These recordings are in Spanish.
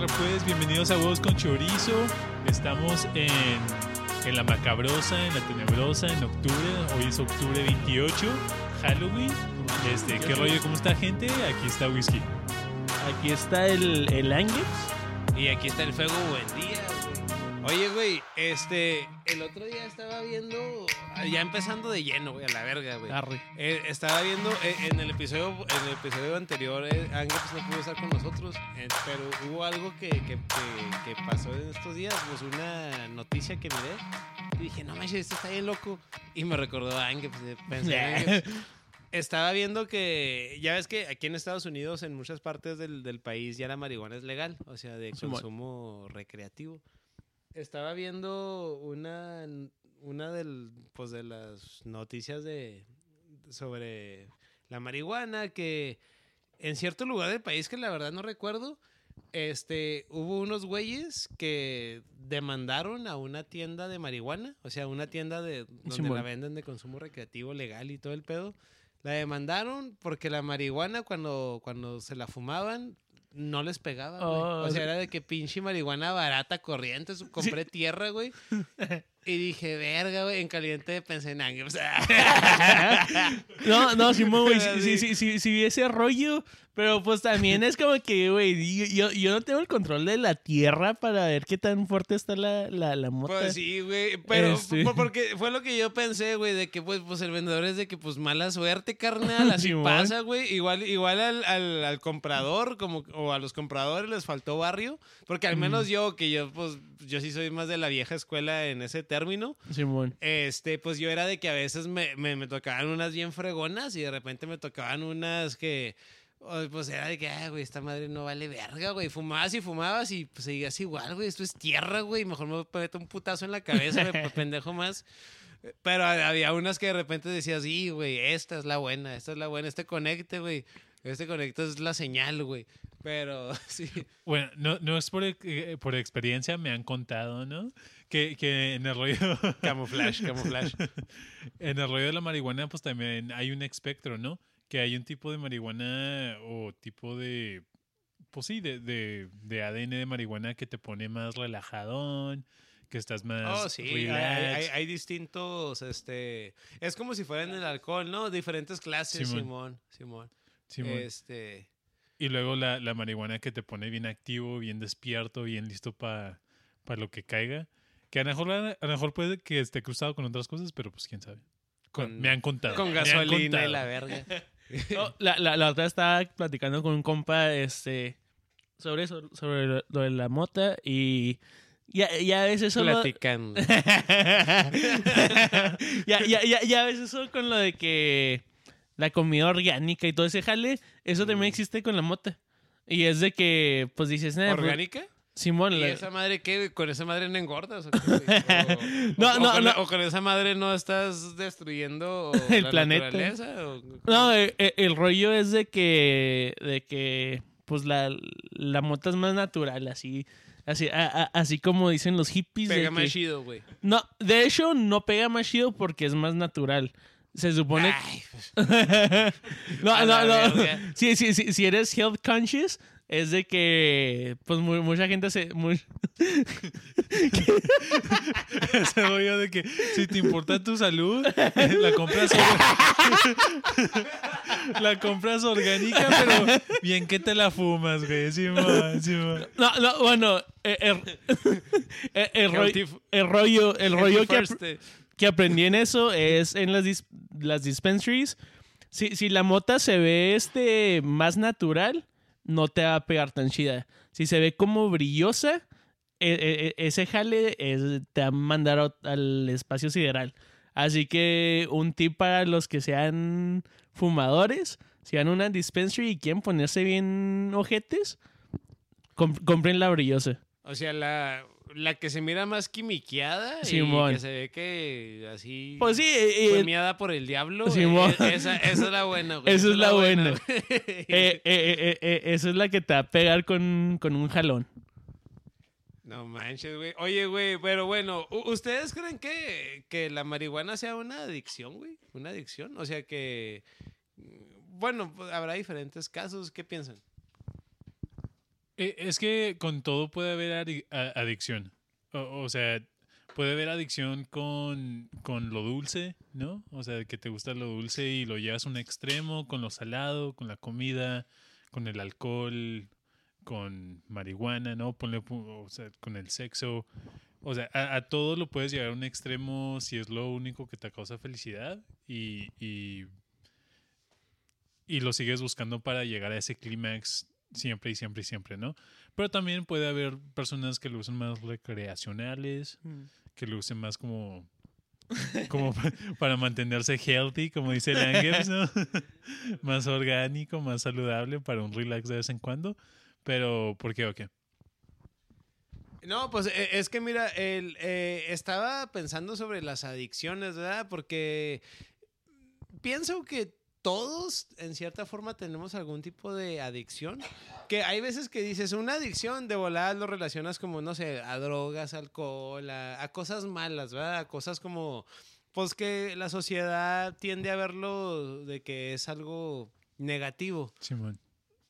Arre pues, bienvenidos a Huevos con Chorizo. Estamos en, en la macabrosa, en la tenebrosa, en octubre. Hoy es octubre 28, Halloween. Este, ¿Qué rollo? ¿Cómo está gente? Aquí está Whisky. Aquí está el, el Ángel. Y aquí está el fuego, buen día, güey. Oye, güey, este, el otro día estaba viendo, ya empezando de lleno, güey, a la verga, güey. Eh, estaba viendo eh, en el episodio en el episodio anterior, eh, Ángel pues, no pudo estar con nosotros, eh, pero hubo algo que, que, que- que pasó en estos días, pues una noticia que miré. Y dije, no manches, esto está bien loco. Y me recordó a Ángel, pues, pensé en Ángel. Estaba viendo que, ya ves que aquí en Estados Unidos, en muchas partes del, del país, ya la marihuana es legal, o sea, de consumo recreativo. Estaba viendo una, una del, pues, de las noticias de, sobre la marihuana, que en cierto lugar del país, que la verdad no recuerdo, este, hubo unos güeyes que demandaron a una tienda de marihuana, o sea, una tienda de donde la venden de consumo recreativo legal y todo el pedo. La demandaron porque la marihuana cuando, cuando se la fumaban no les pegaba, güey. Oh, o sea, era de que pinche marihuana barata, corriente, su- compré tierra, güey. Y dije, verga, güey, en caliente pensé en Ángel. O sea, No, no, Simón, güey, sí. sí, sí, sí vi ese rollo, pero pues también es como que, güey, yo, yo, no tengo el control de la tierra para ver qué tan fuerte está la, la, la mota. Pues sí, güey. Pero Este. por- porque fue lo que yo pensé, güey, de que pues, pues el vendedor es de que pues mala suerte, carnal. Así pasa, güey. Igual, igual al, al, al comprador, como, o a los compradores les faltó barrio. Porque al menos yo, que yo, pues, yo sí soy más de la vieja escuela en ese término. Simón. Este, pues yo era de que a veces me, me, me tocaban unas bien fregonas y de repente me tocaban unas que. Pues era de que, ay, güey, esta madre no vale verga, güey. Fumabas y fumabas y pues seguías igual, güey. Esto es tierra, güey. Mejor me meto un putazo en la cabeza, me pendejo más. Pero había unas que de repente decías, sí, güey, esta es la buena, esta es la buena, este conecte, güey. Este conecte es la señal, güey. Pero sí. Bueno, no, no es por, eh, por experiencia, me han contado, ¿no? Que, que en el rollo... Camuflaje, camuflaje. En el rollo de la marihuana, pues también hay un espectro, ¿no? Que hay un tipo de marihuana o tipo de, pues sí, de, de, de ADN de marihuana que te pone más relajadón, que estás más Oh, sí, hay, hay- hay distintos, este, es como si fueran el alcohol, ¿no? Diferentes clases, Simón. Simón, Simón. Este, Y luego la, la marihuana que te pone bien activo, bien despierto, bien listo para lo que caiga. Que a lo, mejor, a lo mejor puede que esté cruzado con otras cosas, pero pues quién sabe. Con- Con- me han contado. con han gasolina y la verga. No, la, la, la otra estaba platicando con un compa este, sobre eso, sobre lo, lo de la mota y ya, ya a veces solo... Platicando. ya, ya, ya, ya ves eso con lo de que la comida orgánica y todo ese jale, eso también Mm. existe con la mota. Y es de que, pues dices, "Nah, pues, ¿Orgánica? Simón, ¿Y la- esa madre qué? ¿Con esa madre no engordas? ¿O, qué, güey? O- No, o- no, o con, no. o con esa madre no estás destruyendo El la planeta. no, eh, eh, el, rollo es de que, de que, pues la, la mota es más natural, así, así, a- a- así como dicen los hippies. de Pega más que- chido, güey. no, de hecho, no pega más chido porque es más natural. Se supone Ay, pues, No, no, no. sí, si eres health conscious, es de que, pues, mu- mucha gente se... muy- Ese rollo de que si te importa tu salud, la compras la compras orgánica, pero bien que te la fumas, güey. Simón, Simón. No, no, bueno, eh, el, el- el rollo, el rollo, el rollo que, first, ap- eh. que aprendí en eso es en las, dis- las dispensaries. Si, si la mota se ve este más natural, no te va a pegar tan chida. Si se ve como brillosa, e- e- e- ese jale es- te va a mandar al espacio sideral. Así que un tip para los que sean fumadores, si van a una dispensary y quieren ponerse bien ojetes, com- compren la brillosa. O sea, la, la que se mira más quimiqueada Simón. y que se ve que así Pues sí, eh, fue miada por el diablo. Simón. eh, esa, esa es la buena, güey. Esa es la buena. eh, eh, esa es la que te va a pegar con, con un jalón. No manches, güey. Oye, güey, pero bueno, ¿u- ¿ustedes creen que, que la marihuana sea una adicción, güey? ¿Una adicción? O sea que, mm, bueno, habrá diferentes casos. ¿Qué piensan? Eh, Es que con todo puede haber adicción. O, sea, puede haber adicción con, con lo dulce, ¿no? O sea, que te gusta lo dulce y lo llevas a un extremo, con lo salado, con la comida, con el alcohol, con marihuana, ¿no? Ponle, o sea, con el sexo. O sea, a, a todo lo puedes llevar a un extremo si es lo único que te causa felicidad y, y, y lo sigues buscando para llegar a ese clímax siempre y siempre y siempre, ¿no? Pero también puede haber personas que lo usan más recreacionales, que lo usen más como, como pa- para mantenerse healthy, como dice Langers, ¿no? más orgánico, más saludable para un relax de vez en cuando. Pero, ¿por qué o qué? No, pues eh, es que mira, el, eh, estaba pensando sobre las adicciones, ¿verdad? Porque pienso que todos, en cierta forma, tenemos algún tipo de adicción. Que hay veces que dices, una adicción de volada lo relacionas como, no sé, a drogas, alcohol, a, a cosas malas, ¿verdad? A cosas como, pues que la sociedad tiende a verlo de que es algo negativo. Simón.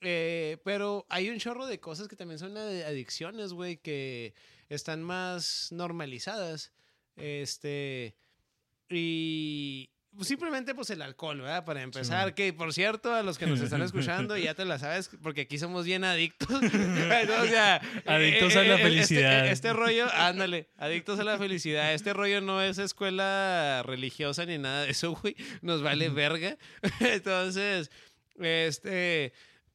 Eh, pero hay un chorro de cosas que también son adicciones, güey, que están más normalizadas. Este. Y. pues, simplemente, pues el alcohol, ¿verdad? Para empezar. Sí. que por cierto, a los que nos están escuchando, ya te la sabes, porque aquí somos bien adictos. Entonces, ya, Adictos a la este- felicidad. Este, rollo, ándale, adictos a la felicidad. Este rollo no es escuela religiosa ni nada de eso, güey. Nos vale verga. Entonces, este.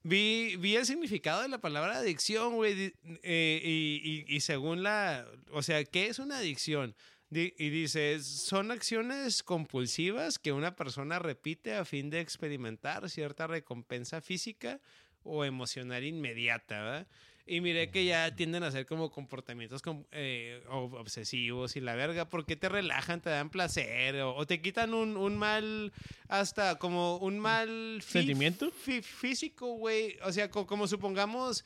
Vi, vi el significado de la palabra adicción, güey, eh, y, y- y según la, o sea, ¿qué es una adicción? Y dice, son acciones compulsivas que una persona repite a fin de experimentar cierta recompensa física o emocional inmediata, ¿verdad? Y miré que ya tienden a ser como comportamientos com- eh, ob- obsesivos y la verga, porque te relajan, te dan placer, o, o te quitan un, un mal, hasta como un mal ¿Sentimiento? físico, güey. O sea, co- como supongamos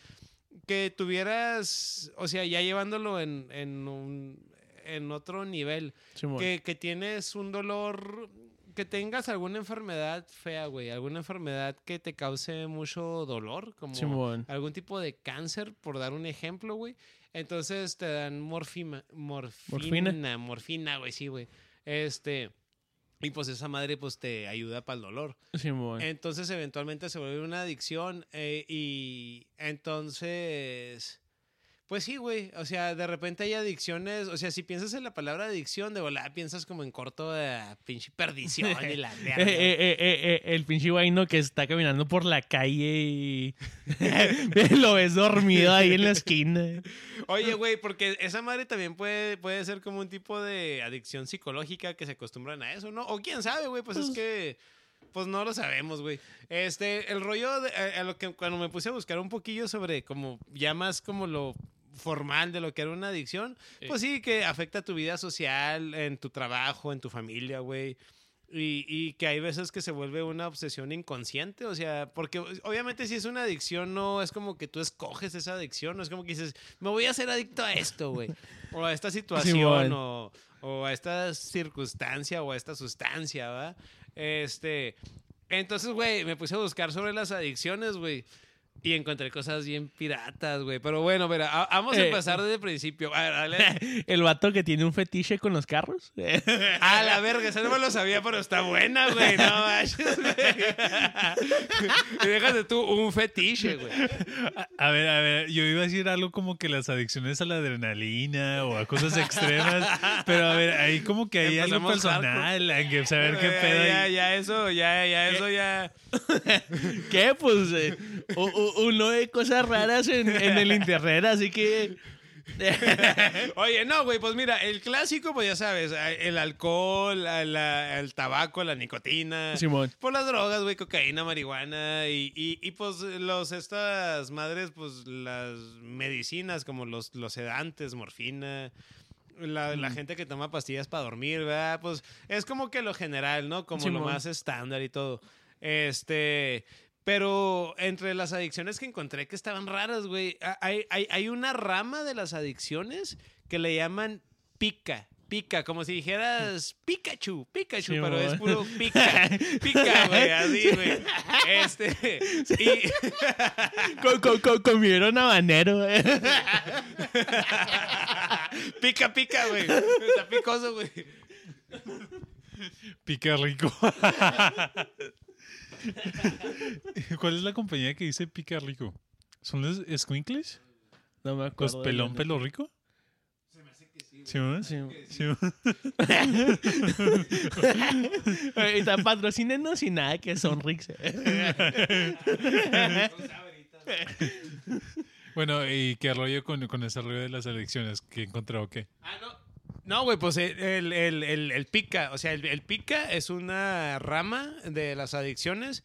que tuvieras, o sea, ya llevándolo en, en, un, en otro nivel, que, que tienes un dolor, que tengas alguna enfermedad fea, güey, alguna enfermedad que te cause mucho dolor, como algún tipo de cáncer, por dar un ejemplo, güey. Entonces te dan morfina, morfina, Morfina. morfina, güey, sí, güey. Este, y pues esa madre pues te ayuda para el dolor. Entonces eventualmente se vuelve una adicción eh, y entonces, pues sí, güey, o sea, de repente hay adicciones, o sea, si piensas en la palabra adicción, de volada piensas como en corto de pinche perdición y la Eh, eh, eh, eh, eh, el pinche guayno que está caminando por la calle y lo ves dormido ahí en la esquina. Oye, güey, porque esa madre también puede, puede ser como un tipo de adicción psicológica que se acostumbran a eso, ¿no? O quién sabe, güey, pues es Pues- que... Pues no lo sabemos, güey. Este, el rollo, de, a, a lo que cuando me puse a buscar un poquillo sobre como, ya más como lo formal de lo que era una adicción, pues sí, que afecta tu vida social, en tu trabajo, en tu familia, güey. Y, y que hay veces que se vuelve una obsesión inconsciente, o sea, porque obviamente si es una adicción, no es como que tú escoges esa adicción, no es como que dices, me voy a hacer adicto a esto, güey, o a esta situación, o, o a esta circunstancia, o a esta sustancia, ¿va? Este, entonces, güey, me puse a buscar sobre las adicciones, güey. Y encontré cosas bien piratas, güey. Pero bueno, mira, a- vamos a Eh. empezar desde el principio. A ver, dale. El vato que tiene un fetiche con los carros. A la verga, eso no me lo sabía, pero está buena, güey. No manches, güey. Y déjate tú, un fetiche, güey. A, a ver, a ver, yo iba a decir algo como que las adicciones a la adrenalina o a cosas extremas, pero a ver, ahí como que hay algo personal, hay que saber qué Ya, pedo. Ya, ahí. ya, eso, ya, ya, eso ya. ¿Qué? Pues eh, u- u- uno de cosas raras en, en el internet, así que... Oye, no, güey, pues mira, el clásico, pues ya sabes, el alcohol, la- el tabaco, la nicotina. Simón. Por las drogas, güey, cocaína, marihuana y, y, y, pues los, estas madres, pues las medicinas como los, los sedantes, morfina, la, la gente que toma pastillas para dormir, ¿verdad? Pues es como que lo general, ¿no? Como lo más estándar y todo. Este... Pero entre las adicciones que encontré que estaban raras, güey, hay, hay, hay una rama de las adicciones que le llaman pica. pica, como si dijeras Pikachu, Pikachu, Sí, pero es puro pica, pica, güey, así, güey. Este, y Co- co- co- comieron habanero. eh. pica, pica, güey. Está picoso, güey. Pica rico. ¿Cuál es la compañía que dice pica rico? ¿Son los Squinkles? No me ¿Los acuerdo. pelón pelo rico? Sí, ¿verdad? Sí. Sí, ¿verdad? Ahorita patrocínenos y nada que son Rix. Bueno, ¿y qué rollo con, con ese rollo de las elecciones? ¿Qué encontró o qué? Ah, no. No, güey, pues el, el, el, el pica, o sea, el, pica es una rama de las adicciones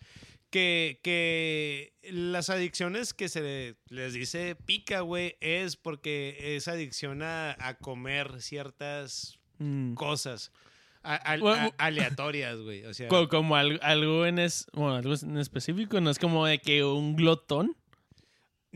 que, que las adicciones que se le- les dice pica, güey, es porque es adicción a, a comer ciertas Mm. cosas a- a- aleatorias, güey. O sea, Co- Como al- algo en es, bueno, algo en específico, no es como de que un glotón.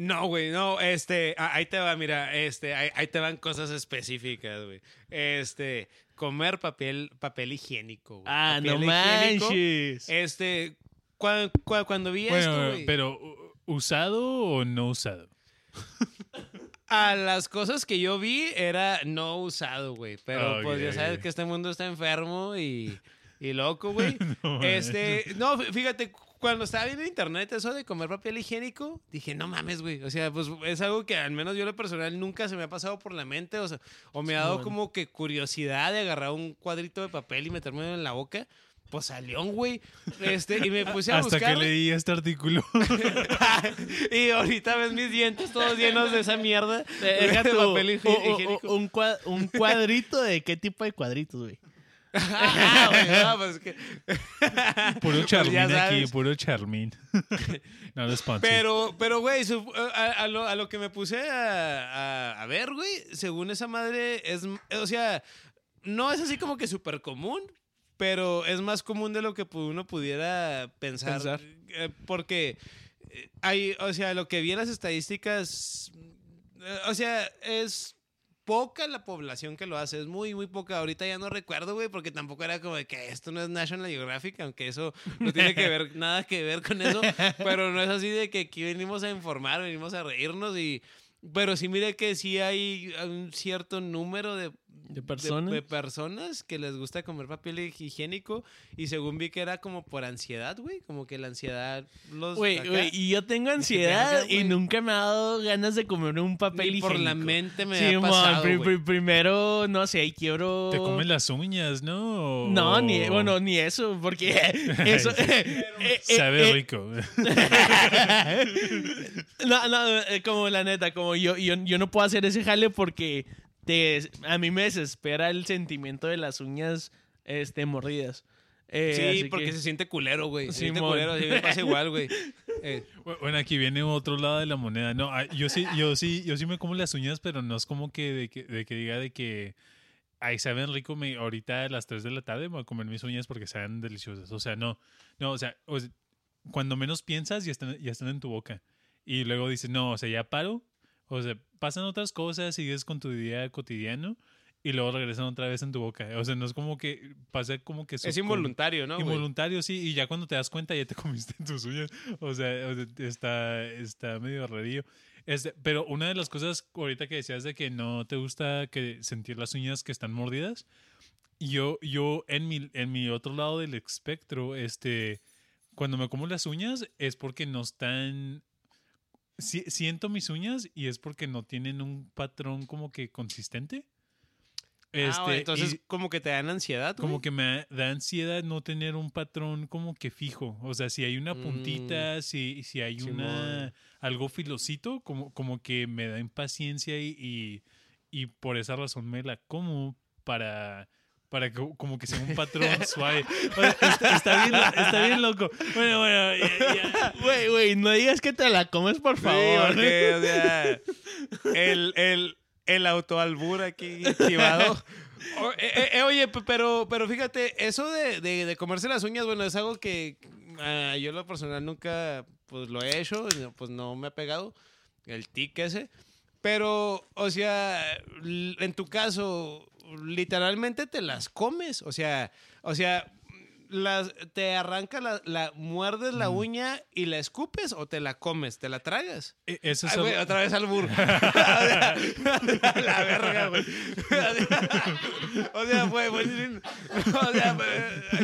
No, güey, no, este, ahí te va, mira, este, ahí, ahí te van cosas específicas, güey. Este, comer papel, papel higiénico, güey. Ah, no higiénico. manches. Este, cua- cua- cuando vi esto, Bueno, güey, pero ¿u- ¿usado o no usado? a las cosas que yo vi era no usado, güey. Pero pues ya sabes que este mundo está enfermo y, y loco, güey. No, Este, no, fí- fíjate, cuando estaba viendo en internet eso de comer papel higiénico, dije, no mames, güey. O sea, pues es algo que al menos yo lo personal nunca se me ha pasado por la mente. O sea, o me ha dado como que curiosidad de agarrar un cuadrito de papel y metérmelo en la boca. Pues salió, güey. Este, y me puse a Hasta buscar. que leí este artículo. y ahorita ves mis dientes todos llenos de esa mierda. Eh, Deja de papel higiénico. un, cua- un cuadrito de qué tipo de cuadritos, güey. Ah, güey, no, pues que- Puro Pues ya charmín aquí, puro charmín. no lo. Pero, pero, güey, su- a, a lo, a lo que me puse a, ver, güey, según esa madre, es, o sea, no es así como que súper común, pero es más común de lo que uno pudiera pensar. Pensar. Eh, porque eh, hay, o sea, lo que vi en las estadísticas, eh, o sea, es poca la población que lo hace, es muy, muy poca. Ahorita ya no recuerdo, güey, porque tampoco era como de que esto no es National Geographic, aunque eso no tiene que ver nada que ver con eso, pero no es así de que aquí venimos a informar, venimos a reírnos y... Pero sí, mire que sí hay un cierto número de, De personas. de personas que les gusta comer papel higiénico y según vi que era como por ansiedad, güey, como que la ansiedad los... Güey, güey, y yo tengo te ansiedad y nunca me ha dado ganas de comer un papel ni higiénico. por la mente me Sí, ha pasado, pri- güey. pri- primero, no sé, quiero... Te comen las uñas, ¿no? O- No, ni, bueno, ni eso, porque eso... eh, eh, Sabe eh, rico. No, no, como la neta, como yo, yo, yo no puedo hacer ese jale porque te, a mí me desespera el sentimiento de las uñas este, mordidas. Eh, Sí, porque que- se siente culero, güey. Se siente culero, así me pasa igual, güey. Eh, Bueno, aquí viene otro lado de la moneda. No, ah, yo sí, yo sí, yo sí me como las uñas, pero no es como que de que, de que diga de que ay, saben rico, me, ahorita a las 3 de la tarde me voy a comer mis uñas porque saben deliciosas. O sea, no, no, o sea, o sea, cuando menos piensas ya están, ya están en tu boca. Y luego dices, no, o sea, ya paro. O sea, pasan otras cosas, sigues con tu día cotidiano y luego regresan otra vez en tu boca. O sea, no es como que pasa como que... es involuntario, ¿no? Involuntario, sí, y ya cuando te das cuenta ya te comiste tus uñas. O sea, o sea, está, está medio rarillo. Este, pero una de las cosas ahorita que decías de que no te gusta que sentir las uñas que están mordidas, yo, yo en mi, en mi otro lado del espectro, este, cuando me como las uñas es porque no están... si- siento mis uñas y es porque no tienen un patrón como que consistente. Ah, Este, entonces, y- como que te dan ansiedad, güey. como que me da ansiedad no tener un patrón como que fijo. O sea, si hay una puntita, si, si hay Simón. una algo filosito, como, como que me da impaciencia y, y, y por esa razón me la como para para que como que sea un patrón suave. O sea, está, está bien, está bien loco. Bueno, bueno, ya- ya. Güey, güey, no digas que te la comes, por Sí, favor. porque, o sea, el, el, el autoalbur aquí activado. O- eh, eh, eh, oye, pero, pero fíjate, eso de, de- de comerse las uñas, bueno, es algo que ah, yo en lo personal nunca pues lo he hecho, pues no me ha pegado el tic ese. Pero, o sea, en tu caso, literalmente te las comes. O sea, o sea, las, te arranca la, la muerdes la uña y la escupes o te la comes, te la tragas. E- Ese es Ay, algo- otra vez al burro. la verga, güey. O sea, güey, o sea,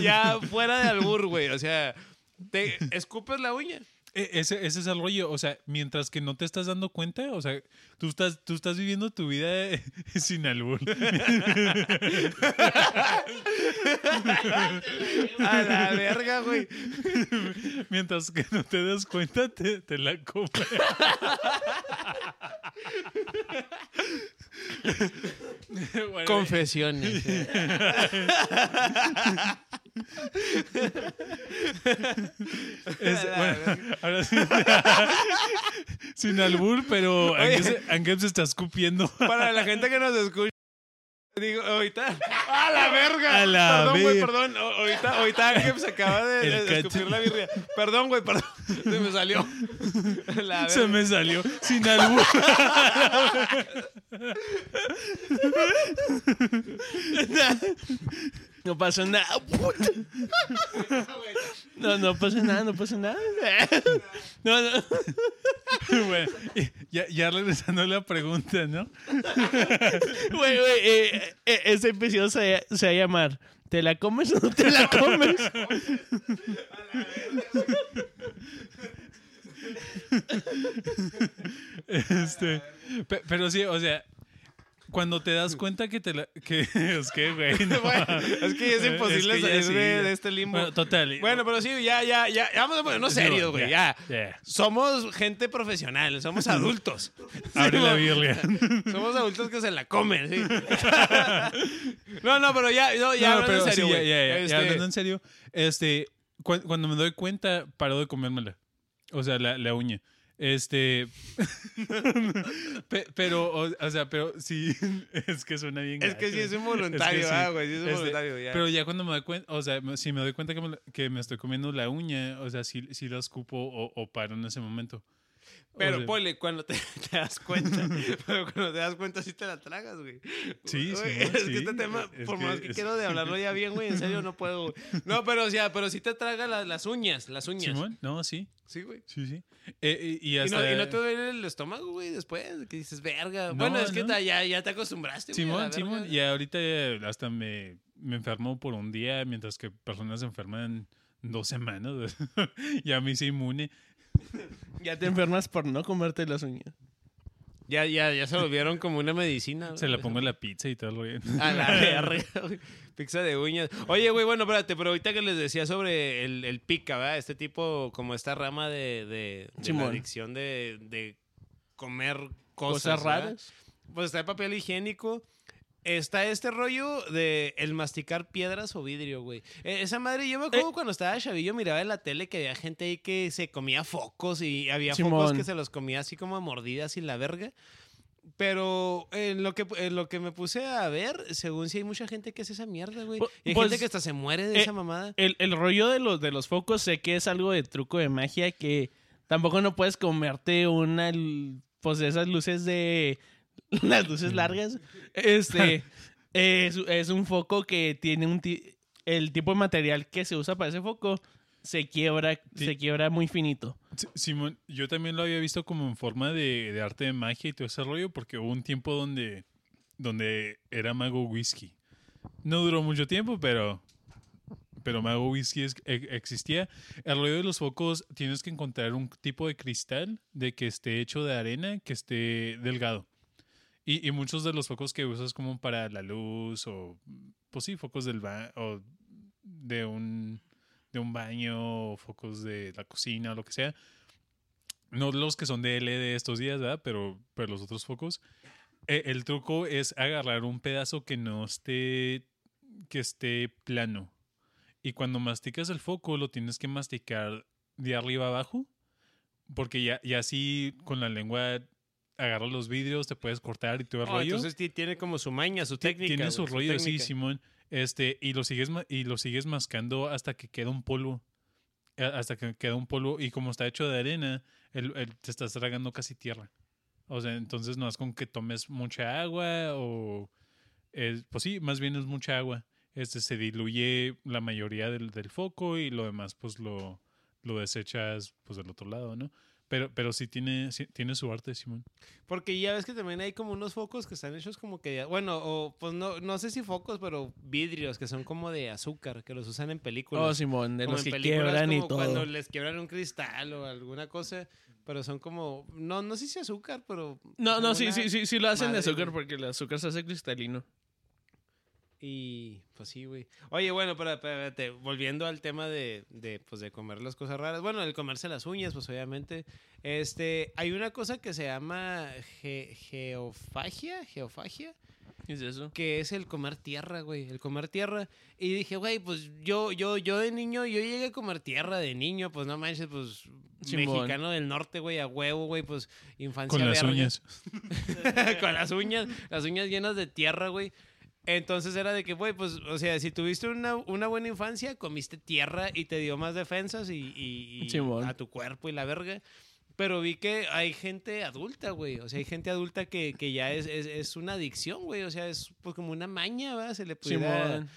ya fuera de albur, güey. O sea, te escupes la uña. E- Ese, ese es el rollo, o sea, mientras que no te estás dando cuenta, o sea, tú estás, tú estás viviendo tu vida sin albur. A la verga, güey. mientras que no te das cuenta, te, te la comes. Bueno, Confesiones. es- bueno, ahora sí. sin albur, pero Oye. Angel se- está escupiendo. Para la gente que nos escucha. Digo, ahorita. ¡A la verga! A la perdón, güey, perdón. Ahorita, ahorita se acaba de, de- escupir la birria. Perdón, güey, perdón. Se me salió. La Se me salió sin albur. No pasó nada. No, no pasa nada, no pasa nada. No, no. bueno, ya, ya regresando a la pregunta, ¿no? Güey, güey, eh, eh, ese episodio se, se va a llamar ¿Te la comes o no te la comes? Este, pe- pero sí, o sea, cuando te das cuenta que te la. Que, es que, güey. no. Es que es imposible que ya salir sí, de, este limbo. Bueno, total. Bueno, pero sí, ya, ya, ya. Vamos a ponernos serios, güey. Ya. ya. Somos gente profesional, somos adultos. Abre la Biblia. Somos adultos que se la comen, sí. no, no, pero ya, no, ya No, hablando pero en serio, sí, ya, ya, ya, ya Este, hablando en serio, este, cu- cuando me doy cuenta, paro de comérmela. O sea, la, la uña. Este. pe- pero, o, o sea, pero sí, es que suena bien. Es que sí es que sí. ah, güey, sí es Este, ya. Pero ya cuando me doy cuenta, o sea, si me doy cuenta que me, que me estoy comiendo la uña, o sea, sí, sí la escupo o, o paro en ese momento. O Pero, sea, Pole, cuando te, te das cuenta, pero cuando te das cuenta sí te la tragas, güey. Sí, Güey, sí, es que este tema, es por que más que es- quiero de hablarlo ya bien, güey, en serio no puedo, güey. No, pero o sea, pero sí te traga la- las uñas, las uñas. Simón, no, sí, Sí, güey. sí, sí. Eh, y, y no, y no te duele el estómago, güey, después, que dices, verga. No, bueno, es que no. ya, ya te acostumbraste, güey. Simón. Simón, y ahorita hasta me, me enfermo por un día, mientras que personas se enferman dos semanas. ya me hice inmune. Ya te enfermas por no comerte las uñas. Ya, ya, ya se volvieron como una medicina. Se güey. la pongo en la pizza y todo el rollo. A la verga, güey. Pizza de uñas. Oye, güey, bueno, espérate, pero ahorita que les decía sobre el, el pica, ¿verdad? Este tipo, como esta rama de, de, de la Simón. adicción de, de comer Cosas cosas, ¿verdad? raras. Pues está el papel higiénico. Está este rollo de el masticar piedras o vidrio, güey. E- esa madre, yo me acuerdo cuando estaba chavillo, miraba en la tele que había gente ahí que se comía focos y había focos que se los comía así como a mordidas y la verga. Pero en lo que en lo que me puse a ver, según si hay mucha gente que hace esa mierda, güey. Y hay pues, gente que hasta se muere de eh, esa mamada. El, el rollo de los, de los focos sé que es algo de truco de magia que tampoco no puedes comerte una, pues de esas luces de... Las luces largas. Este, es, es un foco que tiene un... ti- el tipo de material que se usa para ese foco se quiebra, Sí. se quiebra muy finito. Simón, yo también lo había visto como en forma de, de arte de magia y todo ese rollo, porque hubo un tiempo donde, donde era mago whisky. No duró mucho tiempo, pero, pero mago whisky es- e- existía. El rollo de los focos, tienes que encontrar un tipo de cristal de que esté hecho de arena, que esté delgado. Y, y muchos de los focos que usas como para la luz o, pues sí, focos del ba o de un, de un baño o focos de la cocina o lo que sea. No los que son de LED estos días, ¿verdad? Pero, pero los otros focos. Eh, el truco es agarrar un pedazo que no esté, que esté plano. Y cuando masticas el foco, lo tienes que masticar de arriba abajo. Porque ya, ya así con la lengua agarras los vidrios, te puedes cortar y todo el Oh, rollo. entonces ti- tiene como su maña, su técnica. Tiene su rollo, sí, técnica. Simón. Este, y lo sigues y lo sigues mascando hasta que queda un polvo. A- Hasta que queda un polvo. Y como está hecho de arena, el, el- te estás tragando casi tierra. O sea, entonces no es con que tomes mucha agua o es, pues sí, más bien es mucha agua. Este se diluye la mayoría del, del foco y lo demás pues lo, lo desechas pues del otro lado, ¿no? Pero, pero sí tiene, sí tiene su arte, Simón. Porque ya ves que también hay como unos focos que están hechos como que, bueno, o pues no, no sé si focos, pero vidrios que son como de azúcar, que los usan en películas. Oh, Simón, de Como los en que películas, quiebran y como todo. Cuando les quiebran un cristal o alguna cosa, pero son como, no, no sé si azúcar, pero... No, no, sí, sí, sí, sí lo hacen de azúcar porque el azúcar se hace cristalino. Y pues sí, güey. Oye, bueno, pero espérate, volviendo al tema de, de, pues, de comer las cosas raras. Bueno, el comerse las uñas, pues obviamente. Este, hay una cosa que se llama ge- geofagia, geofagia, ¿Qué es eso? que es el comer tierra, güey, el comer tierra. Y dije, güey, pues yo, yo, yo de niño, yo llegué a comer tierra de niño, pues no manches, pues Simón. mexicano del norte, güey, a huevo, güey, pues infancia Con las verga. uñas. con las uñas, las uñas llenas de tierra, güey. Entonces era de que, güey, pues, o sea, si tuviste una, una buena infancia, comiste tierra y te dio más defensas y, y- y a tu cuerpo y la verga. Pero vi que hay gente adulta, güey. O sea, hay gente adulta que, que ya es, es, es una adicción, güey. O sea, es pues como una maña, ¿verdad? Se le pudiera Simón.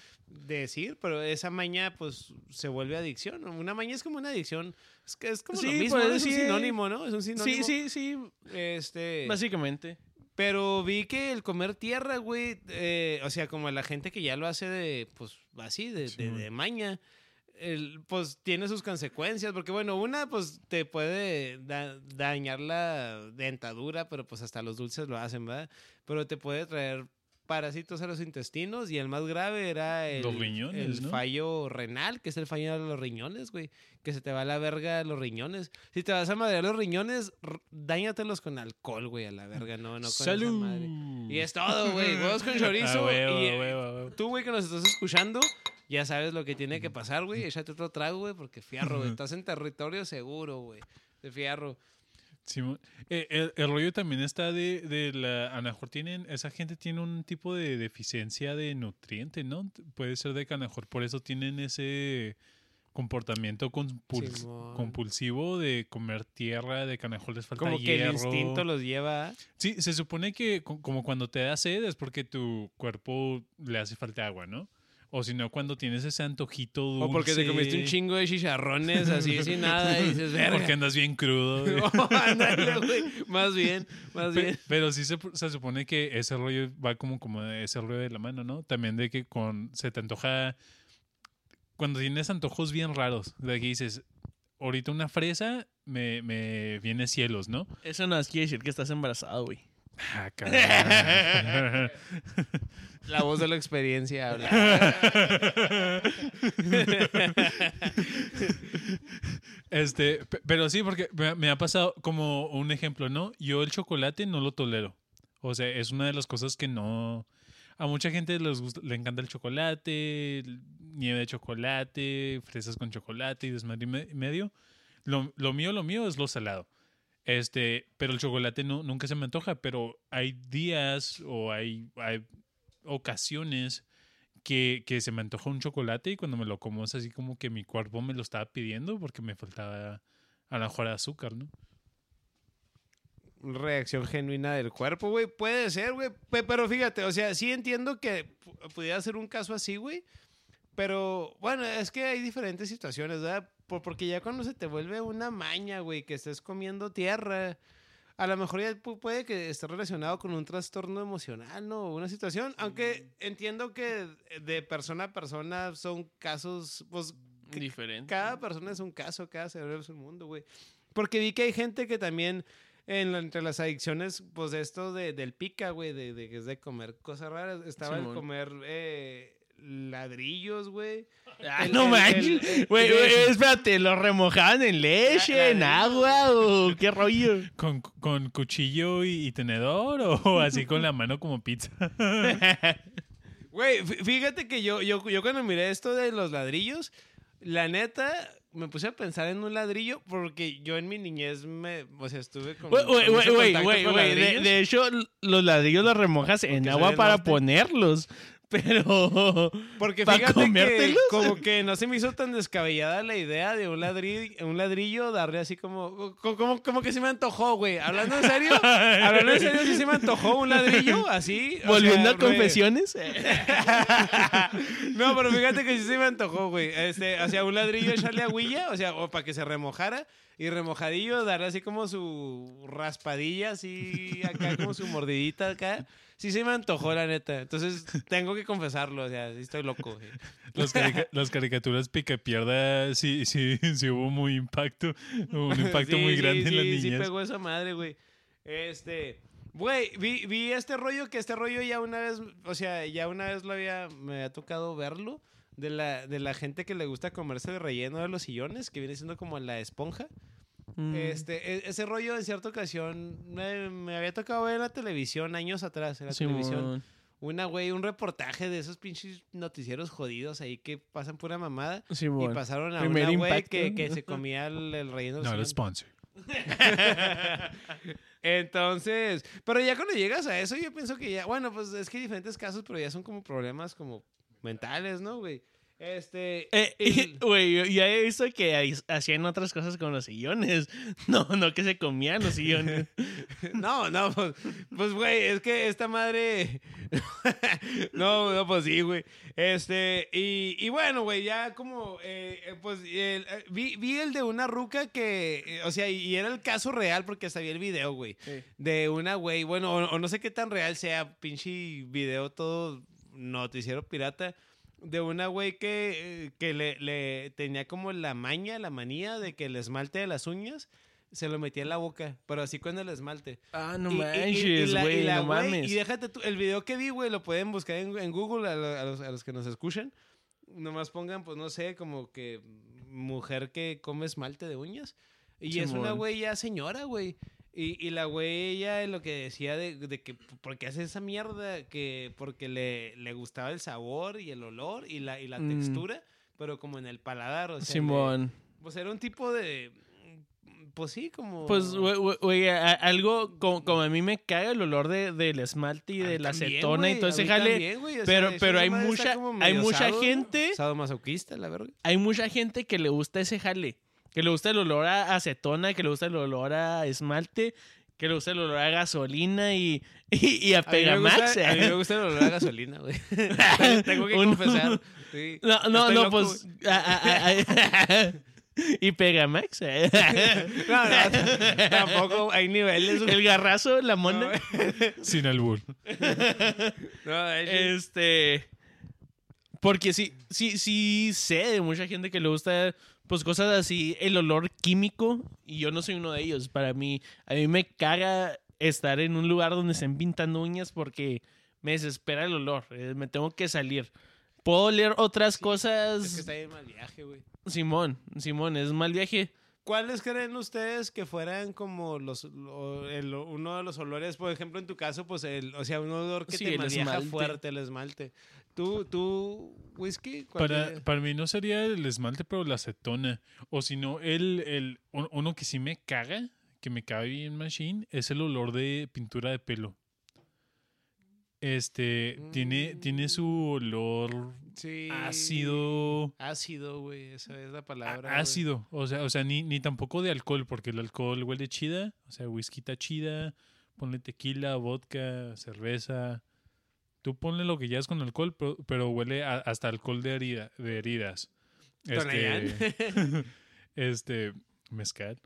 decir, pero esa maña, pues, se vuelve adicción. ¿no? Una maña es como una adicción. Es que es como lo Sí, mismo, pues. Es un sí. sinónimo, ¿no? Es un sinónimo. Sí, sí, sí. Este... Básicamente. Pero vi que el comer tierra, güey, eh, o sea, como la gente que ya lo hace de, pues, así, de, Sí, de- man. de maña, el, pues tiene sus consecuencias, porque bueno, una, pues te puede da- dañar la dentadura, pero pues hasta los dulces lo hacen, ¿verdad? Pero te puede traer parásitos a los intestinos y el más grave era el, Los riñones, el ¿no? fallo renal, que es el fallo de los riñones, güey, que se te va a la verga los riñones. Si te vas a madrear los riñones, dáñatelos con alcohol, güey, a la verga, no, no con esa ¡Salud! madre. Y es todo, güey. Huevos con chorizo. Ah, huevo, y a huevo, a huevo. tú, güey, que nos estás escuchando, ya sabes lo que tiene que pasar, güey. Échate otro trago, güey, porque fierro, güey. Estás en territorio seguro, güey. De fierro. Simón. Eh, el, el rollo también está de, de la. A lo mejor tienen. Esa gente tiene un tipo de deficiencia de nutriente, ¿no? Puede ser de que a lo mejor por eso tienen ese comportamiento Simón. compulsivo de comer tierra, de que a lo mejor les falta Como que el hierro. instinto los lleva. Sí, se supone que co- como cuando te da sed es porque tu cuerpo le hace falta agua, ¿no? O si no, cuando tienes ese antojito dulce. O porque te comiste un chingo de chicharrones así sin nada y dices, verga. Porque andas bien crudo. güey. Ándale, güey. Más bien, más Pe- bien. Pero sí se, se supone que ese rollo va como, como de ese rollo de la mano, ¿no? También de que con se te antoja. Cuando tienes antojos bien raros, de que dices, ahorita una fresa me, me viene cielos, ¿no? Eso no quiere decir que estás embarazado, güey. Ah, cabrón. La voz de la experiencia habla. este, pe- pero sí, porque me, ha pasado como un ejemplo, ¿no? Yo el chocolate no lo tolero. O sea, es una de las cosas que no. A mucha gente les gusta- le encanta el chocolate, nieve de chocolate, fresas con chocolate y desmadre y me- medio. Lo, lo mío, lo mío es lo salado. Este, pero el chocolate no, nunca se me antoja, pero hay días o hay, hay ocasiones que, que se me antoja un chocolate y cuando me lo como es así como que mi cuerpo me lo estaba pidiendo porque me faltaba a lo mejor azúcar, ¿no? reacción genuina del cuerpo, güey. Puede ser, güey. Pe- Pero fíjate, o sea, sí entiendo que pu- pudiera ser un caso así, güey. Pero bueno, es que hay diferentes situaciones, ¿verdad? Por- porque ya cuando se te vuelve una maña, güey, que estés comiendo tierra, a lo mejor ya pu- puede que esté relacionado con un trastorno emocional, ¿no? Una situación. Aunque entiendo que de persona a persona son casos, pues que- Diferente. cada persona es un caso, cada cerebro es un mundo, güey. Porque vi que hay gente que también, en la- entre las adicciones, pues esto de, del pica, güey, de, de, que es de comer cosas raras, estaba el Simón. comer eh, ladrillos, güey. Ah, El- no el- manches. Güey, espérate, ¿lo remojaban en leche, La- la- en agua o qué rollo? ¿Con, con cuchillo y, y tenedor o así con la mano como pizza? Güey, fí- fíjate que yo, yo, yo cuando miré esto de los ladrillos, la neta, me puse a pensar en un ladrillo porque yo en mi niñez me, o sea, estuve con... Güey, güey, güey. De, de hecho, los ladrillos los remojas en agua para ponerlos. Pero. Porque ¿Pa fíjate que como que no se me hizo tan descabellada la idea de un ladrillo, un ladrillo darle así como, co- como, como que se me antojó, güey. Hablando en serio, hablando en serio, sí se me antojó un ladrillo así. o Volviendo sea, a confesiones. no, pero fíjate que sí se me antojó, güey. Este, o sea, un ladrillo echarle agüilla, o sea, o para que se remojara. Y remojadillo, darle así como su raspadilla, así acá, como su mordidita acá. Sí se me antojó, la neta. Entonces, tengo que confesarlo, o sea, sí estoy loco, güey. Las, carica- las caricaturas Picapierda sí, sí, sí hubo muy impacto, un impacto Sí, muy sí, grande en las sí, Sí, niñas. pegó esa madre, güey. Este, güey, vi, vi este rollo que este rollo ya una vez, o sea, ya una vez lo había, me había tocado verlo. De la, de la gente que le gusta comerse el relleno de los sillones, que viene siendo como la esponja. Mm. Este, e- ese rollo en cierta ocasión me, me había tocado ver en la televisión años atrás, en la televisión. Una, güey, un reportaje de esos pinches noticieros jodidos ahí que pasan pura mamada. Y pasaron a Primer una güey que, que se comía el, el relleno de los No, el sponsor. Entonces, pero ya cuando llegas a eso, yo pienso que ya, bueno, pues es que hay diferentes casos, pero ya son como problemas como mentales, ¿no, güey? Este, Eh, Güey, ya he visto que hacían otras cosas con los sillones. No, no que se comían los sillones. no, no, pues, pues, güey, es que esta madre, no, no, pues sí, güey, este, y, y bueno, güey, ya como, eh, pues, el- eh, vi, vi el de una ruca que, eh, o sea, y, era el caso real porque vi el video, güey. de una güey, bueno, o, o no sé qué tan real sea, pinche video todo noticiero pirata, de una güey que, eh, que le, le tenía como la maña, la manía de que el esmalte de las uñas se lo metía en la boca, pero así con el esmalte. Ah, no Y- manches, güey, no mames. Y déjate tú, el video que vi, güey, lo pueden buscar en, en Google a, lo- a los, a los que nos escuchan. Nomás pongan, pues no sé, como que mujer que come esmalte de uñas. Y es una güey ya señora, güey. Y, y la güey ella lo que decía de, de que por qué hace esa mierda, que porque le, le gustaba el sabor y el olor y la, y la Mm. textura, pero como en el paladar, o sea, Simón. pues era un tipo de, pues sí, como... Pues, a- algo como, como a mí me caga el olor de, del esmalte y de la acetona y todo ese jale. también, o sea, pero- pero hay mucha- hay mucha sado- gente- Sadomasoquista, la verga. Hay mucha gente que le gusta ese jale. Que le gusta el olor a acetona, que le gusta el olor a esmalte, que le gusta el olor a gasolina y, y, y a A Pegamax. gusta, a mí me gusta el olor a gasolina, güey. Tengo que Uno- confesar. sí. No, no, no, loco, pues. a- a- a- y Pegamax. güey. No, no, tampoco hay niveles. el garrazo, la mona. Sin albur. No, de hecho, Este. Porque sí, sí, sí sé de mucha gente que le gusta, pues cosas así, el olor químico, y yo no soy uno de ellos. Para mí, a mí me caga estar en un lugar donde estén pintando uñas porque me desespera el olor. eh, me tengo que salir. Puedo oler otras es cosas. que está bien mal viaje, güey. Simón, Simón, es mal viaje. ¿Cuáles creen ustedes que fueran como los lo- el- uno de los olores? Por ejemplo, en tu caso, pues el, o sea, un olor que Sí, te esmalte. fuerte, el esmalte. ¿Tú, tú, whisky? ¿Cuál Para, para mí no sería el esmalte, pero la acetona. O si no, el, el, un- uno que sí me caga, que me cae bien machine, es el olor de pintura de pelo. Este, tiene, tiene su olor Sí. ácido. Ácido, güey, esa es la palabra. ácido. O sea, o sea ni, ni tampoco de alcohol, porque el alcohol huele chida. O sea, whisky está chida. Ponle tequila, vodka, cerveza. Tú ponle lo que quieras con alcohol, pero, pero huele a- hasta alcohol de, herida, de heridas. Este, este, mezcal.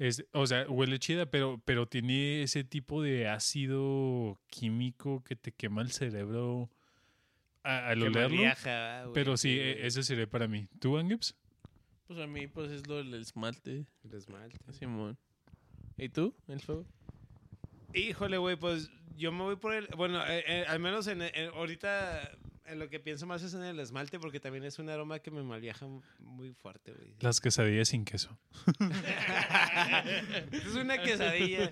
Es- o sea, huele chida, pero, pero tiene ese tipo de ácido químico que te quema el cerebro a- al olerlo. viaja, güey, Pero sí, güey. e- ese sería para mí. ¿Tú, Angips? Pues a mí, pues es lo del esmalte. El esmalte. Simón. ¿Y tú? ¿El fuego? Híjole, güey, pues yo me voy por el. Bueno, eh, eh, al menos en, en- ahorita en lo que pienso más es en el esmalte, porque también es un aroma que me malviaja muy fuerte, güey. Las quesadillas sin queso. es una quesadilla.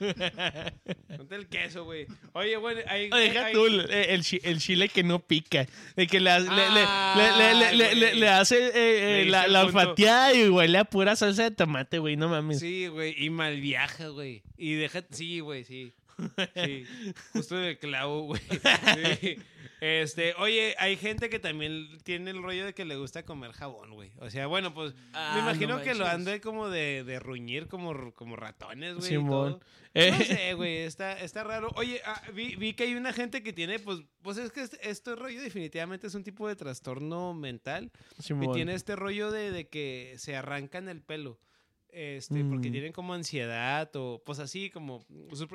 Ponte el queso, güey. Oye, güey, hay. Oye, deja hay- tú el, el chi- el chile que no pica. De que le, le- le- le- le- le- güey. le hace eh, eh, la, la el olfateada y huele a pura salsa de tomate, güey. No mames. Sí, güey, y malviaja, güey. Y deja. Sí, güey, sí. Sí. Justo en el clavo, güey. Sí. Este, oye, hay gente que también tiene el rollo de que le gusta comer jabón, güey. O sea, bueno, pues Ah, me no imagino que lo ande como de, de ruñir como, como ratones, güey. y Simón. todo. Eh, No sé, güey, está, está raro. Oye, ah, vi, vi que hay una gente que tiene, pues, pues es que este, este rollo definitivamente es un tipo de trastorno mental. Que Simón. tiene este rollo de, de que se arrancan el pelo. Este, porque Mm. tienen como ansiedad o pues así como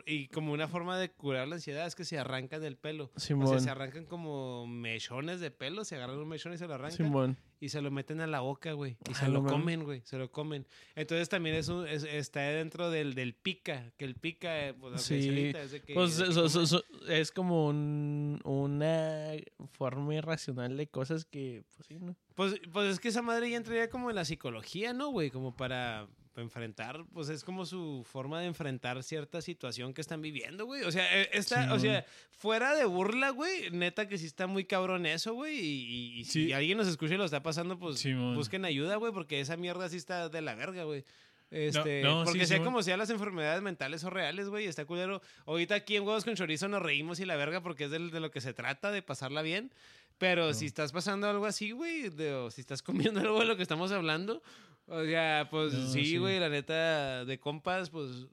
y como una forma de curar la ansiedad es que se arrancan el pelo. O sea, se arrancan como mechones de pelo, se agarran un mechón y se lo arrancan Simón. Y se lo meten a la boca, güey. Y Ah, se lo comen, güey. Se lo comen. Entonces también es un, es- está dentro del, del pica, que el pica, eh, pues, Sí, es de que- Pues de que es como un- una forma irracional de cosas que, pues sí, ¿no? Pues, pues es que esa madre ya entraría como en la psicología, ¿no, güey? Como para enfrentar, pues es como su forma de enfrentar cierta situación que están viviendo, güey. O sea, eh, está, o Simón. sea, fuera de burla, güey, neta que sí está muy cabrón eso, güey. Y, y- y si Sí. alguien nos escucha y lo está pasando, pues Simón. busquen ayuda, güey, porque esa mierda sí está de la verga, güey. Este, no, porque sí, sea Simón. como sean las enfermedades mentales o reales, güey, está culero. Ahorita aquí en Huevos con Chorizo nos reímos y la verga porque es del- de, lo que se trata, de pasarla bien. Pero No. si estás pasando algo así, güey, de- o si estás comiendo algo de lo que estamos hablando, o sea, pues No, sí, sí. güey, la neta, de compas, pues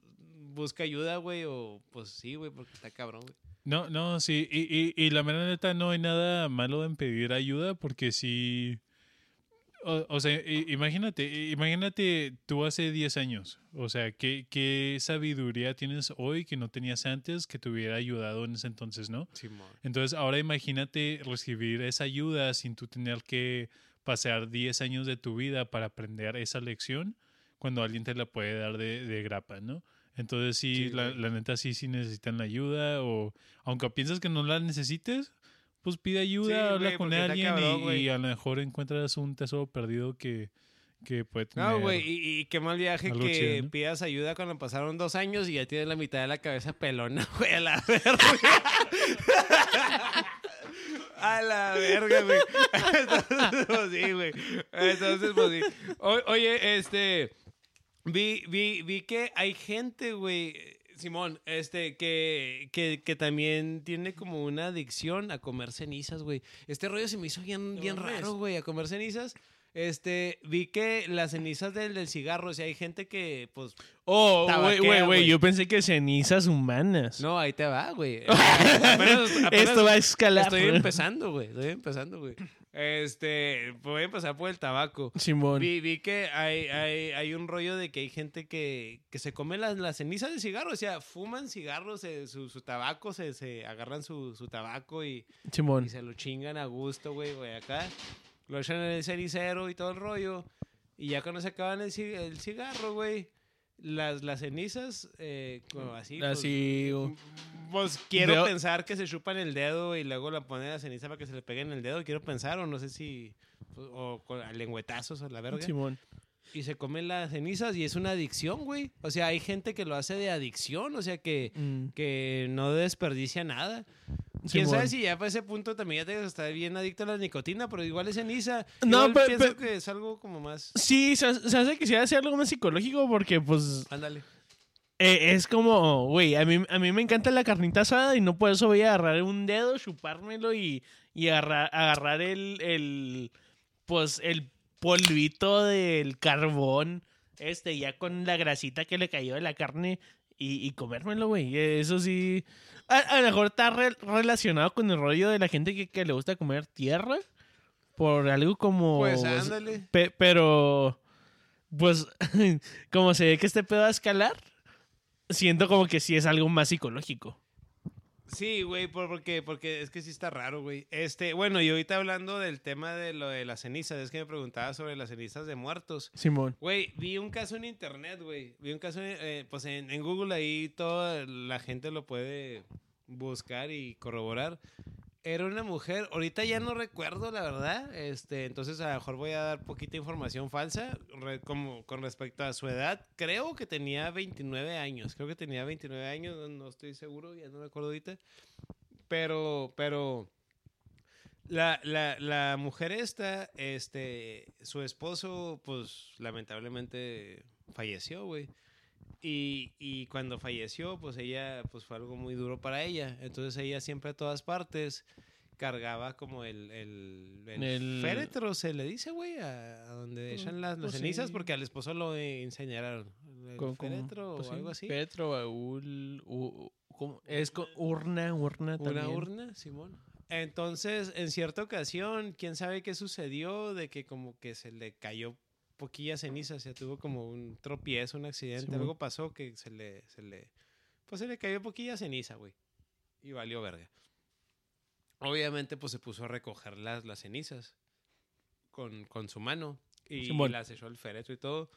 busca ayuda, güey, o pues sí, güey, porque está cabrón, güey. No, no, sí. Y, y, y la mera neta no hay nada malo en pedir ayuda porque si... O, o sea, imagínate, imagínate tú hace 10 años. O sea, ¿qué, ¿qué sabiduría tienes hoy que no tenías antes que te hubiera ayudado en ese entonces, no? Simón. Entonces, ahora imagínate recibir esa ayuda sin tú tener que pasar 10 años de tu vida para aprender esa lección cuando alguien te la puede dar de, de grapa, ¿no? Entonces, sí, Sí, la, neta sí, sí necesitan la ayuda o aunque piensas que no la necesites, pues pide ayuda, Sí, habla con alguien cabrón, y, a lo mejor encuentras un tesoro perdido que, que puede tener. No, güey, y, y qué mal viaje que chido, ¿no? pidas ayuda cuando pasaron dos años y ya tienes la mitad de la cabeza pelona, güey, a la verga. A la verga, güey. Entonces, pues sí, güey. Entonces, pues sí. O- oye, este. Vi, vi, vi que hay gente, güey. Simón, este, que, que, que también tiene como una adicción a comer cenizas, güey. Este rollo se me hizo bien, bien raro, güey, a comer cenizas. Este, vi que las cenizas del, del cigarro, o sea, hay gente que, pues, Oh, güey, güey, yo pensé que cenizas humanas. no, ahí te va, güey. Esto va a escalar. Estoy empezando, güey, estoy empezando, güey. Este, voy a empezar por el tabaco. Simón. Vi, vi que hay, hay, hay un rollo de que hay gente que, que se come las, las cenizas de cigarro, o sea, fuman cigarros, se- su, su tabaco, se, se agarran su, su tabaco y, Simón. y se lo chingan a gusto, güey, güey, acá. Lo echan en el cenicero y todo el rollo. Y ya cuando se acaban el, ci- el cigarro, güey, las, las cenizas, eh, como así. pues, Así. pues quiero pensar que se chupan el dedo y luego la ponen la ceniza para que se le pegue en el dedo. Quiero pensar, o no sé si. pues, O con a lengüetazos o la verga. Simón. Y se comen las cenizas y es una adicción, güey. O sea, hay gente que lo hace de adicción, o sea, que, Mm, que no desperdicia nada. Quién sabe si ya para ese punto también ya te estás bien adicto a la nicotina, pero igual es ceniza. No, Igual pe- pienso que es algo como más. Sí, se, se hace que sea algo más psicológico porque, pues, Ándale. eh, es como, güey, a mí, a mí me encanta la carnita asada y no por eso voy a agarrar un dedo, chupármelo y, y agarrar, agarrar el, el, pues, el polvito del carbón, este, ya con la grasita que le cayó de la carne y, y comérmelo, güey. Eso sí, a, a lo mejor está re- relacionado con el rollo de la gente que, que le gusta comer tierra por algo como... Pues ándale. Pe- pero, pues, como se ve que este pedo va a escalar, siento como que sí es algo más psicológico. Sí, güey, por- porque, porque es que sí está raro, güey. Este, bueno, y ahorita hablando del tema de lo de las cenizas, es que me preguntaba sobre las cenizas de muertos. Simón. Güey, vi un caso en internet, güey. Vi un caso, en, eh, pues en, en Google ahí toda la gente lo puede buscar y corroborar. Era una mujer, ahorita ya no recuerdo la verdad, este, entonces a lo mejor voy a dar poquita información falsa re- como con respecto a su edad. Creo que tenía 29 años, creo que tenía 29 años, no, no estoy seguro, ya no me acuerdo ahorita. Pero, pero la, la, la mujer esta, este, su esposo, pues lamentablemente falleció, güey. Y, y cuando falleció, pues ella, pues fue algo muy duro para ella. Entonces ella siempre a todas partes cargaba como el, el, el El- féretro, se le dice, güey, a, a donde echan las, las pues cenizas, sí. porque al esposo lo incineraron. ¿El féretro pues o sí, algo así? Féretro, baúl, es con urna, urna Una también. urna, Simón. Entonces, en cierta ocasión, quién sabe qué sucedió, de que como que se le cayó poquilla ceniza, o sea, tuvo como un tropiezo, un accidente, Simón. algo pasó que se le, se le, pues se le cayó poquilla ceniza, güey. Y valió verga. Obviamente, pues se puso a recoger las, las cenizas con, con su mano y, las echó al féretro y todo.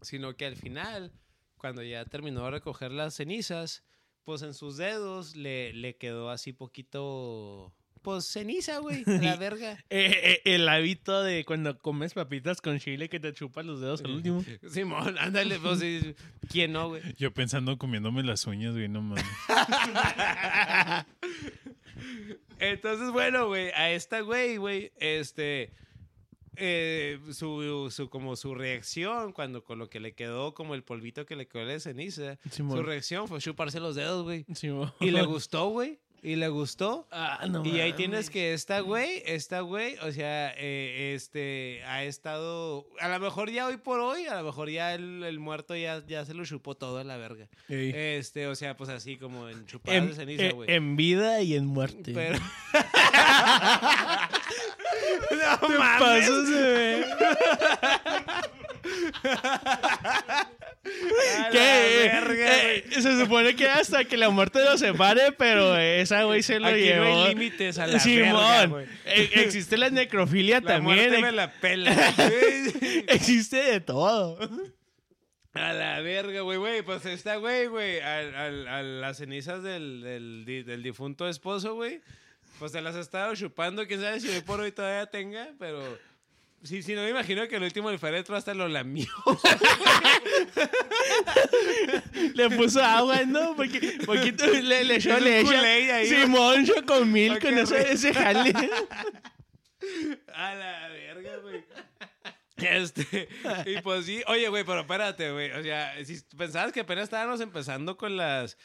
Sino que al final, cuando ya terminó de recoger las cenizas, pues en sus dedos le, le quedó así poquito, pues ceniza, güey, a la verga. Eh, eh, el hábito de cuando comes papitas con chile que te chupas los dedos al último. Simón, ándale, pues sí, ¿quién no, güey? Yo pensando comiéndome las uñas, güey, no mames. Entonces, bueno, güey, a esta güey, güey, este, eh, su, su, como su reacción cuando con lo que le quedó, como el polvito que le quedó de ceniza, su reacción fue chuparse los dedos, güey. Simón. Y le gustó, güey, y le gustó. Ah, no Y ahí mames. tienes que esta güey, esta güey, o sea, eh, este, ha estado, a lo mejor ya hoy por hoy, a lo mejor ya el, el muerto ya, ya se lo chupó todo a la verga. Ey. Este, o sea, pues así como en chupadas en, de ceniza, eh, güey. en vida y en muerte. Pero... Pasas ver. A ¿Qué? verga, Eh, se supone que hasta que la muerte los separe, pero esa güey se lo Aquí llevó. no hay límites a la verga, Simón. Eh, existe la necrofilia La también. muerte me la pela. Existe de todo. A la verga, güey, güey. Pues está, güey, güey. A, las cenizas del, del difunto esposo, güey. Pues se las ha estado chupando. Quién sabe si hoy por hoy todavía tenga, pero. Sí, sí, no me imagino que el último del féretro hasta lo lamió. Le puso agua, ¿no? Porque, poquito le, le echó leche. Simón Ah, con ese, rico. ese jale. A la verga, güey. Este, y pues sí, oye, güey, pero espérate, güey. O sea, si pensabas que apenas estábamos empezando con las.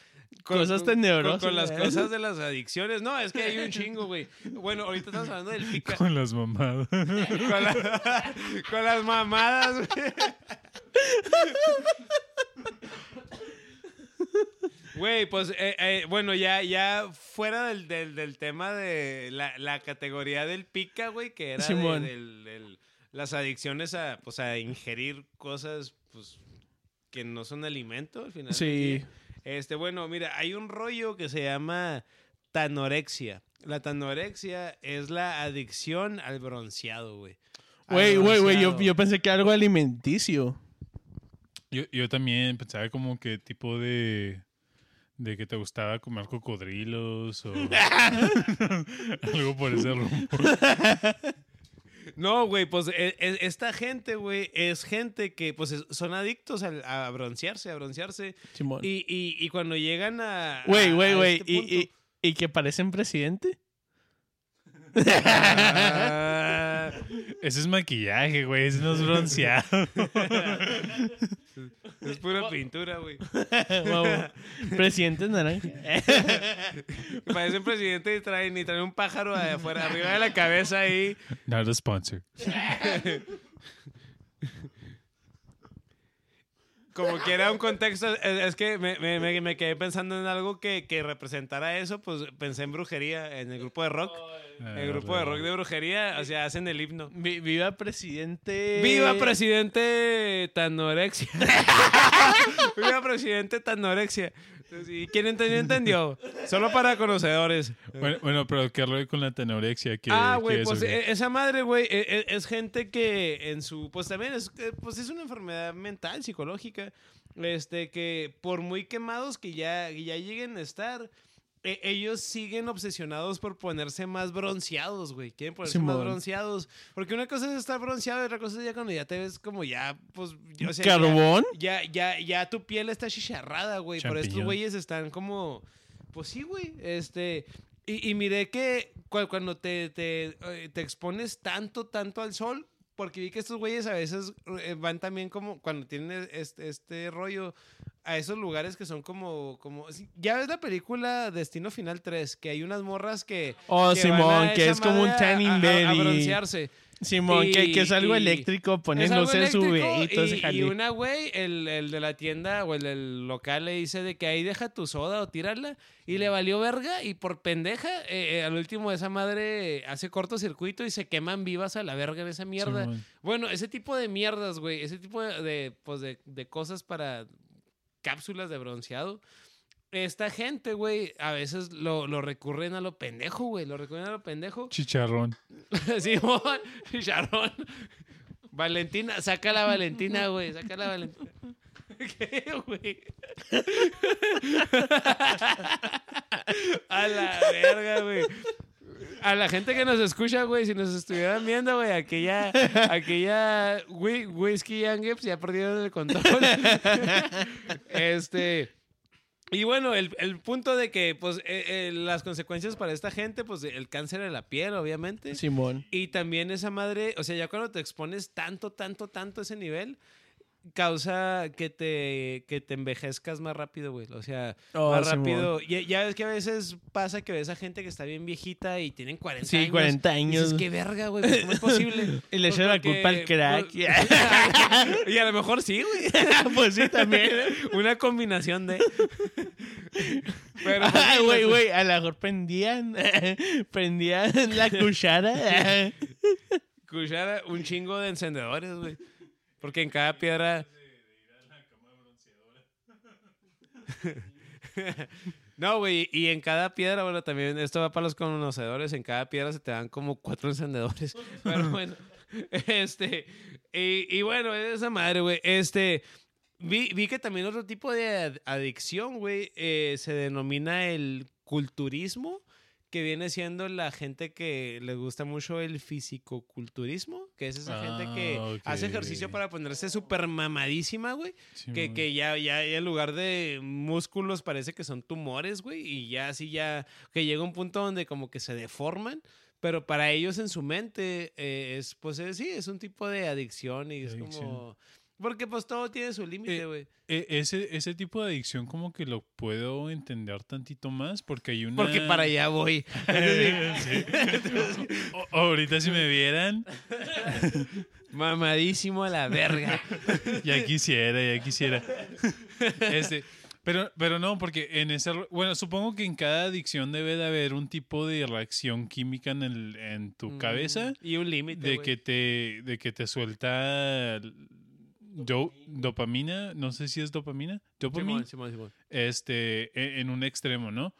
Con- Cosas con- tenebrosas, Con, con las cosas de las adicciones. No, es que hay un chingo, güey. Bueno, ahorita estamos hablando del pica. Con las mamadas. Con, la- con las mamadas, güey. Güey, pues, eh, eh, bueno, ya, ya fuera del, del, del tema de la, la categoría del pica, güey, que era de- Simón. del- del- las adicciones a, pues, a ingerir cosas, pues, que no son alimento al final. del Sí. día. Este, bueno, mira, hay un rollo que se llama tanorexia. La tanorexia es la adicción al bronceado, güey. Güey, güey, güey. Yo, yo pensé que algo alimenticio. Yo, yo también pensaba como que tipo de... De que te gustaba comer cocodrilos o algo por ese rumbo. No, güey, pues e- e- esta gente, güey, es gente que pues es- son adictos a, broncearse, a broncearse. Simón. Y, y, y cuando llegan a... Güey, güey, güey. este y que parecen presidente. Ah, Ese es maquillaje, güey. Ese no es bronceado. es pura pintura, güey. Presidente naranja. Parece un presidente y traen, y traen un pájaro de afuera, arriba de la cabeza ahí. Not a sponsor. Como que era un contexto, es, es que me, me- me- me quedé pensando en algo que, que representara eso, pues pensé en brujería, en el grupo de rock. El grupo de rock de brujería, o sea, hacen el himno. Vi- Viva presidente. ¡Viva presidente Tanorexia! ¡Viva presidente Tanorexia! ¿Y quién entendió, entendió? Solo para conocedores. Bueno, bueno, pero ¿qué rollo con la tenorexia? ¿Qué, ah, güey, es, pues o qué? e- esa madre, güey, e- e- es, gente que en su, pues también es, eh, pues es una enfermedad mental, psicológica, este, que por muy quemados que ya, ya lleguen a estar, e- ellos siguen obsesionados por ponerse más bronceados, güey, quieren ponerse más bronceados, porque una cosa es estar bronceado y otra cosa es ya cuando ya te ves como ya, pues, o sea, Carbón. ya, ya, ya tu piel está chicharrada, güey. Por estos güeyes están como. Pues sí, güey. Este. Y, y miré que cu- cuando te, te, eh, te expones tanto, tanto al sol, porque vi que estos güeyes a veces eh, van también como cuando tienen este, este rollo, a esos lugares que son como, como... Ya ves la película Destino Final 3, que hay unas morras que... Oh, que van Simón, a que es como un tanning a- bed A, y- broncearse. Simón, que, que es algo y- eléctrico, Es poniéndose algo en su eléctrico y todo ese y, una güey, el, el de la tienda o el del local le dice de que ahí deja tu soda o tírala y le valió verga y por pendeja eh, eh, al último esa madre hace cortocircuito y se queman vivas a la verga en esa mierda. Simón. Bueno, ese tipo de mierdas, güey, ese tipo de, de, pues de, de cosas para cápsulas de bronceado. Esta gente, güey, a veces lo, lo recurren a lo pendejo, güey. Lo recurren a lo pendejo. Chicharrón. Simón, Sharon. Valentina, saca la Valentina, güey. Saca la Valentina. ¿Qué, güey? A la verga, güey. A la gente que nos escucha, güey, si nos estuvieran viendo, güey, aquella, aquella whi- whisky Young Gips ya perdieron el control. este. Y bueno, el, el punto de que, pues, eh, eh, las consecuencias para esta gente, pues, el cáncer de la piel, obviamente. Simón. Y también esa madre, o sea, ya cuando te expones tanto, tanto, tanto a ese nivel, causa que te, que te envejezcas más rápido, güey. O sea, Oh, más rápido. Y ya ves que a veces pasa que ves a gente que está bien viejita y tienen 40 Sí, años. 40 Y dices, años. qué verga, güey, pues, ¿cómo es posible? Y le Pues echan la culpa al crack. pues, y a lo mejor sí, güey. pues sí, también. Una combinación de... Pero, Ah, sí, güey, güey, a lo mejor prendían, prendían la cuchara. Cuchara, un chingo de encendedores, güey. Porque en cada piedra. No, güey, y en cada piedra, bueno, también esto va para los conocedores, en cada piedra se te dan como cuatro encendedores. Pero bueno, este, y, y bueno, esa madre, güey, este, vi, vi que también otro tipo de ad- adicción, güey, eh, se denomina el culturismo, que viene siendo la gente que le gusta mucho el fisicoculturismo, que es esa gente que Ah, hace ejercicio para ponerse súper mamadísima, güey. Que, que ya, ya, ya en lugar de músculos parece que son tumores, güey. Y ya así ya, que llega un punto donde como que se deforman. Pero para ellos en su mente eh, es, pues eh, sí, es un tipo de adicción y es Adicción. como... Porque pues todo tiene su límite, Eh, güey. E- ese, ese tipo de adicción como que lo puedo entender tantito más porque hay una... Porque para allá voy. Sí. O- ahorita si me vieran, Mamadísimo a la verga. ya quisiera, ya quisiera. Este, pero, pero no, porque en ese... Bueno, supongo que en cada adicción debe de haber un tipo de reacción química en, el, en tu cabeza Mm, Y un límite, de güey. que te de que te suelta do- dopamina, no sé si es dopamina, dopamina, Simón, Simón, Simón. este, e- en, un extremo, ¿no?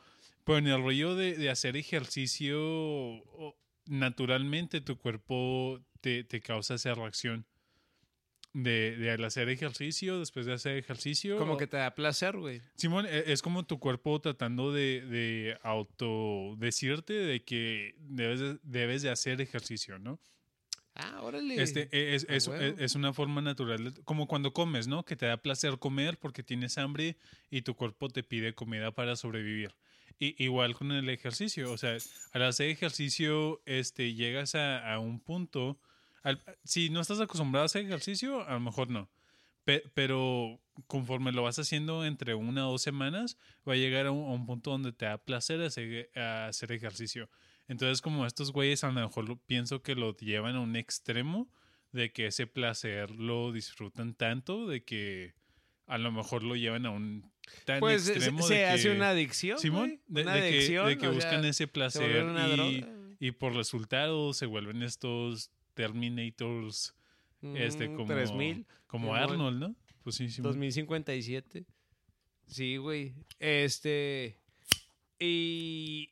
Pero en el rollo de, de hacer ejercicio, naturalmente tu cuerpo te, te causa esa reacción. De, de al hacer ejercicio, después de hacer ejercicio. Como que te da placer, güey. Simón, e- es como tu cuerpo tratando de, de autodecirte de que debes de, debes de hacer ejercicio, ¿no? Ah, órale. Este, e- es, a es- huevo. es una forma natural, como cuando comes, ¿no? Que te da placer comer porque tienes hambre y tu cuerpo te pide comida para sobrevivir. Y, igual con el ejercicio, o sea, al hacer ejercicio, este, llegas a, a un punto, al- si no estás acostumbrado a hacer ejercicio, a lo mejor no. Pe- pero conforme lo vas haciendo entre una o dos semanas, va a llegar a un, a un punto donde te da placer hacer, hacer ejercicio. Entonces, como estos güeyes a lo mejor lo- pienso que lo llevan a un extremo de que ese placer lo disfrutan tanto de que a lo mejor lo llevan a un tan Pues extremo se de hace que, una adicción, Simón, de, Una de que, adicción, de que buscan sea, ese se placer y, por resultado se vuelven estos Terminators este Mm, como 3000, como. Arnold, ¿no? Pues sí, Simón. 2057. Sí, güey. Este. Y.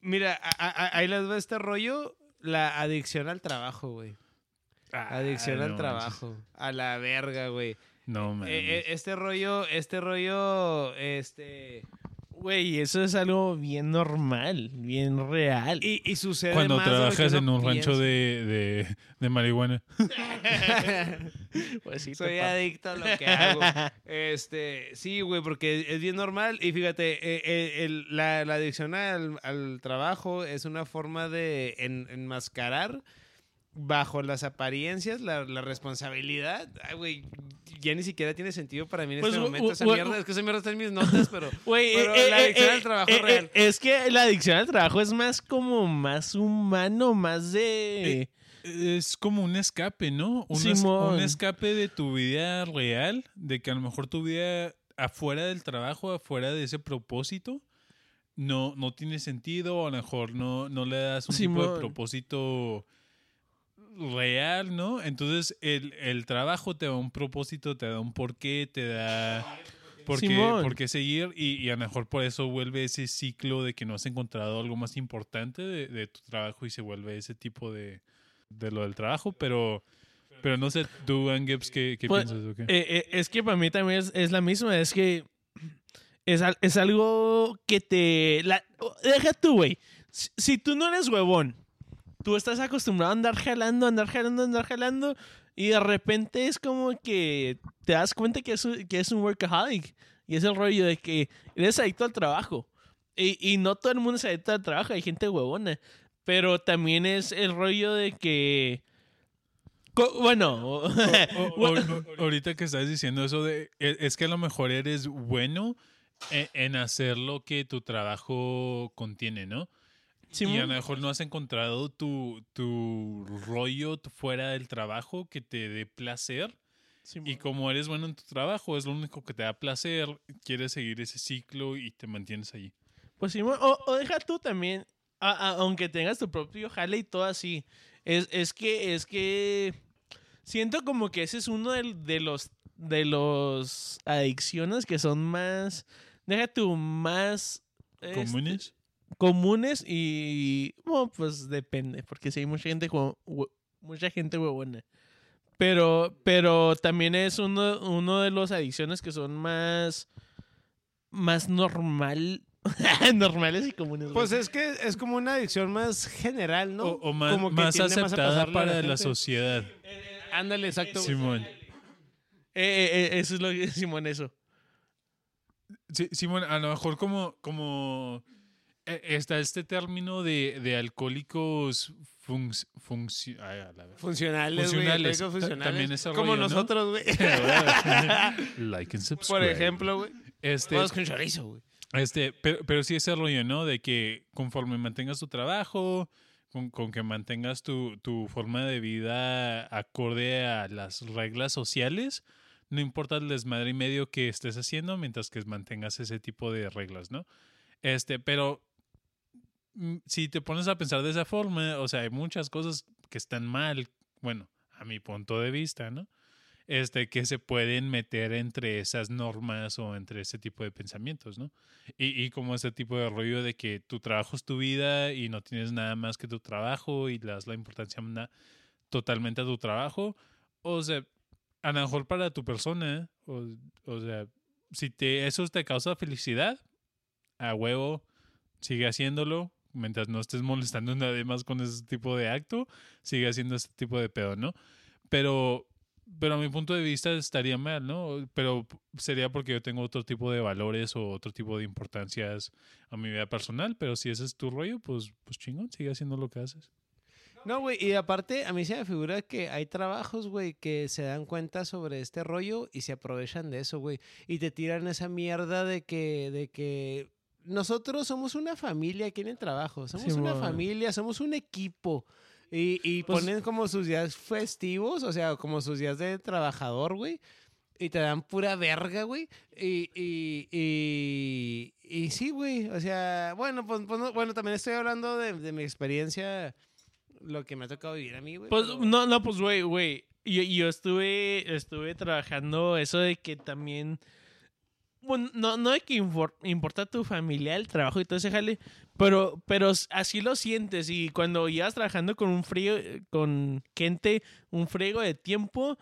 Mira, a- ahí les va este rollo. La adicción al trabajo, güey. Ah, Adicción no al manches. trabajo. A la verga, güey. No, man. Eh, eh, este rollo, este rollo, este. Güey, eso es algo bien normal, bien real. Y, y sucede Cuando más trabajas en un rancho de, de, de marihuana. Pues sí, Soy adicto a lo que hago. Este, sí, güey, porque es bien normal. Y fíjate, eh, eh, el- la, la adicción al, al trabajo es una forma de en- enmascarar bajo las apariencias, la, la responsabilidad, ay, güey, ya ni siquiera tiene sentido para mí en Pues, este momento esa mierda. Es que esa mierda está en mis notas, pero... Güey, Pero eh, la eh, adicción eh, al trabajo eh, real. eh, es que la adicción al trabajo es más como más humano, más de... Es como un escape, ¿no? Un, es- Simón. un escape de tu vida real, de que a lo mejor tu vida afuera del trabajo, afuera de ese propósito, no, no tiene sentido, o a lo mejor no, no le das un tipo de propósito real, ¿no? Entonces el, el trabajo te da un propósito, te da un porqué, te da por qué, Simón. por qué seguir y, y a lo mejor por eso vuelve ese ciclo de que no has encontrado algo más importante de, de tu trabajo y se vuelve ese tipo de, de lo del trabajo, pero, pero no sé, tú, Angeps, ¿qué, qué Pues, piensas? o qué? Eh, eh, es que para mí también es, es la misma, es que es, al- es algo que te... la- deja tú, güey. Si, si tú no eres huevón, tú estás acostumbrado a andar jalando, andar jalando, andar jalando, y de repente es como que te das cuenta que es, un- que es un workaholic. Y es el rollo de que eres adicto al trabajo. Y, y no todo el mundo es adicto al trabajo, hay gente huevona. Pero también es el rollo de que... Bueno, O- o- o- ahorita que estás diciendo eso de e- es que a lo mejor eres bueno en, en hacer lo que tu trabajo contiene, ¿no? Y a lo mejor no has encontrado tu, tu rollo fuera del trabajo que te dé placer. Y como eres bueno en tu trabajo, es lo único que te da placer, quieres seguir ese ciclo y te mantienes allí. Pues sí, o, o deja tú también, a- a- aunque tengas tu propio jale y todo así, es, es que, es que siento como que ese es uno del- de, los, de los adicciones que son más, deja tú, más este, ¿Comunes? y, bueno, pues depende, porque si hay mucha gente, hue- hue- mucha gente huevona. Pero, pero también es uno, uno de los adicciones que son más, más normal, normales y comunes. Pues es que es como una adicción más general, ¿no? O, o más, Como que más aceptada para la, sociedad. Ándale, exacto. Simón. Eh, eh, eh, eso es lo que Simón, eso. Sí, Simón, a lo mejor como, como está este término de, de alcohólicos func- funci- ay, a la vez. Funcionales, güey. Funcionales. funcionales. también Como nosotros, güey. like and subscribe. Por ejemplo, güey. Este, Todos con chorizo, güey. este, pero, pero sí ese rollo, ¿no? De que conforme mantengas tu trabajo, con, con que mantengas tu, tu forma de vida acorde a las reglas sociales, no importa el desmadre y medio que estés haciendo mientras que mantengas ese tipo de reglas, ¿no? Este, pero si te pones a pensar de esa forma, o sea, hay muchas cosas que están mal, bueno, a mi punto de vista, ¿no? Este, que se pueden meter entre esas normas o entre ese tipo de pensamientos, ¿no? Y, y como ese tipo de rollo de que tu trabajo es tu vida y no tienes nada más que tu trabajo y le das la importancia totalmente a tu trabajo, o sea, a lo mejor para tu persona, o, o sea, si te, eso te causa felicidad, a huevo, sigue haciéndolo. Mientras no estés molestando a nadie más con ese tipo de acto, sigue haciendo ese tipo de pedo, ¿no? Pero, pero a mi punto de vista estaría mal, ¿no? Pero sería porque yo tengo otro tipo de valores o otro tipo de importancias a mi vida personal. Pero si ese es tu rollo, pues, pues chingón, sigue haciendo lo que haces. No, güey, y aparte a mí se me figura que hay trabajos, güey, que se dan cuenta sobre este rollo y se aprovechan de eso, güey. Y te tiran esa mierda de que, de que nosotros somos una familia aquí en el trabajo. Somos una familia, somos un equipo. Y, y Pues- ponen como sus días festivos, o sea, como sus días de trabajador, güey. Y te dan pura verga, güey. Y, y, y, y sí, güey. O sea, bueno, pues, pues no- bueno, también estoy hablando de, de mi experiencia, lo que me ha tocado vivir a mí, güey. Pues, pero- no, no, pues, güey, güey. Yo, yo estuve, estuve trabajando eso de que también. Bueno, no, no de que infor- importa tu familia, el trabajo y todo ese jale, pero, pero así lo sientes. Y cuando llevas trabajando con un frío, eh, con gente, un friego de tiempo,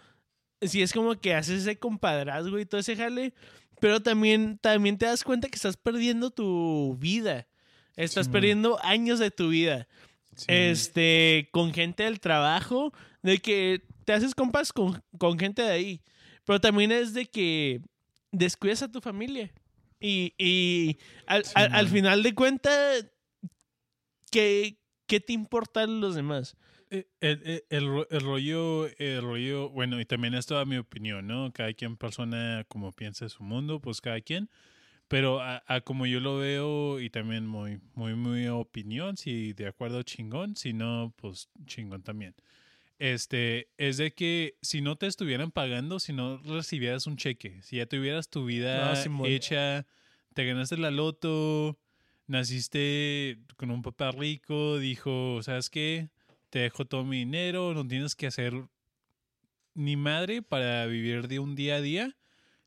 sí es como que haces ese compadrazgo y todo ese jale, pero también, también te das cuenta que estás perdiendo tu vida. Estás perdiendo años de tu vida este, con gente del trabajo, de que te haces compas con, con gente de ahí, pero también es de que descuidas a tu familia. Y, y al, Sí, al- final de cuentas, que ¿qué te importan los demás? Eh, El, el- el ro- el rollo, el rollo, bueno, y también esto a mi opinión, ¿no? Cada quien persona como piensa su mundo, pues cada quien. Pero a, a como yo lo veo, y también muy, muy, muy opinión, si de acuerdo, chingón, si no, pues chingón también. Este, es de que si no te estuvieran pagando, si no recibieras un cheque, si ya tuvieras tu vida Ah, Simón. hecha, te ganaste la loto, naciste con un papá rico, dijo, ¿sabes qué? Te dejo todo mi dinero, no tienes que hacer ni madre para vivir de un día a día,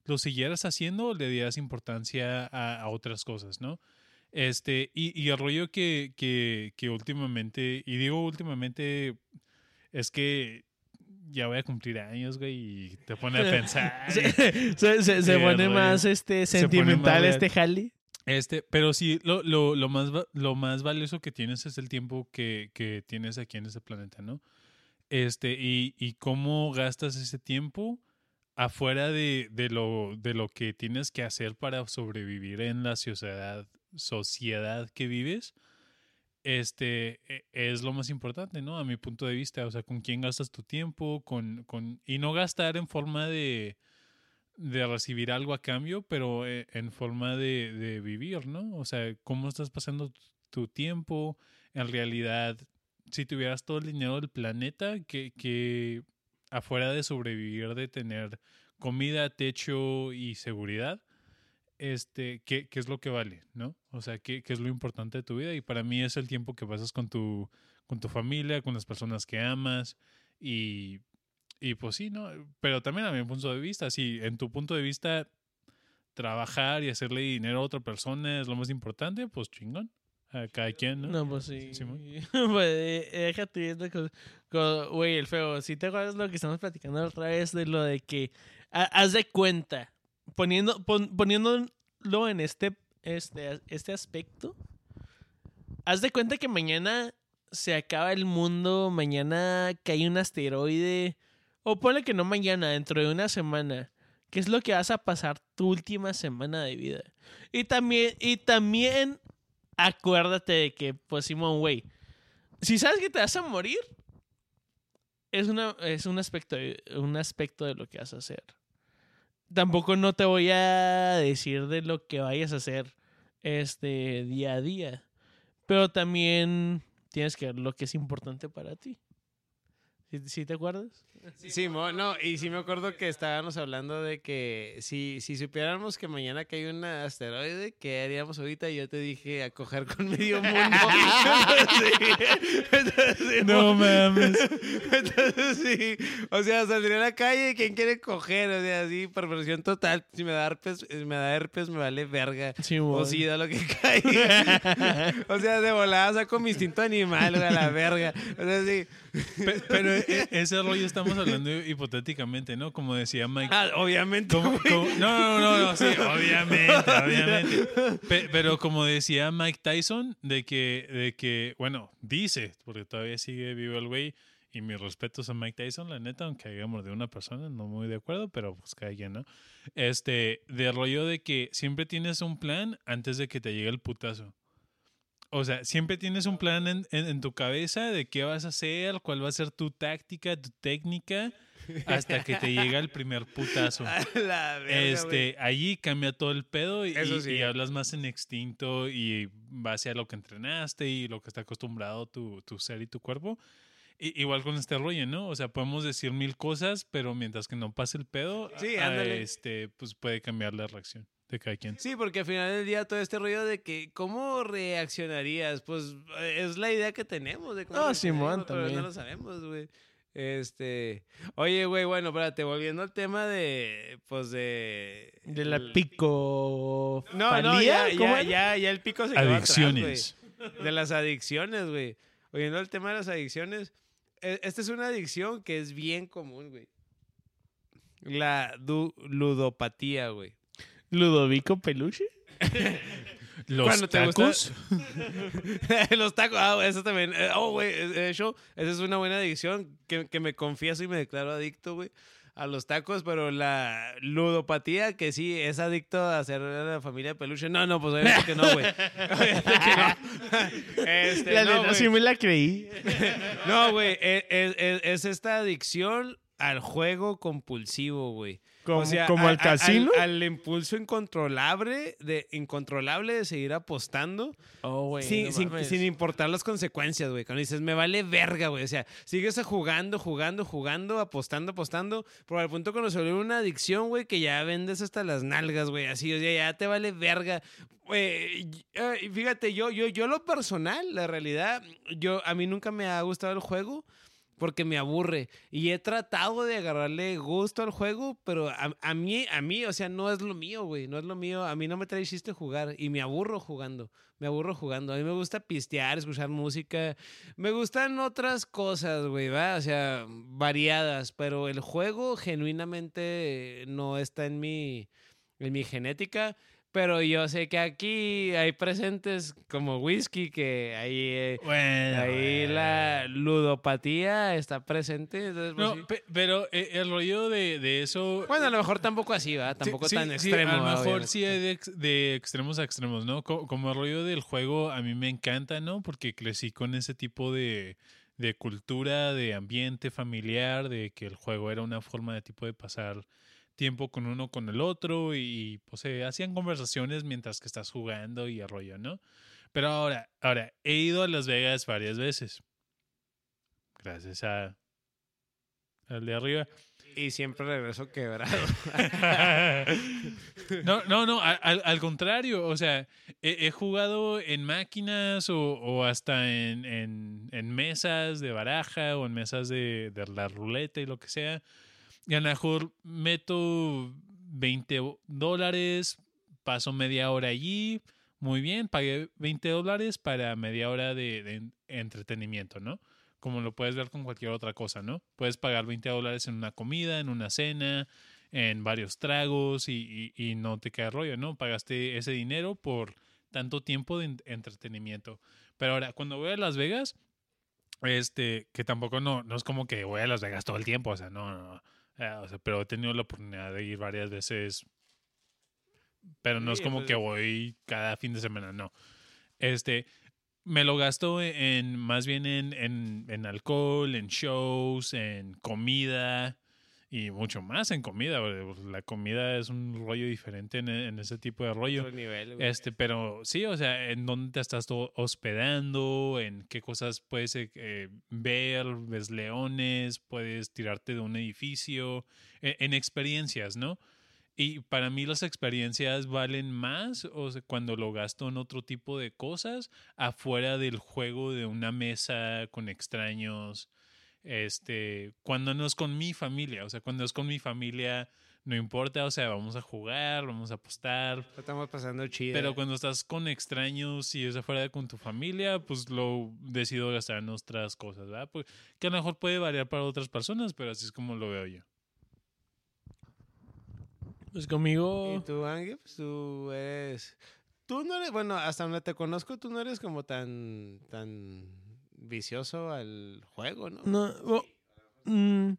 lo siguieras haciendo, le dieras importancia a, a otras cosas, ¿no? Este, y, y el rollo que, que, que últimamente, y digo últimamente, es que ya voy a cumplir años, güey, y te pone a pensar. Se, se- se- se Sí, pone más este sentimental más este jali. Este, pero sí, lo, lo, lo, más, lo más valioso que tienes es el tiempo que, que tienes aquí en este planeta, ¿no? Este, y, y cómo gastas ese tiempo afuera de, de, lo, de lo que tienes que hacer para sobrevivir en la sociedad, sociedad que vives, este, e- es lo más importante, ¿no? A mi punto de vista, o sea, con quién gastas tu tiempo, con, con, y no gastar en forma de, de recibir algo a cambio, pero eh, en forma de, de vivir, ¿no? O sea, cómo estás pasando tu- tiempo. En realidad, si tuvieras todo el dinero del planeta, que, que afuera de sobrevivir, de tener comida, techo y seguridad, este, ¿qué, qué es lo que vale, ¿no? O sea, ¿qué, qué es lo importante de tu vida? Y para mí es el tiempo que pasas con tu, con tu familia, con las personas que amas y, y pues sí, ¿no? Pero también a mi punto de vista, si en tu punto de vista trabajar y hacerle dinero a otra persona es lo más importante, pues chingón. A cada quien, ¿no? No, pues sí. Simón. pues eh, déjate con, con- güey, el feo. Si te acuerdas lo que estamos platicando otra vez de lo de que ha- haz de cuenta, poniendo, pon- poniéndolo en este, este, este aspecto, haz de cuenta que mañana se acaba el mundo, mañana cae un asteroide, o ponle que no mañana, dentro de una semana. ¿Qué es lo que vas a pasar tu última semana de vida? Y también, y también acuérdate de que, pues, Simón, güey, si sabes que te vas a morir, es, una, es un, aspecto un aspecto de lo que vas a hacer. Tampoco no te voy a decir de lo que vayas a hacer este día a día, pero también tienes que ver lo que es importante para ti. ¿Sí, sí te acuerdas? Sí, no, y sí me acuerdo que estábamos hablando de que si, si supiéramos que mañana cae un asteroide, ¿qué haríamos ahorita? Y yo te dije a coger con medio mundo. Sí. Entonces, sí, No mames. Entonces sí, o sea, saldría a la calle, ¿quién quiere coger? O sea, así, perversión total. Si me da herpes, eh, me da herpes, me vale verga. Sí, O sí, da lo que caiga. o sea, de volada saco mi instinto animal, güey, a la verga. O sea, sí. Pe- Pero e- ese rollo estamos hablando hipotéticamente, ¿no? Como decía Mike. Ah, obviamente. como- güey. como- no, no, no, no, sí, obviamente, obviamente. Pe- pero como decía Mike Tyson, de que, de que, bueno, dice, porque todavía sigue vivo el güey, y mis respetos a Mike Tyson, la neta, aunque hagamos de una persona, no muy de acuerdo, pero pues cada quien, ¿no? Este, de rollo de que siempre tienes un plan antes de que te llegue el putazo. O sea, siempre tienes un plan en, en- en tu cabeza de qué vas a hacer, cuál va a ser tu táctica, tu técnica, hasta que te llega el primer putazo. La verga. Este, allí cambia todo el pedo y, sí. hablas más en extinto y base a lo que entrenaste y lo que está acostumbrado tu, tu ser y tu cuerpo. I- igual con este rollo, ¿no? O sea, podemos decir mil cosas, pero mientras que no pase el pedo, Sí, a- este, pues puede cambiar la reacción de cada quien. Sí, porque al final del día todo este rollo de que cómo reaccionarías, pues eh, es la idea que tenemos de cómo reaccionaríamos, Simón, pero también. no lo sabemos, güey. Este, oye, güey, bueno, espérate, volviendo al tema de, pues de... De la pico. No, no, ya, ¿Cómo ya, ya, ya el pico se quedó atrás. Adicciones. de las adicciones, güey. Oyendo el tema de las adicciones, e- esta es una adicción que es bien común, güey. La ludopatía, güey. Ludovico Peluche. Los Cuando te gusta- tacos. Los tacos, ah, güey, eso también. Eh, Oh, güey, de hecho, esa es una buena adicción que, que me confieso y me declaro adicto, güey. a los tacos, pero la ludopatía, que sí es adicto a hacer la familia peluche. No, no, pues obviamente que no, güey. Obviamente que no. Este, La no, neta sí me la creí. No, güey, es, es- es- es esta adicción al juego compulsivo, güey. Como, O sea, como a- al casino. Al, al impulso incontrolable de, incontrolable de seguir apostando oh, güey. sin, no sin- sin importar las consecuencias, güey. Cuando dices, me vale verga, güey. O sea, sigues jugando, jugando, jugando, apostando, apostando. Pero al punto cuando se vuelve una adicción, güey, que ya vendes hasta las nalgas, güey. Así, o sea, ya te vale verga. Güey, eh, fíjate, yo, yo, yo lo personal, la realidad, yo, a mí nunca me ha gustado el juego porque me aburre. Y he tratado de agarrarle gusto al juego, pero a, a mí, a mí, o sea, no es lo mío, güey. No es lo mío. A mí no me trae chiste jugar y me aburro jugando. Me aburro jugando. A mí me gusta pistear, escuchar música. Me gustan otras cosas, güey, ¿va? O sea, variadas. Pero el juego genuinamente no está en mi, en mi genética. Pero yo sé que aquí hay presentes como whisky, que ahí, eh, Bueno. ahí bueno. la ludopatía está presente. entonces, pues, No, sí. pe- pero eh, el rollo de, de eso. Bueno, a lo mejor tampoco así, ¿va? Tampoco Sí, tan sí, extremo. a lo mejor Obviamente. sí hay de, ex- de extremos a extremos, ¿no? Co- Como, el rollo del juego, a mí me encanta, ¿no? Porque crecí con ese tipo de, de cultura, de ambiente familiar, de que el juego era una forma de tipo de pasar tiempo con uno con el otro y pues se hacían conversaciones mientras que estás jugando y el rollo, ¿no? Pero ahora, ahora, he ido a Las Vegas varias veces. Gracias a al de arriba. Y siempre regreso quebrado. No, no, no, al, al contrario, o sea, he, he jugado en máquinas o, o hasta en, en- en mesas de baraja o en mesas de, de la ruleta y lo que sea. Y a lo mejor meto 20 dólares, paso media hora allí, muy bien, pagué 20 dólares para media hora de, entretenimiento, ¿no? Como lo puedes ver con cualquier otra cosa, ¿no? Puedes pagar 20 dólares en una comida, en una cena, en varios tragos y, y- y no te queda rollo, ¿no? Pagaste ese dinero por tanto tiempo de en- entretenimiento. Pero ahora, cuando voy a Las Vegas, este, que tampoco no, no es como que voy a Las Vegas todo el tiempo, o sea, no, no, no. Eh, o sea, pero he tenido la oportunidad de ir varias veces, pero no es como pues- que voy cada fin de semana, no. Este, me lo gasto en, más bien en, en, en alcohol, en shows, en comida y mucho más en comida. porque La comida es un rollo diferente en, en ese tipo de rollo. Otro nivel, güey. Este, pero sí, o sea, en dónde te estás hospedando, en qué cosas puedes eh, eh, ver, ves leones, puedes tirarte de un edificio, e- en, experiencias, ¿no? Y para mí las experiencias valen más o sea, cuando lo gasto en otro tipo de cosas afuera del juego de una mesa con extraños. Este, cuando no es con mi familia, o sea, cuando es con mi familia, no importa, o sea, vamos a jugar, vamos a apostar, Lo Estamos pasando chido. pero cuando estás con extraños y es afuera con tu familia, pues lo decido gastar en otras cosas, ¿verdad? Pues, que a lo mejor puede variar para otras personas, pero así es como lo veo yo. Pues conmigo. ¿Y tú, Ángel? Pues tú eres... Tú no eres... Bueno, hasta donde te conozco, tú no eres como tan... tan vicioso al juego, ¿no? No. mm,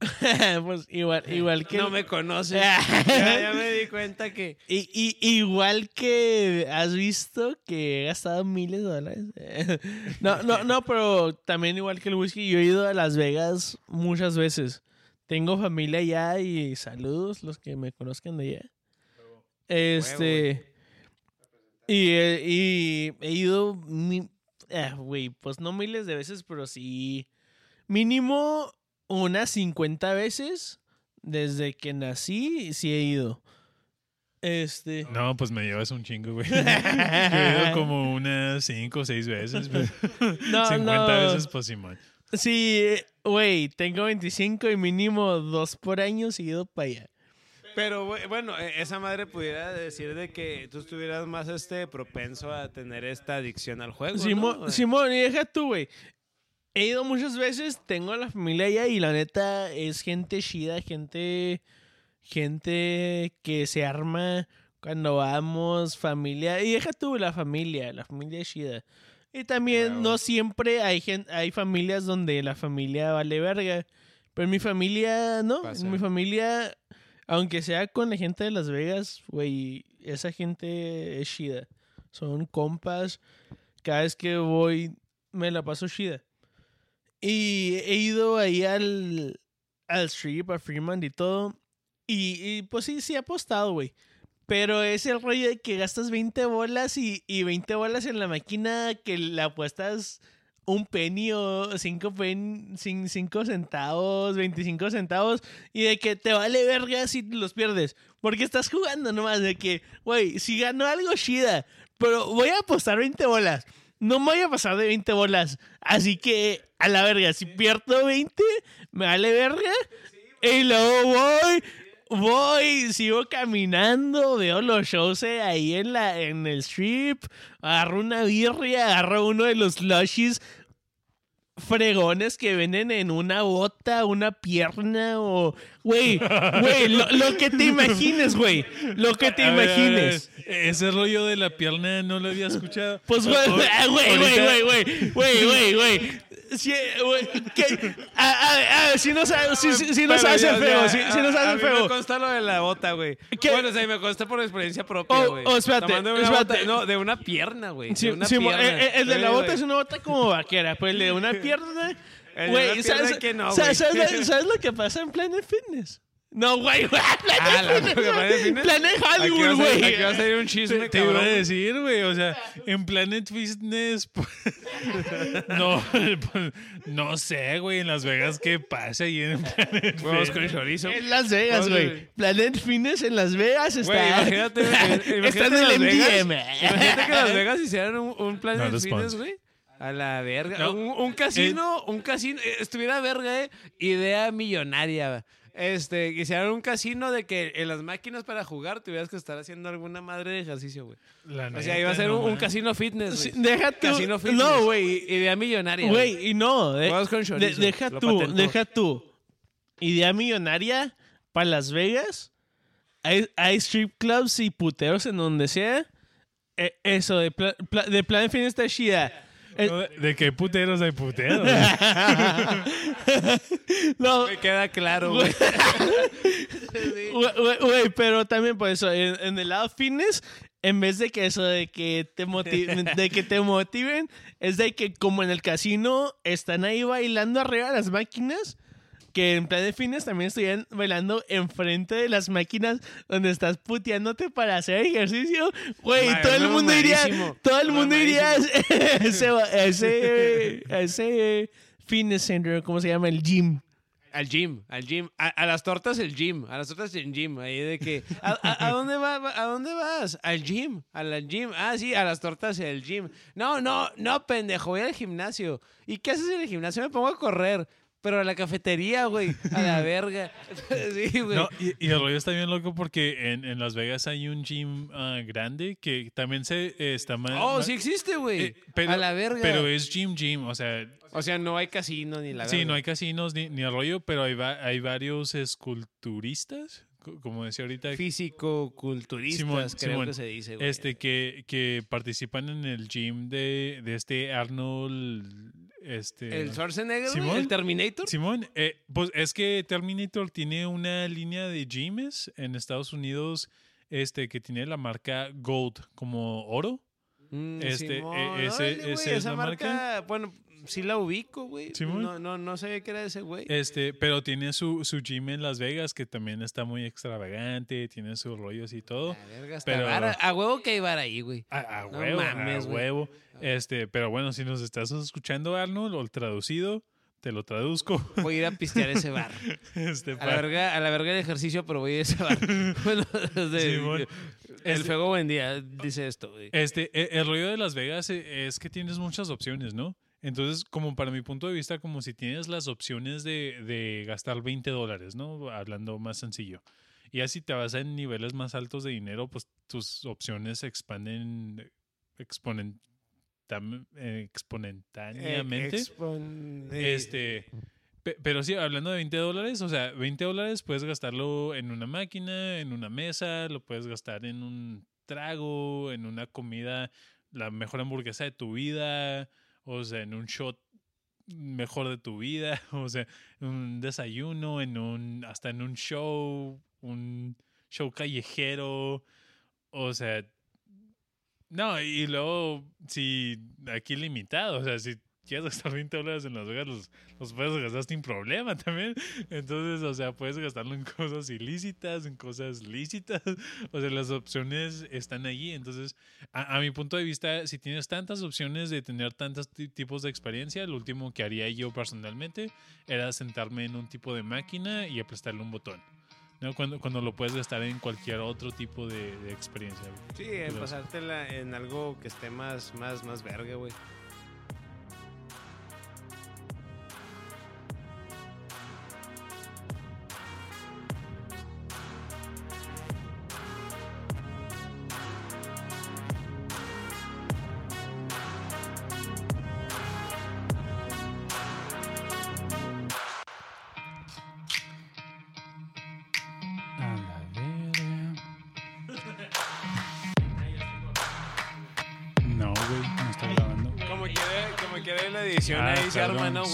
pues igual, igual que. No me conoces. ya, ya me di cuenta que... Y, y- igual que has visto que he gastado miles de dólares. no, no, no, pero también igual que el whisky, yo he ido a Las Vegas muchas veces. Tengo familia allá y saludos los que me conozcan de allá. Este. Y, y he ido. Ah, Güey, pues no miles de veces, pero sí. Mínimo unas 50 veces. Desde que nací, sí he ido. Este. No, pues me llevas un chingo, güey. Yo he ido como unas 5 o 6 veces. pero No, 50 no. veces, pues. Sí, eh, güey, tengo 25 y mínimo dos por año he ido para allá. Pero bu- bueno, e- esa madre pudiera decir de que tú estuvieras más este propenso a tener esta adicción al juego. Simón, ¿no? Simón, y deja tú, güey. He ido muchas veces, tengo a la familia allá y la neta es gente chida, gente, gente que se arma cuando vamos, familia. Y deja tú la familia, la familia es chida. Y también Huevo. no siempre hay, gen- hay familias donde la familia vale verga. Pero en mi familia, no. Pasa. En mi familia, aunque sea con la gente de Las Vegas, güey, esa gente es chida. Son compas. Cada vez que voy, me la paso chida. Y he ido ahí al, al Strip, a Fremont y todo. Y, y, pues sí, sí he apostado, güey. Pero es el rollo de que gastas 20 bolas y, y 20 bolas en la máquina que la apuestas un penny o 5 pen, cin- cinco centavos, 25 centavos y de que te vale verga si los pierdes. Porque estás jugando nomás de que, güey, si gano algo chida, pero voy a apostar 20 bolas. No me voy a pasar de 20 bolas. Así que, a la verga, si pierdo 20, me vale verga. Y luego voy, voy, sigo caminando, veo los shows eh, ahí en, la, en el strip, agarro una birria, agarro uno de los lushies fregones que venden en una bota, una pierna o... Güey, güey, lo, lo que te imagines, güey. Lo que te A ver, a ver, imagines. Ese rollo de la pierna no lo había escuchado. Pues, güey, ah, güey, güey, güey, güey, güey, güey, güey. Si, güey, ¿qué? A, a- a- si no sabes, si, si- si no sabes el feo, si, si no sabes el mí feo. me consta lo de la bota, güey. ¿Qué? Bueno, o sea, me consta por experiencia propia, Oh, güey. oh, espérate, de una espérate. bota- no, de una pierna, güey. Sí, de una sí, pierna. eh, eh, el de Sí, la bota es una bota como vaquera, pues el de una pierna. Güey, ¿sabes, que no, ¿sabes, güey. sabes lo- sabes lo que pasa en Planet Fitness? No, güey, güey, Planet Ah, Fitness. Planet Fitness. Planet Hollywood, güey. Aquí va a salir un Te, chisme, te iba a decir, güey, o sea, en Planet Fitness, pues, no, pues, no sé, güey, en Las Vegas, ¿qué pasa ahí en Planet Huevos Fitness? con chorizo. En Las Vegas, güey. Planet Fitness en Las Vegas está. Güey, imagínate, imagínate está en Las el Vegas. Imagínate que Las Vegas hicieran un, un Planet No Fitness, güey. A la verga. No. Un, un casino, un casino. eh, Estuviera verga, eh. Idea millonaria. Este, hicieran un casino de que en las máquinas para jugar tuvieras que estar haciendo alguna madre de ejercicio, güey. La O sea, iba a ser no un, casino fitness, Sí, deja tú. Casino fitness. No, güey. Idea millonaria. Güey, y no. de- con de- chorizo, deja lo tú, patentó. deja tú. Idea millonaria para Las Vegas. Hay, hay strip clubs y puteros en donde sea. Eh, eso, de, pla- pla- de Planet Fitness está chida. Eh, No, ¿De qué puteros hay puteros? no, Me queda claro, güey. Güey, güey, güey, pero también por eso, en, en el lado fitness, en vez de que eso de que te motiven, de que te motiven, es de que como en el casino están ahí bailando arriba de las máquinas, que en plan de fitness también estuvieran bailando enfrente de las máquinas donde estás puteándote para hacer ejercicio, güey, todo el mundo iría, todo el mundo iría a ese, a ese, a ese fitness center, ¿cómo se llama? El gym. Al gym, al gym. A, a las tortas el gym. A las tortas el gym. Ahí de que. ¿A, a- a dónde va, ¿A dónde vas? Al gym. A la gym. Ah, sí, a las tortas el gym. No, no, no, pendejo. Voy al gimnasio. ¿Y qué haces en el gimnasio? Me pongo a correr. Pero a la cafetería, güey. A la verga. Sí, güey. No, y, y el rollo está bien loco porque en, en Las Vegas hay un gym ah, grande que también se eh, está más... oh, sí existe, güey. eh, a la verga. Pero es gym gym, o sea, O sea, no hay casino ni la sí, verga. no hay casinos ni, ni el rollo, pero hay, va- hay varios esculturistas, co- como decía ahorita, Físico-culturistas, Simón, creo Simón. que se dice, güey. este que, que participan en el gym de, de este Arnold... Este, El Schwarzenegger, Simón. el Terminator. Simón, eh, pues es que Terminator tiene una línea de gyms en Estados Unidos este, que tiene la marca Gold como oro. Mm, Este, Simón, e- ese- ese es esa la marca, bueno, sí la ubico, güey. Simón. No, no, no sabía que era ese güey. Este, pero tiene su, su gym en Las Vegas que también está muy extravagante, tiene sus rollos y todo. La verga, está pero-. A huevo que hay bar ahí, güey. A, a No huevo, mames, a huevo. Este, pero bueno, si nos estás escuchando, Arnold, o el traducido, te lo traduzco. Voy a ir a pistear ese bar. Este, A la verga, a la verga el ejercicio, pero voy a ir a ese bar. bueno, desde- Simón. el Este- fuego buen día dice esto, güey. Este, e- el rollo de Las Vegas e- es que tienes muchas opciones, ¿no? Entonces, como para mi punto de vista, como si tienes las opciones de, de gastar 20 dólares, ¿no? Hablando más sencillo. Y así te vas en niveles más altos de dinero, pues tus opciones se expanden exponen- tam- eh, exponentáneamente. Eh, expon- Este, pe- pero sí, hablando de 20 dólares, o sea, 20 dólares puedes gastarlo en una máquina, en una mesa, lo puedes gastar en un trago, en una comida, la mejor hamburguesa de tu vida, o sea, en un shot mejor de tu vida, o sea, un desayuno, en un, hasta en un show, un show callejero, o sea, no, y luego, si aquí limitado, o sea, si quieres gastar 20 dólares en Las Vegas, los, los puedes gastar sin problema también. Entonces, o sea, puedes gastarlo en cosas ilícitas, en cosas lícitas. O sea, las opciones están allí. Entonces, a, a mi punto de vista, si tienes tantas opciones de tener tantos ti- tipos de experiencia, lo último que haría yo personalmente era sentarme en un tipo de máquina y aprestarle un botón. ¿no? Cuando, cuando lo puedes gastar en cualquier otro tipo de, de experiencia. Sí, en pasártela en algo que esté más, más, más verga, güey.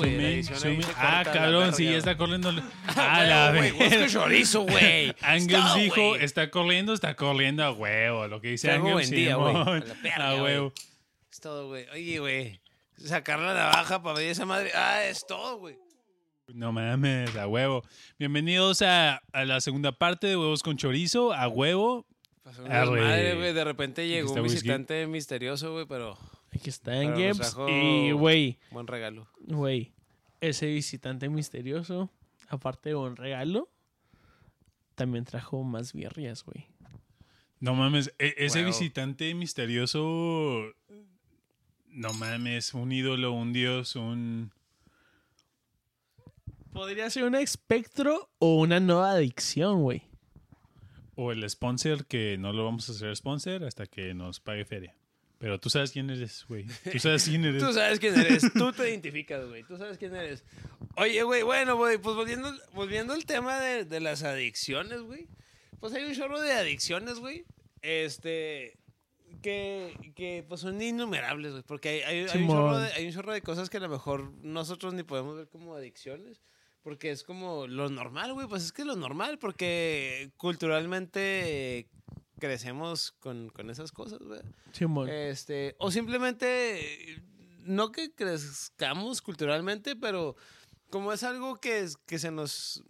Ahí se cabrón, arma, ¿no, güey? La zoom in, edición ahí zoom in. se Ah, la cabrón, sí, está corriendo. A Ah, la güey, vez. Huesco chorizo, güey. Angels dijo, está corriendo, está corriendo a huevo. Lo que dice Angels, buen día, güey. A la huevo. Es todo, güey. Oye, güey. Sacar la navaja para ver esa madre. Ah, es todo, güey. No mames, a huevo. Bienvenidos a, a la segunda parte de Huevos con Chorizo, a huevo. Pasó una madre, güey. De repente llegó un whisky. visitante misterioso, güey, pero Aquí está en trajo- Y, güey, buen regalo. güey, ese visitante misterioso, aparte de un regalo, también trajo más birrias, güey. No mames, e- ese visitante misterioso. No mames, un ídolo, un dios, un. Podría ser un espectro o una nueva adicción, güey. O el sponsor, que no lo vamos a hacer sponsor hasta que nos pague feria. Pero tú sabes quién eres, güey. Tú sabes quién eres. Tú sabes quién eres. Tú te identificas, güey. Tú sabes quién eres. Oye, güey, bueno, güey, pues volviendo, volviendo al tema de, de las adicciones, güey. Pues hay un chorro de adicciones, güey. Este. Que, que pues son innumerables, güey. Porque hay, hay- hay un Simón. chorro de, hay un chorro de cosas que a lo mejor nosotros ni podemos ver como adicciones. Porque es como lo normal, güey. Pues es que es lo normal. Porque culturalmente crecemos con, con esas cosas, güey. Simón. Este, o simplemente, no que crezcamos culturalmente, pero como es algo que, que se nos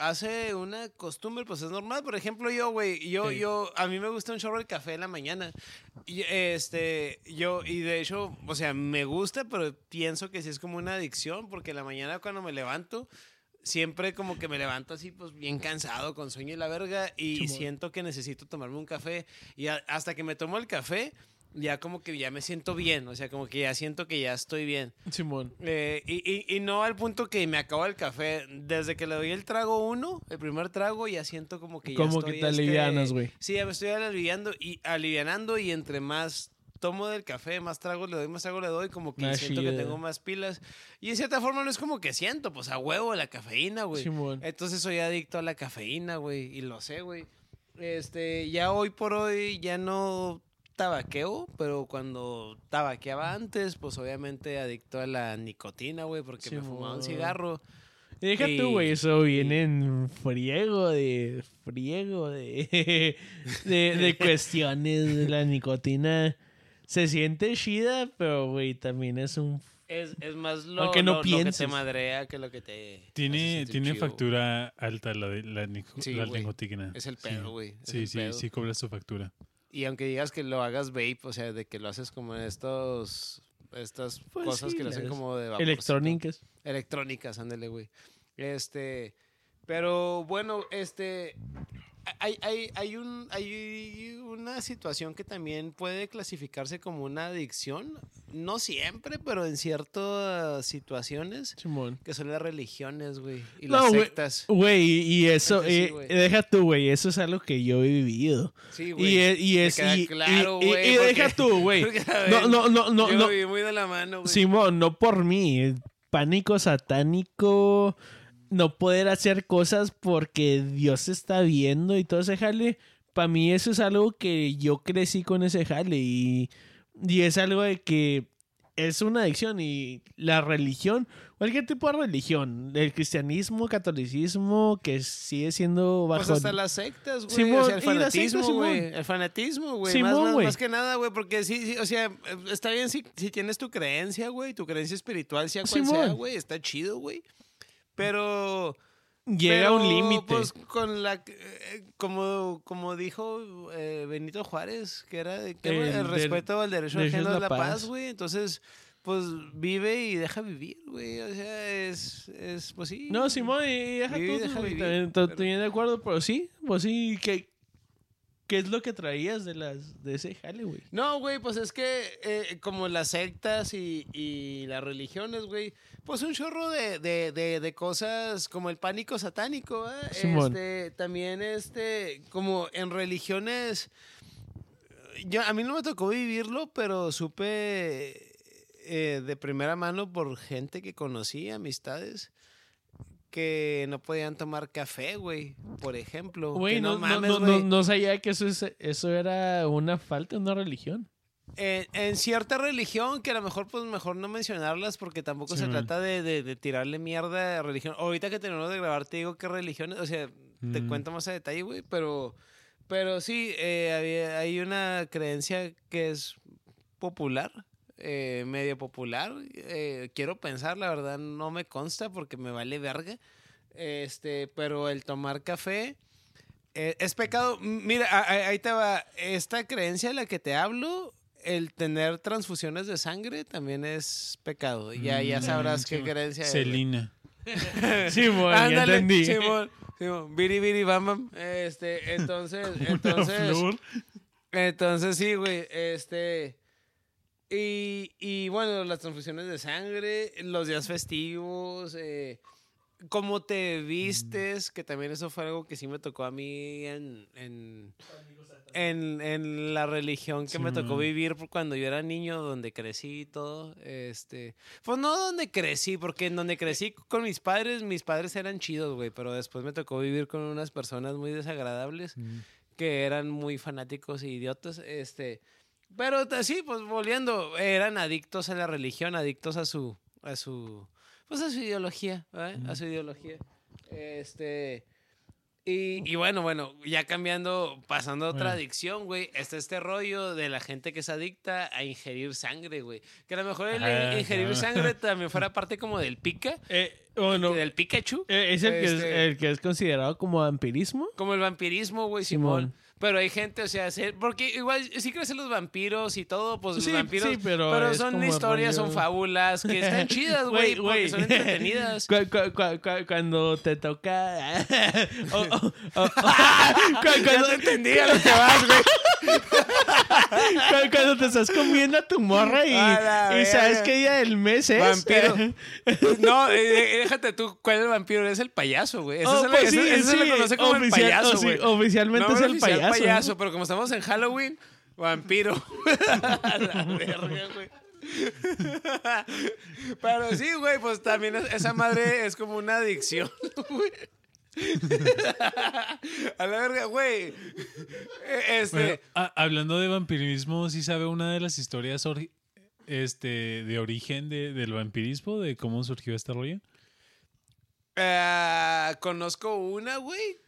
hace una costumbre, pues es normal. Por ejemplo, yo, güey, yo, Sí. yo, a mí me gusta un chorro el café en la mañana. Y, este, yo, y de hecho, o sea, me gusta, pero pienso que sí es como una adicción, porque en la mañana cuando me levanto, siempre como que me levanto así, pues bien cansado, con sueño y la verga, y siento que necesito tomarme un café. Y a- hasta que me tomo el café, ya como que ya me siento bien, o sea, como que ya siento que ya estoy bien. Simón. Eh, y, y- y no al punto que me acabo el café. Desde que le doy el trago uno, el primer trago, ya siento como que ya Como estoy, que te este, alivianas, güey. Sí, ya me estoy aliviando y alivianando y entre más tomo del café, más tragos le doy, más trago le doy, como que siento que tengo más pilas. Y en cierta forma no es como que siento, pues a huevo la cafeína, güey. Simón. Entonces soy adicto a la cafeína, güey, y lo sé, güey. Este, ya hoy por hoy ya no tabaqueo, pero cuando tabaqueaba antes, pues obviamente adicto a la nicotina, güey, porque me fumaba un cigarro. Y Deja tú, güey, eso viene en friego de. friego de. de, de cuestiones de la nicotina. Se siente chida, pero, güey, también es un. Es, es más lo, Aunque no lo- lo que te madrea que lo que te Tiene, tiene factura alta la, de- la, nico- Sí, la. Es el Sí. pedo, güey. Sí, sí, pedo. sí cobras tu factura. Y aunque digas que lo hagas vape, o sea, de que lo haces como en estos estas Pues cosas sí, que lo hacen las como de vaporcito. electrónicas. electrónicas, ándale, güey. Este, pero bueno, este, hay, hay, hay, un, hay una situación que también puede clasificarse como una adicción, no siempre, pero en ciertas situaciones, Simón. que son las religiones, güey, y No, las güey. sectas. Güey, y eso, sí, eh, deja tú, güey, eso es algo que yo he vivido. Sí, Y, güey. y Me es, y, y- claro, y- güey, y porque- deja tú, güey. No, no, no, no, yo no. viví muy de la mano, güey. Simón, no por mí. Pánico satánico, no poder hacer cosas porque Dios está viendo y todo ese jale. Para mí eso es algo que yo crecí con ese jale y, y es algo de que es una adicción y la religión, cualquier tipo de religión, el cristianismo, catolicismo, que sigue siendo bajo... Pues hasta las sectas, güey. Simón, o sea, el fanatismo, güey. El fanatismo, güey. Más, más, que nada, güey, porque sí, sí, o sea, está bien si, si tienes tu creencia, güey, tu creencia espiritual, sea cual sea, güey, está chido, güey. Pero... Llega a un pero, límite. Pues con la... eh, Como, como dijo eh, Benito Juárez, que era de, que El el, del- respeto al derecho ajeno de la la paz, güey. Entonces, pues vive y deja vivir, güey. O sea, es, es pues sí. No, Simón, y deja Vive todo, deja vivir, también, pero- Estoy de acuerdo, pero sí, pues sí, ¿qué, qué es lo que traías de las de ese jale, güey? No, güey, pues es que eh, como las sectas y, y las religiones, güey, pues un chorro de, de, de, de cosas como el pánico satánico, ¿eh? Este, también este, como en religiones, yo, a mí no me tocó vivirlo, pero supe eh, de primera mano por gente que conocí, amistades, que no podían tomar café, güey, por ejemplo. Güey, no, no, mames, no, no, sabía que eso, es, eso era una falta de una religión. En, en cierta religión, que a lo mejor, pues mejor no mencionarlas porque tampoco Sí, se man. trata de, de- de tirarle mierda a religión. Ahorita que terminamos de grabar te digo qué religiones, o sea, te Mm. cuento más a detalle, güey, pero, pero sí, eh, había- hay una creencia que es popular, eh, medio popular. eh, quiero pensar, la verdad no me consta porque me vale verga. Este, pero el tomar café eh, es pecado. Mira, ahí te va. Esta creencia de la que te hablo, el tener transfusiones de sangre también es pecado. Ya, ya Mm, sabrás sí, qué creencia es. Celina. Simón, ya Ándale, entendí. Simón, Simón, biri biri bam bam. Este, entonces, entonces, flor. entonces sí, güey, este y, y bueno, las transfusiones de sangre, los días festivos, eh, cómo te vistes, que también eso fue algo que sí me tocó a mí en, en, en, en la religión que me tocó vivir cuando yo era niño, donde crecí y todo. Este, pues no donde crecí, porque en donde crecí con mis padres, mis padres eran chidos, güey, pero después me tocó vivir con unas personas muy desagradables Mm. que eran muy fanáticos e idiotas, este, pero sí, pues volviendo, eran adictos a la religión, adictos a su, a su, pues a su ideología, ¿verdad? A su ideología, este, y, y bueno, bueno, ya cambiando, pasando a otra adicción, güey, está este rollo de la gente que es adicta a ingerir sangre, güey, que a lo mejor el Ajá, ingerir sangre también fuera parte como del pica, Eh, bueno, del Pikachu. eh, es el, que es Este- el que es considerado como vampirismo. Como el vampirismo, güey, Simón. Simón. Pero hay gente, o sea, se- porque igual sí crecen los vampiros y todo, pues Sí, los vampiros. sí, pero es son historias, rollo- son fábulas que están chidas, güey, porque son entretenidas. Cu- cu- cu- cu- cuando te toca. o- o- o- cu- Ya cuando, te entendí a lo que vas, güey. cu- cuando te estás comiendo a tu morra y, sabes qué día del mes es. Vampiro. No, eh, eh, déjate tú, ¿cuál es el vampiro? Es el payaso, güey. Eso, Oh, se, le- pues eso- sí, eso se le conoce como el oficial- payaso, güey. oficialmente es el oficial payaso, payaso, ¿no? pero como estamos en Halloween, vampiro. A la verga, güey. Pero sí, güey, pues también es- esa madre es como una adicción, güey. A la verga, güey. Eh, Este. Bueno, a- hablando de vampirismo, ¿sí sabe una de las historias ori- este, de origen de- del vampirismo? ¿De cómo surgió este rollo? Eh, conozco una, güey,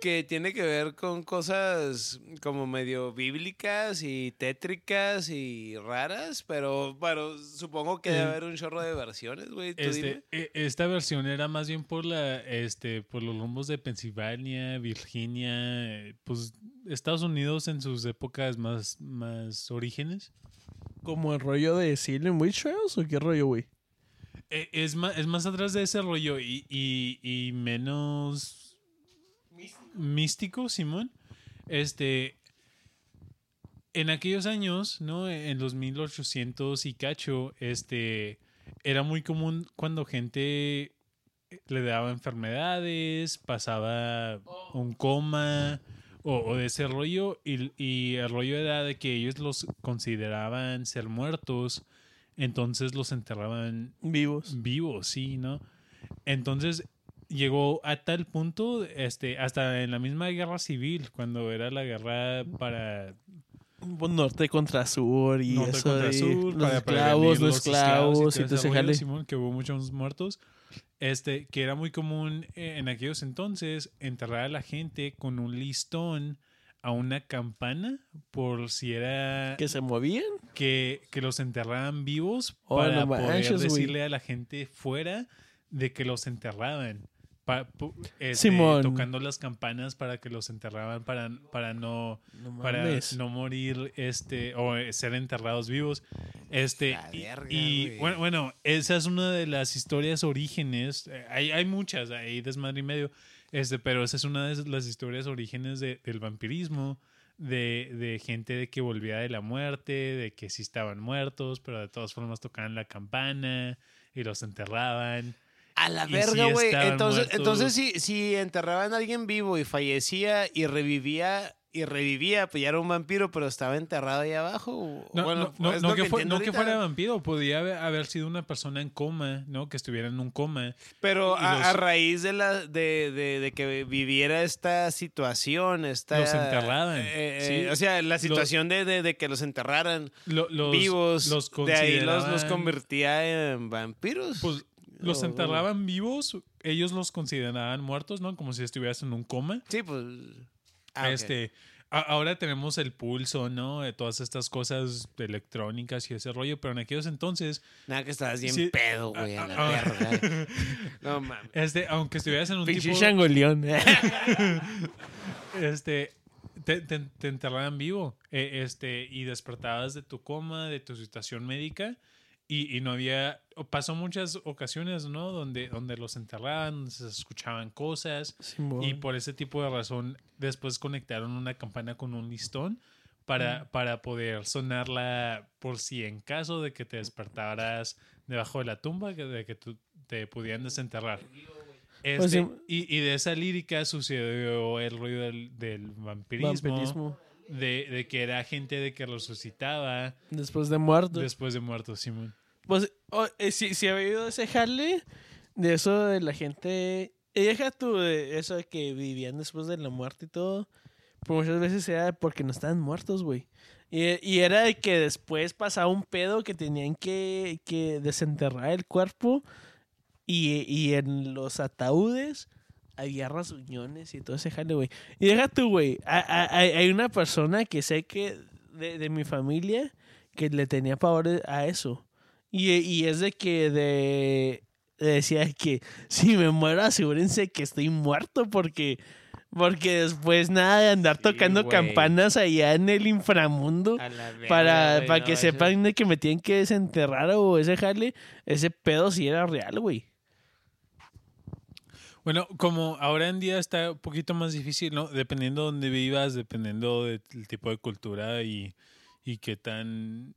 que tiene que ver con cosas como medio bíblicas y tétricas y raras, pero bueno, supongo que debe Eh, haber un chorro de versiones, güey. Este, e- esta versión era más bien por la, este, por los rumbos de Pensilvania, Virginia, eh, pues Estados Unidos en sus épocas más, más orígenes. ¿Como el rollo de Silent Witch Trials o qué rollo, güey? Eh, Es más, es más atrás de ese rollo y, y- y menos místico, Simón. Este, en aquellos años, ¿no? En los 1800 y cacho, este, era muy común cuando gente le daba enfermedades, pasaba un coma o, o de ese rollo y, y el rollo era de que ellos los consideraban ser muertos, entonces los enterraban Vivos. vivos, sí, ¿no? Entonces llegó a tal punto, este, hasta en la misma guerra civil, cuando era la guerra para norte contra sur y norte eso contra de sur, los esclavos, los esclavos y todo. Simón, que hubo muchos muertos. Este, que era muy común eh, en aquellos entonces enterrar a la gente con un listón a una campana por si era Que se movían. que, que los enterraban vivos Oh, para no poder manches, decirle a la gente fuera de que los enterraban. Pa- pu- este, tocando las campanas para que los enterraban para, para no No para no morir este o eh, ser enterrados vivos. Este y, bueno, bueno esa es una de las historias orígenes eh, hay, hay muchas hay desmadre y medio este pero esa es una de las historias orígenes de- del vampirismo de, de gente de que volvía de la muerte de que sí estaban muertos pero de todas formas tocaban la campana y los enterraban A la Y sí verga, güey. entonces, muertos. entonces si, si enterraban a alguien vivo y fallecía y revivía y revivía, pues ya era un vampiro, pero estaba enterrado ahí abajo. No, bueno, no, que, fue- entiendo no que ahorita. fuera vampiro, podía haber, haber sido una persona en coma, ¿no? Que estuviera en un coma. Pero a, los- a raíz de, la, de, de, de que viviera esta situación, esta... Los enterraban, eh, sí. eh, o sea, la situación de, de, de que los enterraran Lo- los, vivos, los de ahí los, los convertía en vampiros. Pues los enterraban vivos, ellos los consideraban muertos, ¿no? Como si estuvieras en un coma. Sí, pues... ah, este, a- ahora tenemos el pulso, ¿no? De todas estas cosas electrónicas y ese rollo, pero en aquellos entonces, Nada que estabas bien sí. pedo, güey, a la ah. verga. No mames. este, aunque estuvieras en un Pinche tipo, changoleón. este, te, te- te enterraban vivo, eh, este, y despertabas de tu coma, de tu situación médica, y, y no había, pasó muchas ocasiones, ¿no? Donde, donde los enterraban, donde se escuchaban cosas, Simón. y por ese tipo de razón después conectaron una campana con un listón para, para poder sonarla por si en caso de que te despertaras debajo de la tumba, de que tú- te pudieran desenterrar. Este, Pues sí. y, y de esa lírica sucedió el ruido del, del vampirismo, Vampirismo. De, de que era gente de que resucitaba Después de muerto. después de muerto, Simón. Pues, oh, eh, si, si había oído ese jale, de eso de la gente. eh, Deja tú de eso de que vivían después de la muerte y todo. Pero muchas veces era porque no estaban muertos, güey. Y, y era de que después pasaba un pedo que tenían que, que desenterrar el cuerpo. Y, y en los ataúdes había rasguñones y todo ese jale, güey. Y deja tú, güey. Hay, una persona que sé que de, de mi familia que le tenía pavor a eso. Y, y es de que de decía que si me muero asegúrense que estoy muerto porque porque después nada de andar Sí, tocando campanas allá en el inframundo verga, para, para no, que eso- sepan de que me tienen que desenterrar o ese jale, ese pedo si era real, güey. Bueno, como ahora en día está un poquito más difícil, ¿no? Dependiendo de dónde vivas, dependiendo del tipo de cultura y, y qué tan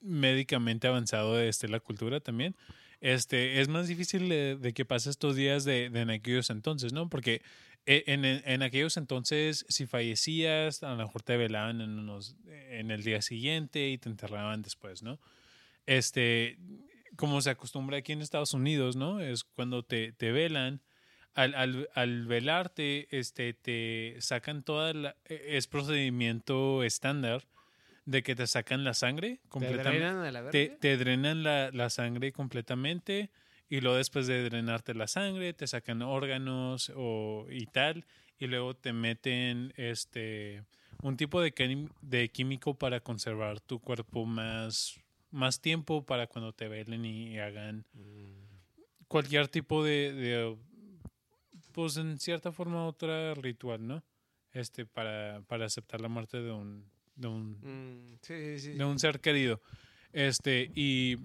médicamente avanzado esté la cultura también. Este, es más difícil de, que pase estos días de, de en aquellos entonces, ¿no? Porque eh, en, en- en aquellos entonces, si fallecías, a lo mejor te velaban en, unos, en el día siguiente y te enterraban después, ¿no? Este, como se acostumbra aquí en Estados Unidos, ¿no? Es cuando te, te velan, al, al, al velarte, este, te sacan toda la... Es procedimiento estándar de que te sacan la sangre ¿Te completamente. drenan a la? Te, te drenan la, la sangre completamente y luego después de drenarte la sangre te sacan órganos o, y tal y luego te meten este un tipo de químico para conservar tu cuerpo más, más tiempo para cuando te velen y hagan cualquier tipo de, de, pues en cierta forma otra ritual, ¿no? Este para, para aceptar la muerte de un, de un Mm, sí, sí, sí. de un ser querido. Este, y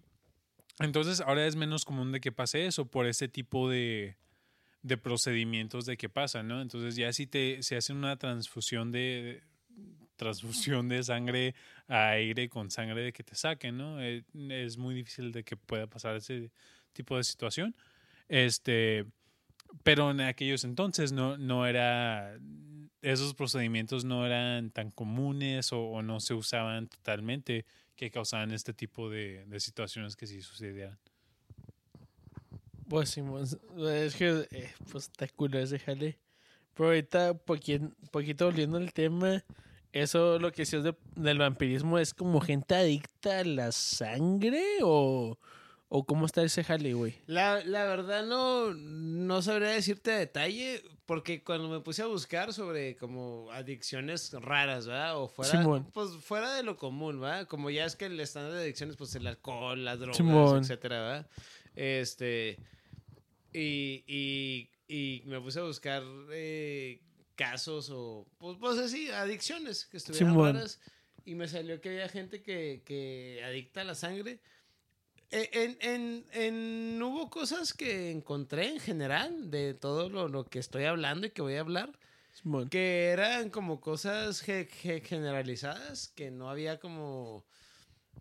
entonces ahora es menos común de que pase eso por ese tipo de, de procedimientos de que pasa, ¿no? Entonces ya si te se hace una transfusión de transfusión de sangre a aire con sangre de que te saquen, ¿no? Eh, Es muy difícil de que pueda pasar ese tipo de situación. Este, pero en aquellos entonces no, no era, esos procedimientos no eran tan comunes o, o no se usaban totalmente que causaban este tipo de, de situaciones que sí sucedieran. Pues sí, pues, es que eh, pues está ese jale. Pero ahorita, poquito, poquito volviendo al tema, Eso lo que decías de- del vampirismo es como gente adicta a la sangre o, o cómo está ese jale, güey. La, la verdad no, no sabría decirte a detalle, porque cuando me puse a buscar sobre como adicciones raras, ¿verdad? O fuera, Simón. pues fuera de lo común, ¿verdad? Como ya es que el estándar de adicciones, pues el alcohol, las drogas, Simón. etcétera, ¿verdad? Este, y, y, y me puse a buscar eh, casos o, pues, pues así, adicciones que estuvieran Simón. raras. Y me salió que había gente que, que adicta a la sangre. Eh, En, en, en- hubo cosas que encontré en general de todo lo, lo que estoy hablando y que voy a hablar, Simón. que eran como cosas ge- ge- generalizadas, que no había como...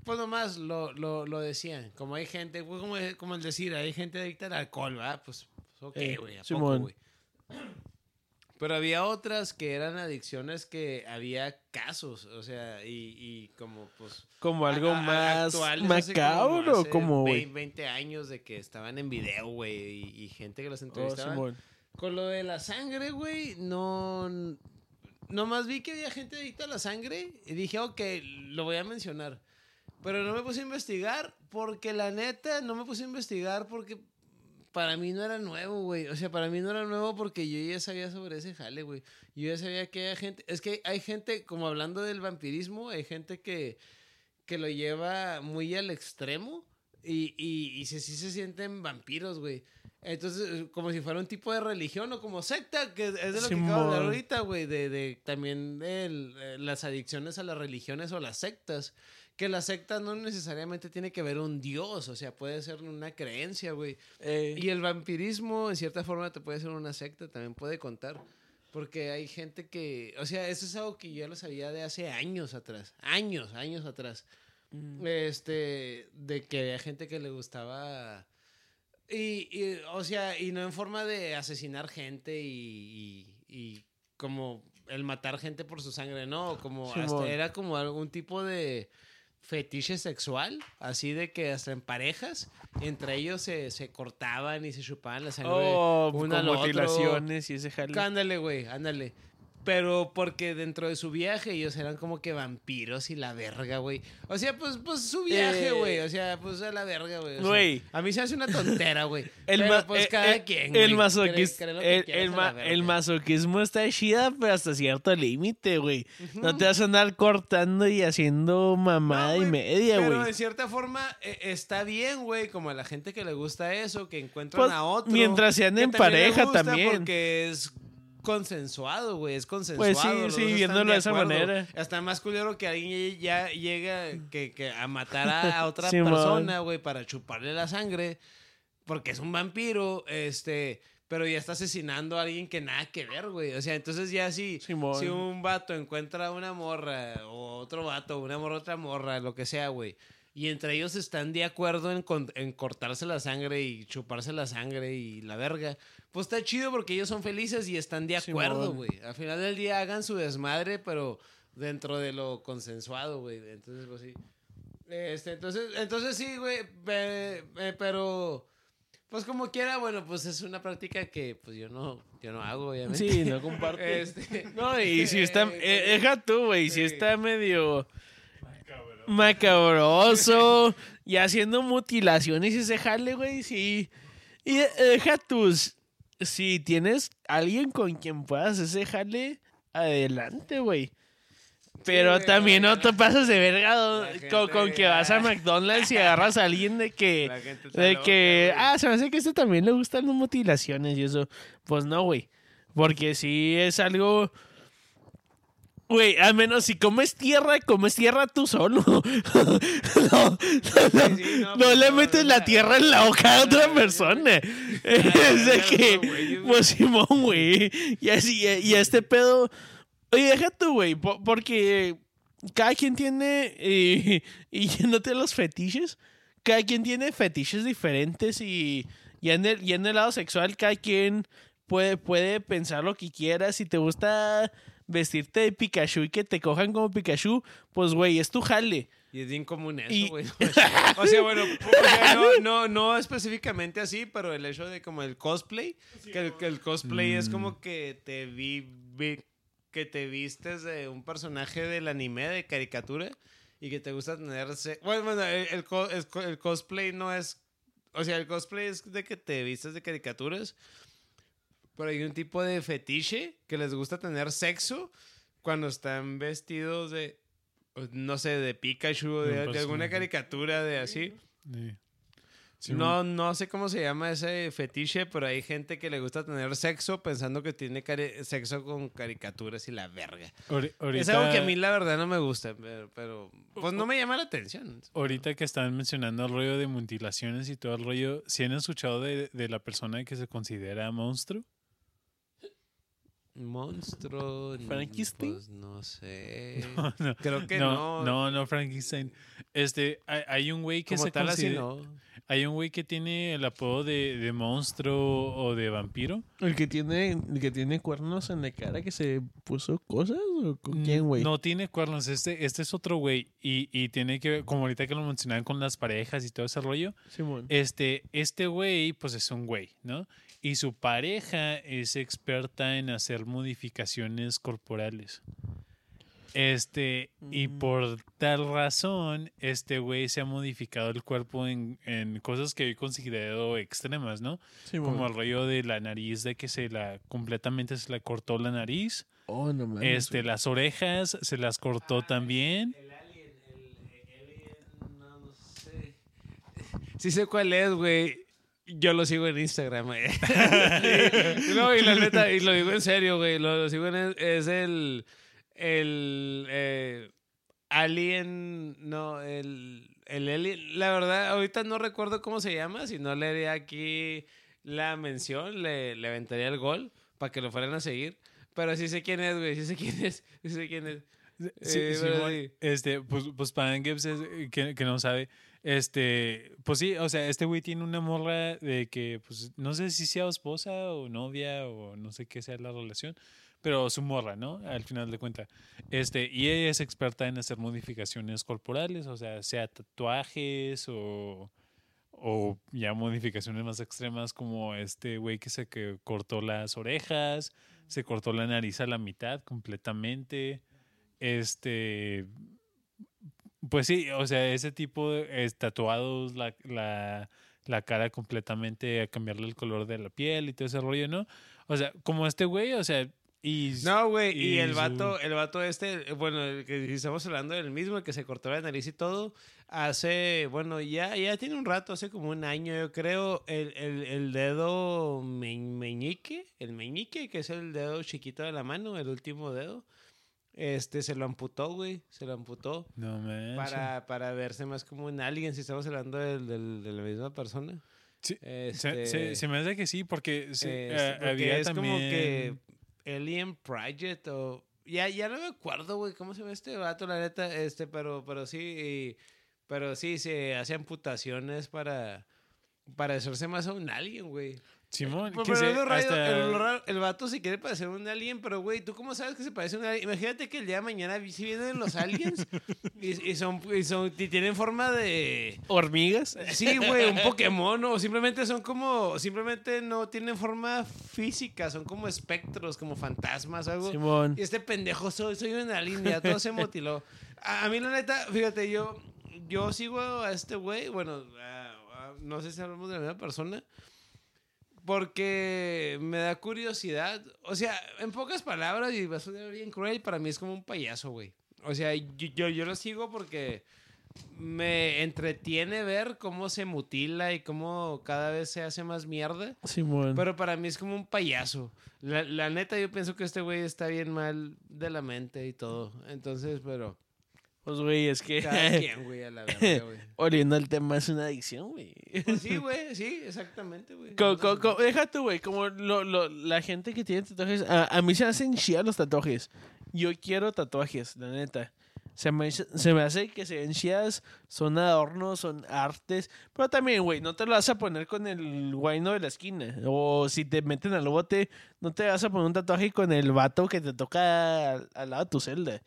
Pues nomás lo, lo, lo decían, como hay gente, pues, como, como el decir, hay gente adicta al alcohol, ¿verdad? Pues, pues, ok, Eh, güey, ¿a poco, güey? Pero había otras que eran adicciones que había casos, o sea, y, y como pues... Como algo a- a- más actuales, macabro, hace como, güey. 20, 20 años de que estaban en video, güey, y, y gente que los Oh, entrevistaba. Simón. Con lo de la sangre, güey, no... Nomás vi que había gente adicta a la sangre y dije, ok, lo voy a mencionar. Pero no me puse a investigar porque la neta no me puse a investigar porque para mí no era nuevo, güey. O sea, para mí no era nuevo porque yo ya sabía sobre ese jale, güey. Yo ya sabía que hay gente... Es que hay gente, como hablando del vampirismo, hay gente que, que lo lleva muy al extremo y, y, y se, sí se sienten vampiros, güey. Entonces, como si fuera un tipo de religión o como secta, que es de lo que acabo de hablar Simón. ahorita, güey, de, de también el, eh, las adicciones a las religiones o las sectas. Que la secta no necesariamente tiene que ver un dios, o sea, puede ser una creencia, güey. Eh, Y el vampirismo, en cierta forma, te puede ser una secta, también puede contar. Porque hay gente que, o sea, eso es algo que yo ya lo sabía de hace años atrás, años, años atrás. mm, Este, de que había gente que le gustaba. Y, y, o sea, y no en forma de asesinar gente y, y, y como el matar gente por su sangre, no, como hasta era como algún tipo de fetiche sexual, así de que hasta en parejas, entre ellos se, se cortaban y se chupaban la sangre. oh, con otro. mutilaciones y ese jale. Ándale, güey, ándale. Pero porque dentro de su viaje ellos eran como que vampiros y la verga, güey. O sea, pues, pues su viaje, Eh. güey. O sea, pues a la verga, güey. O sea, Güey. a mí se hace una tontera, güey. El, Pero pues eh, cada eh, quien. el, güey. masoquis- Cree- cree lo que el, ma- masoquismo está chida, pero hasta cierto límite, güey. No te vas a andar cortando y haciendo mamada No, y güey, media, Pero güey. en cierta forma está bien, güey, como a la gente que le gusta eso, que encuentran Pues, a otro. mientras sean en pareja también. Porque es consensuado, güey, es consensuado. Pues sí, sí, viéndolo de esa acuerdo. manera. Hasta más culero que alguien ya llega que, que a matar a, otra persona, güey, para chuparle la sangre, porque es un vampiro, este... Pero ya está asesinando a alguien que nada que ver, güey. O sea, entonces ya si, si un vato encuentra una morra o otro vato, una morra, otra morra, lo que sea, güey. Y entre ellos están de acuerdo en, cortarse la sangre y chuparse la sangre y la verga. Pues está chido porque ellos son felices y están de acuerdo, güey. Al final del día hagan su desmadre, pero dentro de lo consensuado, güey. Entonces, pues sí. Este, entonces, entonces sí, güey. pe- pe- pero, pues como quiera, bueno, pues es una práctica que pues yo no, yo no hago, obviamente. Sí, no comparto. Este, No, y si está. eh, deja tú, güey. Si está medio. Macabroso. y haciendo mutilaciones y ese jale, güey. Sí. Y eh, deja tus. Si tienes alguien con quien puedas ese jale, adelante, güey. Pero también no te pasas de verga con, con que vas a McDonald's y agarras a alguien de que. De que, ah, se me hace que a este también le gustan las mutilaciones y eso. Pues no, güey. Porque sí es algo. Güey, al menos si comes tierra, comes tierra tú solo. no, no, no, sí, no, no pues, le metes la tierra en la boca a otra persona. es de que, pues Simón, güey. Y así, y este pedo. Oye, deja tú, güey, po- porque cada quien tiene, y, y yéndote los fetiches, cada quien tiene fetiches diferentes y, y, en el, y en el lado sexual cada quien puede, puede pensar lo que quiera. Si te gusta vestirte de Pikachu y que te cojan como Pikachu, pues güey, es tu jale. Y es bien común eso, Y- güey. O sea, bueno, o sea, no, no, no específicamente así, pero el hecho de como el cosplay, que el, que el cosplay es Mm. como que te vi, vi- que te vistes de un personaje del anime, de caricatura, y que te gusta tenerse... Bueno, bueno el, el el cosplay no es... O sea, el cosplay es de que te vistes de caricaturas, pero hay un tipo de fetiche que les gusta tener sexo cuando están vestidos de... No sé, de Pikachu o De de, de alguna caricatura de así. Sí. Sí, No, no sé cómo se llama ese fetiche, pero hay gente que le gusta tener sexo pensando que tiene sexo con caricaturas y la verga. Ahori- Es algo que a mí la verdad no me gusta, pero, pero, pues no me llama la atención. Ahorita que están mencionando el rollo de mutilaciones y todo el rollo, ¿sí han escuchado de, de la persona que se considera monstruo? Monstruo. ¿Frankenstein? Pues no sé. No, no, Creo que no, no. no, no, Frankenstein. Este, hay, hay un güey que Como se tal así no. hay un güey que tiene el apodo de, de monstruo o de vampiro. ¿El que tiene, el que tiene cuernos en la cara que se puso cosas? ¿O con quién, güey? No tiene cuernos, este, este es otro güey y, y tiene que ver, como ahorita que lo mencionaban con las parejas y todo ese rollo, Simón. este, este güey pues es un güey, ¿no? Y su pareja es experta en hacer modificaciones corporales. Este, y Mm. por tal razón, este güey se ha modificado el cuerpo en, en cosas que yo he considerado extremas, ¿no? Simón. Como el rollo de la nariz, de que se la, completamente se la cortó la nariz. Oh, no mames. Este, las orejas se las cortó también. El alien, el, alien, no, no sé. Sí sé cuál es, güey. Yo lo sigo en Instagram, güey. no, y la neta, y lo digo en serio, güey. Lo, lo sigo en es el el eh, alien, no, el el alien. La verdad, ahorita no recuerdo cómo se llama. Si no le haría aquí la mención, le, le aventaría el gol para que lo fueran a seguir. Pero sí sé quién es, güey. Sí sé quién es. Sí sé quién es. Sí, Eh, sí. este, pues, pues para Gibbs es, eh, que, que no sabe, este, pues sí, o sea, este güey tiene una morra de que, pues, no sé si sea esposa o novia o no sé qué sea la relación, pero su morra, ¿no? Al final de cuentas. Este, y ella es experta en hacer modificaciones corporales, o sea, sea tatuajes o, o ya modificaciones más extremas como este güey que se cortó las orejas, se cortó la nariz a la mitad completamente. Este, pues sí, o sea, ese tipo de es, tatuados, la, la, la cara completamente a cambiarle el color de la piel y todo ese rollo, ¿no? O sea, como este güey, o sea, y... No, güey, y, y el su- vato, el vato este, bueno, el que estamos hablando del mismo, el que se cortó la nariz y todo, hace, bueno, ya, ya tiene un rato, hace como un año, yo creo, el, el, el dedo me- meñique, el meñique, que es el dedo chiquito de la mano, el último dedo, este, se lo amputó, güey, se lo amputó No manches. para, para verse más como un alguien, si estamos hablando del- de la misma persona. Sí, Se, Este, se- se me hace que sí, porque este, eh, porque había es también... como que Alien Project o ya ya no me acuerdo güey cómo se llama este vato la neta este pero pero sí y- pero sí se hace amputaciones para para hacerse más a un alien güey Simón, Pero- pero lo raro, hasta- el, raro- el vato se quiere parecer un alien, pero güey, ¿tú cómo sabes que se parece a un alien? Imagínate que el día de mañana si vienen los aliens y, y son, y son y tienen forma de ¿Hormigas? Sí, güey, un Pokémon o simplemente son como, simplemente no tienen forma física, son como espectros, como fantasmas o algo. Simón. Y este pendejo soy, soy una línea, todo se mutiló. A, a mí la neta, fíjate, yo, yo sigo a este güey, bueno, a- a- no sé si hablamos de la misma persona, porque me da curiosidad. O sea, en pocas palabras, y va a sonar bien cruel, para mí es como un payaso, güey. O sea, yo, yo, yo lo sigo porque me entretiene ver cómo se mutila y cómo cada vez se hace más mierda. Simón. Pero para mí es como un payaso. La, la neta, yo pienso que este güey está bien mal de la mente y todo. Entonces, pero. Pues, güey, es que. Cada quien, güey, a la verga, güey. Oliendo el tema es una adicción, güey. Pues sí, güey, sí, exactamente, güey. Deja tú, güey, como lo, lo- la gente que tiene tatuajes, a, a mí se hacen chidas los tatuajes. Yo quiero tatuajes, la neta. Se me, se me hace que se ven chidas, son adornos, son artes. Pero también, güey, no te lo vas a poner con el guayno de la esquina. O si te meten al bote, no te vas a poner un tatuaje con el vato que te toca al, al lado de tu celda.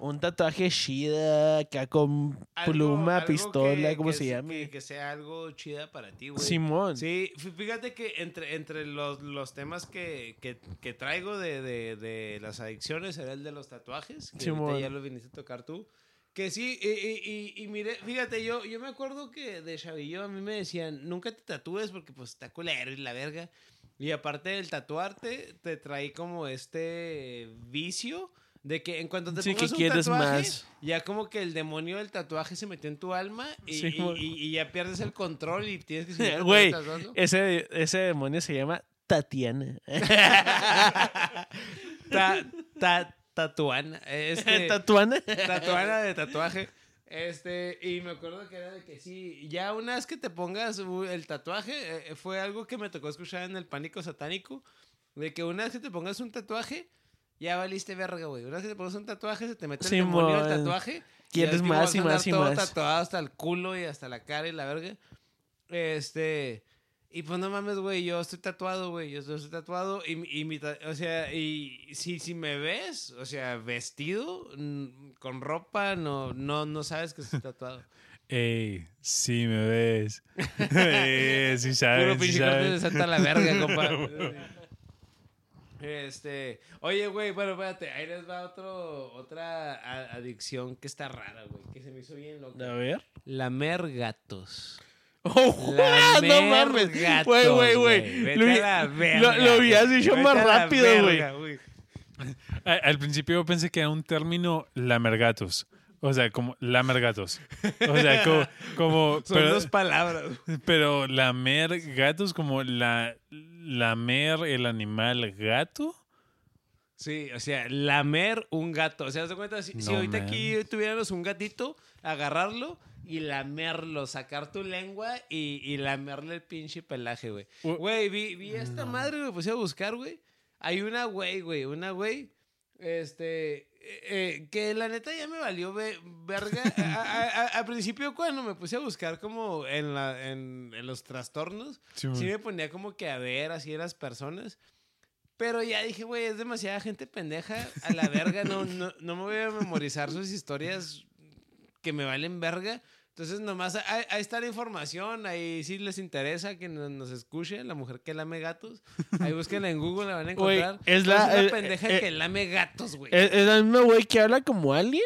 Un tatuaje chida, acá con pluma, algo pistola, que se llame. Que, que sea algo chida para ti, güey. Simón. Sí, fí- fíjate que entre, entre los, los temas que, que, que traigo de, de, de las adicciones era el de los tatuajes, que Simón. ya lo viniste a tocar tú. Que sí, y, y, y, y mire, fíjate, yo, yo me acuerdo que de chavillo a mí me decían, nunca te tatúes porque pues está culero y la verga. Y aparte del tatuarte, te trae como este vicio de que en cuanto te Sí, pongas que un tatuaje, más. ya como que el demonio del tatuaje se metió en tu alma y, Sí, y- mon. y- y ya pierdes el control y tienes que seguir Güey, ese, ese demonio se llama Tatiana. Ta, ta- tatuana. Este, ¿Tatuana? tatuana de tatuaje. Este, y me acuerdo que era de que sí, ya una vez que te pongas el tatuaje, eh, fue algo que me tocó escuchar en el pánico satánico, de que una vez que te pongas un tatuaje, ya valiste verga, güey. Una vez que te pongas un tatuaje, se te mete el demonio al Simón. tatuaje. Quieres que más y más y todo más. tatuado hasta el culo y hasta la cara y la verga. Este, y pues no mames, güey, yo estoy tatuado, güey, yo estoy tatuado y, y mi, o sea, y si, si me ves, o sea, vestido, con ropa, no, no, no sabes que estoy tatuado. Ey, sí me ves. Ey, sí sabes. Puro sí pinche de sabes. Santa la verga, compa. Este, oye, güey, bueno, espérate, ahí les va otro, otra adicción que está rara, güey, que se me hizo bien loca. A ver. Lamer gatos. Oh, Lamer no mames. gatos, Güey, güey, güey. Lo, habías dicho Vete más rápido, güey. Al principio yo pensé que era un término lamergatos. O sea, como lamergatos. O sea, como. como Son pero, dos palabras. pero lamer gatos, como la. Lamer el animal gato. Sí, o sea, lamer un gato. O sea, de cuenta, si, si No ahorita aquí tuviéramos un gatito, agarrarlo y lamerlo, sacar tu lengua y, y lamerle el pinche pelaje, güey. Güey, vi, vi esta madre, me puse a buscar, güey. Hay una güey, güey, una güey, este, eh, que la neta ya me valió ve- verga. Al principio cuando me puse a buscar como en, la, en, en los trastornos, Sí, sí me ponía como que a ver así las personas. Pero ya dije, güey, es demasiada gente pendeja. A la verga, no, no, no me voy a memorizar sus historias que me valen verga. Entonces, nomás ahí, ahí está la información. Ahí sí les interesa que nos, nos escuche la mujer que lame gatos. Ahí búsquenla en Google, la van a encontrar. es la- una eh, pendeja eh, que lame gatos, güey. ¿Es, es la misma güey que habla como alien?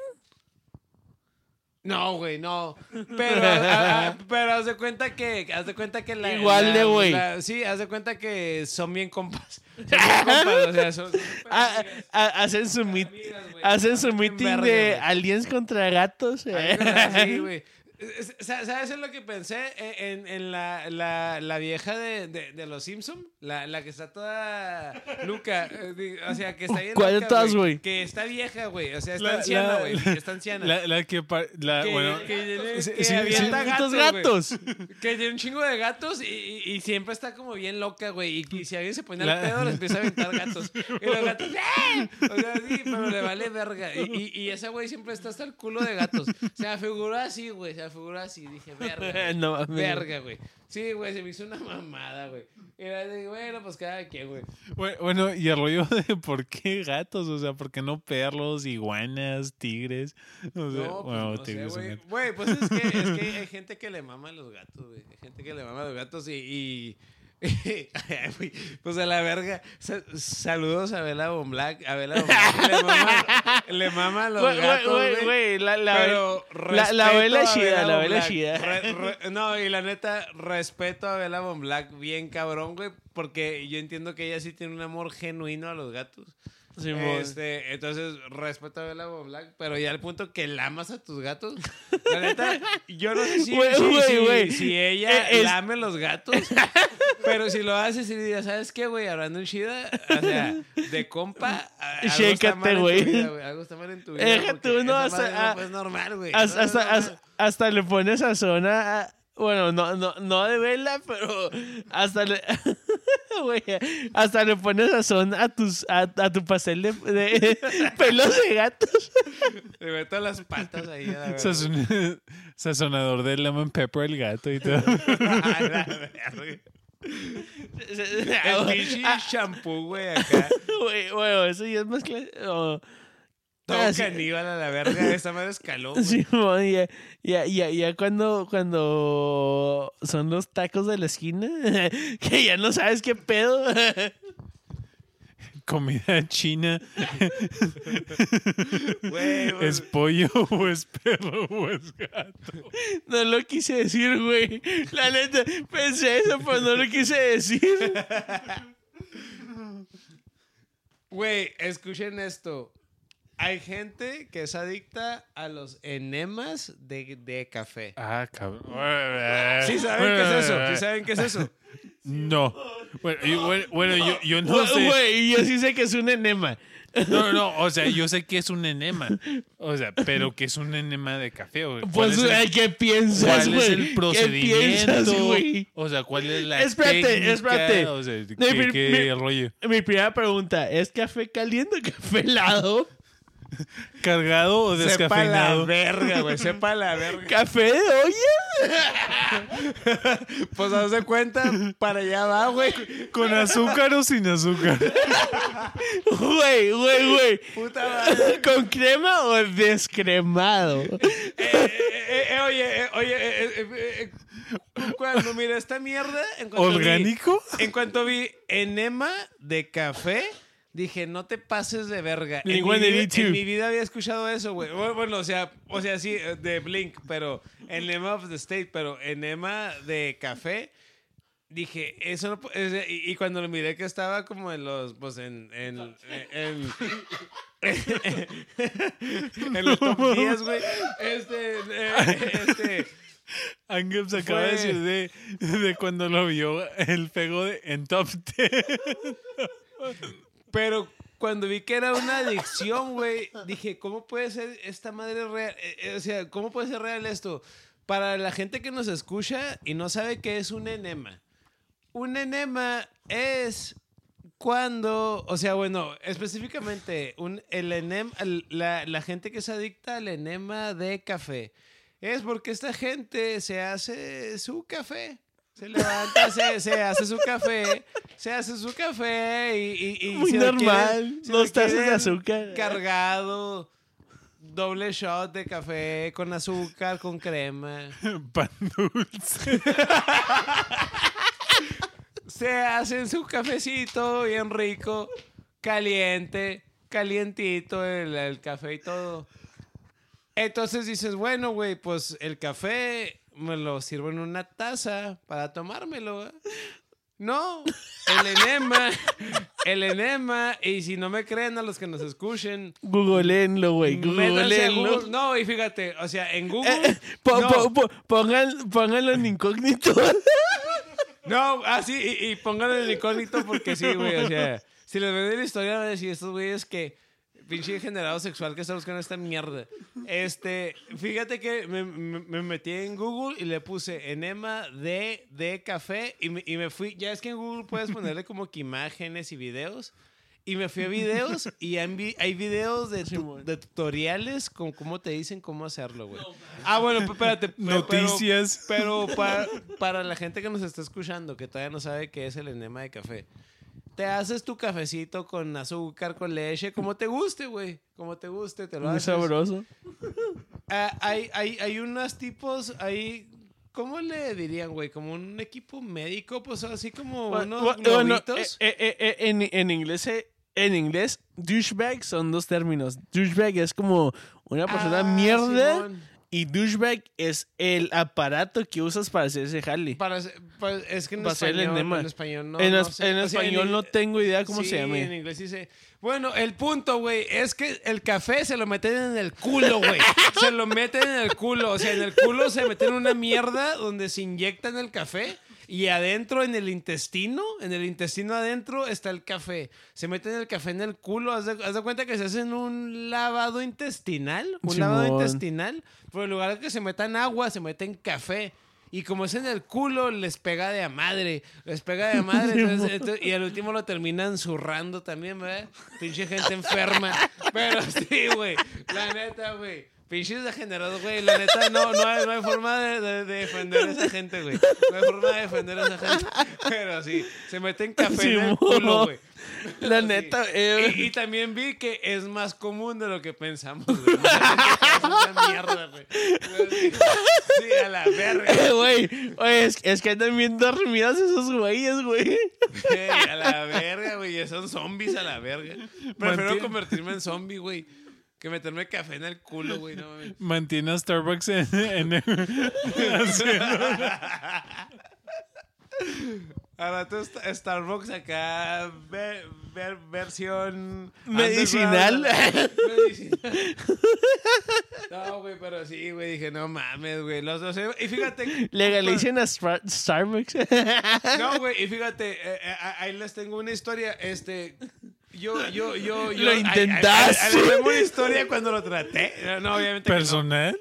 No, güey, no. Pero, a- a- pero haz de cuenta que, haz de cuenta que la... Igual de güey. Sí, haz de cuenta que son bien compas. Son bien compas, o sea, son... son súper amigas. hacen su, Amigas, hacen su meeting de aliens contra gatos. eh. Sí, güey. Es- sa- ¿Sabes en lo que pensé? En, en la, la, la vieja de, de, de los Simpson, la, la que está toda Luca, eh, o sea, que está bien ¿Cuál loca, güey? Que está vieja, güey, o sea, está La- anciana, güey, la- está anciana. La, la que. La, que, bueno, que- sí, que sí, avienta sí. gatos, gatos. Que tiene un chingo de gatos y, y- y siempre está como bien loca, güey. Y, y si alguien se pone al pedo, le empieza a aventar gatos. Y los gatos, ¡eh! O sea, sí, pero le vale verga. Y, y, y ese güey siempre está hasta el culo de gatos. Se me figuró así, güey. Se me figuró así. Dije, verga. güey. no mames. Verga, güey. Sí, güey, se me hizo una mamada, güey. Y era de, bueno, pues cada quien, güey. Bue- Bueno, y el rollo de por qué gatos, o sea, por qué no perros, iguanas, tigres. O sea, No, pues, bueno, no sé, tigres güey. pues es que, es que hay gente que le mama a los gatos, güey. Hay gente que le mama a los gatos y... y- pues a la verga. Sa- saludos a Bela Von Black. A Bela Von Black le mama, le mama a los gatos, güey, la, la, Pero la- la vela chida, la vela chida. No, y la neta, respeto a Bella Von Black bien cabrón, güey, porque yo entiendo que ella sí tiene un amor genuino a los gatos. Simón. Este, entonces, respeto a Bella Von Black, pero ya al punto que lamas a tus gatos. La neta, yo no sé si, Güey, si- güey, si- si ella Eh, es- lame los gatos, pero si lo haces y dirías, ¿sabes qué, güey? Hablando en chida, o sea, de compa, a- Chécate, güey. Algo está mal en tu vida. Deja tú, no, hasta- no es normal, güey. Hasta, No, hasta, no, hasta- hasta le pones a zona. Bueno, no, no, no de vela, pero hasta le, hasta le pones sazón a tus a, a tu pastel de, de pelos de gatos. Le meto las patas ahí. a la verga. Sazon- Sazonador de lemon pepper el gato y todo. El pinche Ah, shampoo, güey, acá. güey, bueno, eso ya es más claro. Todo Ah, sí. caníbal a la verga. Esa madre escaló. güey. Sí, mon, ya, ya, ya, ya cuando, cuando son los tacos de la esquina, que ya no sabes qué pedo. Comida china. Güey, güey. ¿Es pollo o es perro o es gato? No lo quise decir, güey. La neta, pensé eso, pero no lo quise decir. Güey, escuchen esto. Hay gente que es adicta a los enemas de, de café. Ah, cabrón. ¿Sí saben qué es eso? ¿Sí saben qué es eso? No. Bueno, yo, bueno, bueno, yo, yo no Güey, sé. Güey, yo sí sé que es un enema. No, no, o sea, yo sé que es un enema. O sea, pero que es un enema de café. güey. ¿Cuál Pues, es el- ¿qué piensas, ¿Cuál güey? es el ¿Qué procedimiento? piensas, güey? O sea, ¿cuál es la Espérate, técnica? espérate. O sea, ¿qué, Mi- mi- qué mi- rollo? Mi primera pregunta, ¿es café caliente o café helado? ¿Cargado o Sepa la descafeinado? verga, güey. Sepa la verga. ¿Café de olla? Pues haz de cuenta, para allá va, güey. ¿Con azúcar o sin azúcar? Güey, güey, güey. Puta madre. ¿Con crema o descremado? Eh, eh, eh, oye, eh, oye, eh, eh, eh, eh, cuando miré esta mierda, en cuanto vi- ¿Orgánico? en cuanto vi enema de café, dije, no te pases de verga. En mi, vida, en mi vida había escuchado eso, güey. Bueno, o sea, o sea, sí, eh, de Blink, pero enema of the state, pero enema de café. Dije, eso no y, y cuando lo miré que estaba como en los, pues en, en, en, en, en los top 10, güey. Este, este, Ángel se acaba de decir de, de cuando lo vio el pego de, en Top 10. Pero cuando vi que era una adicción, güey, dije, ¿cómo puede ser esta madre real? Eh, eh, o sea, ¿cómo puede ser real esto? Para la gente que nos escucha y no sabe qué es un enema. Un enema es cuando, o sea, bueno, específicamente, un, el enem, el- la, la gente que se adicta al enema de café es porque esta gente se hace su café. Se levanta, se, se hace su café, se hace su café y... y, y Muy normal. quieren- Dos tazas de azúcar. Cargado, doble shot de café con azúcar, con crema. Pan dulce. Se hacen su cafecito bien rico, caliente, calientito el, el café y todo. Entonces dices, bueno, güey, pues el café me lo sirvo en una taza para tomármelo. ¿eh? No, el enema, el enema, y si no me creen a los que nos escuchen, Googleenlo, güey. Googleenlo. Google. No, y fíjate, o sea, en Google... Eh, po- no. po- po- pongan- pónganlo en incógnito. No, así, y, y pónganlo en incógnito porque sí, güey. O sea, si les ven la historia, van a decir estos güeyes que pinche degenerado sexual que está buscando esta mierda. Este, fíjate que me, me- me metí en Google y le puse enema de, de café y me, y me fui. Ya es que en Google puedes ponerle como que imágenes y videos. Y me fui a videos y hay vi- hay videos de, tu- de tutoriales con cómo te dicen cómo hacerlo, güey. Ah, bueno, espérate. pero- Noticias. Pero para, para la gente que nos está escuchando, que todavía no sabe qué es el enema de café, te haces tu cafecito con azúcar, con leche, como te guste, güey. Como te guste, te lo Muy haces. sabroso. Ah, hay, hay, hay unos tipos, hay... ¿Cómo le dirían, güey? Como un equipo médico, pues así como unos Bu- bueno, eh, eh, eh, en, en inglés, en inglés, douchebag son dos términos. Douchebag es como una persona Ah, mierda Simón. Y douchebag es el aparato que usas para hacer ese jale. Para, para- es que en Va a ser el español, enema. en español no. en no sé. en O sea, español in- no tengo idea cómo sí, se llama. en inglés dice. Bueno, el punto, güey, es que el café se lo meten en el culo, güey. se lo meten en el culo. O sea, en el culo se meten una mierda donde se inyectan el café. Y adentro, en el intestino, en el intestino adentro está el café. Se meten el café en el culo. Haz de, haz de cuenta que se hacen un lavado intestinal. Un lavado intestinal. Pero en lugar de que se metan agua, se meten café. Y como es en el culo, les pega de a madre. Les pega de a madre. entonces- entonces- y al último lo terminan zurrando también, ¿verdad? Pinche gente enferma. Pero sí, güey. La neta, güey. Pinches degenerados, güey. La neta, no, no, hay, no hay forma de, de- de defender a esa gente, güey. No hay forma de defender a esa gente. Pero sí, se meten café en el culo, güey. La Sí. neta, eh, Y, y también vi que es más común de lo que pensamos, güey. Esa mierda, güey. Sí, Sí, a la verga. eh, güey. Oye, es, es que andan bien dormidos esos güeyes, güey. Ey, a la verga, güey. Son zombies a la verga. Prefiero Mantiene- convertirme en zombie, güey. Que meterme café en el culo, güey. No mames. Mantiene a Starbucks en, en haciendo- Ahora tú Sta- Starbucks acá, ve- ver- versión Medicinal. Medicinal. No, güey, pero sí, güey, dije, no mames, güey. Los dos. Y fíjate. Legalicen a Stra- Starbucks. No, güey, y fíjate, eh, eh, ahí les tengo una historia. Este. Yo, yo, yo, yo. Lo intentaste. tengo una historia cuando lo traté. No, obviamente. no. personal.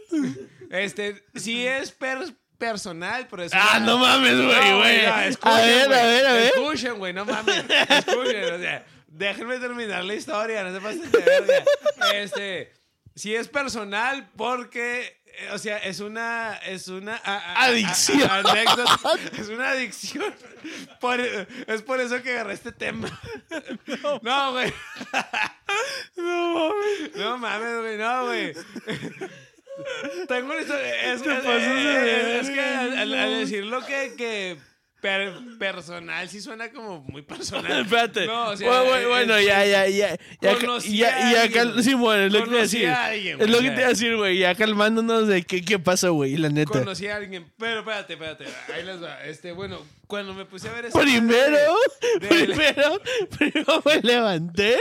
Este, sí es per- personal, pero es. ah, una- no mames, güey, güey. no, A ver, a ver, a ver. Escuchen, güey, no mames. Escuchen, o sea, déjenme terminar la historia, no se pasen de verga. Este, sí es personal porque, o sea, es una, es una a- a- a- Adicción. a- anécdota. Es una adicción. Por- es por eso que agarré este tema. No, güey. No mames. No mames, güey, no, güey. Tengo una historia. Es, Te es- pasas de es- es que al, al- al decirlo que, que per- personal sí suena como muy personal. Espérate. No, o sea, bueno, bueno, es- bueno, ya, ya, ya. Ya, Conocí ya, a ya, cal- güey. Simón, es lo que te iba a Conocí decir. a alguien, Es lo que te iba a decir, güey. Ya calmándonos de qué, qué pasó, güey, la neta. Conocí a alguien, pero espérate, espérate. Ahí les va. Este, bueno, cuando me puse a ver esa Primero, de- de- primero, primero me levanté.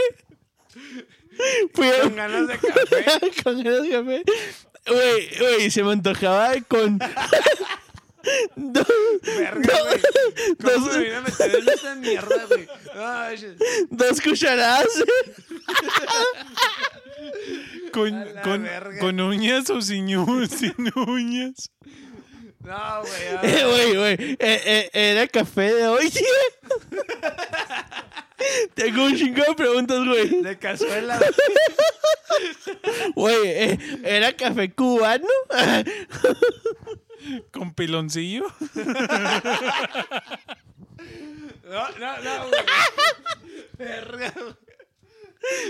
Fui a- con ganas de café. con ganas de café. Güey, güey, se me antojaba con. Dos, Verga, güey. ¿Cómo dos- me vine a meter en esta mierda, güey? Ay, shit. dos cucharadas. Con, con, con uñas o sin, u- sin uñas. No, güey. Eh, Güey, güey, eh, eh, era café de hoy, tío. Tengo un chingo de preguntas, güey. De cazuela. Güey, eh, ¿era café cubano? Piloncillo. No, no, no, güey. Verga, güey.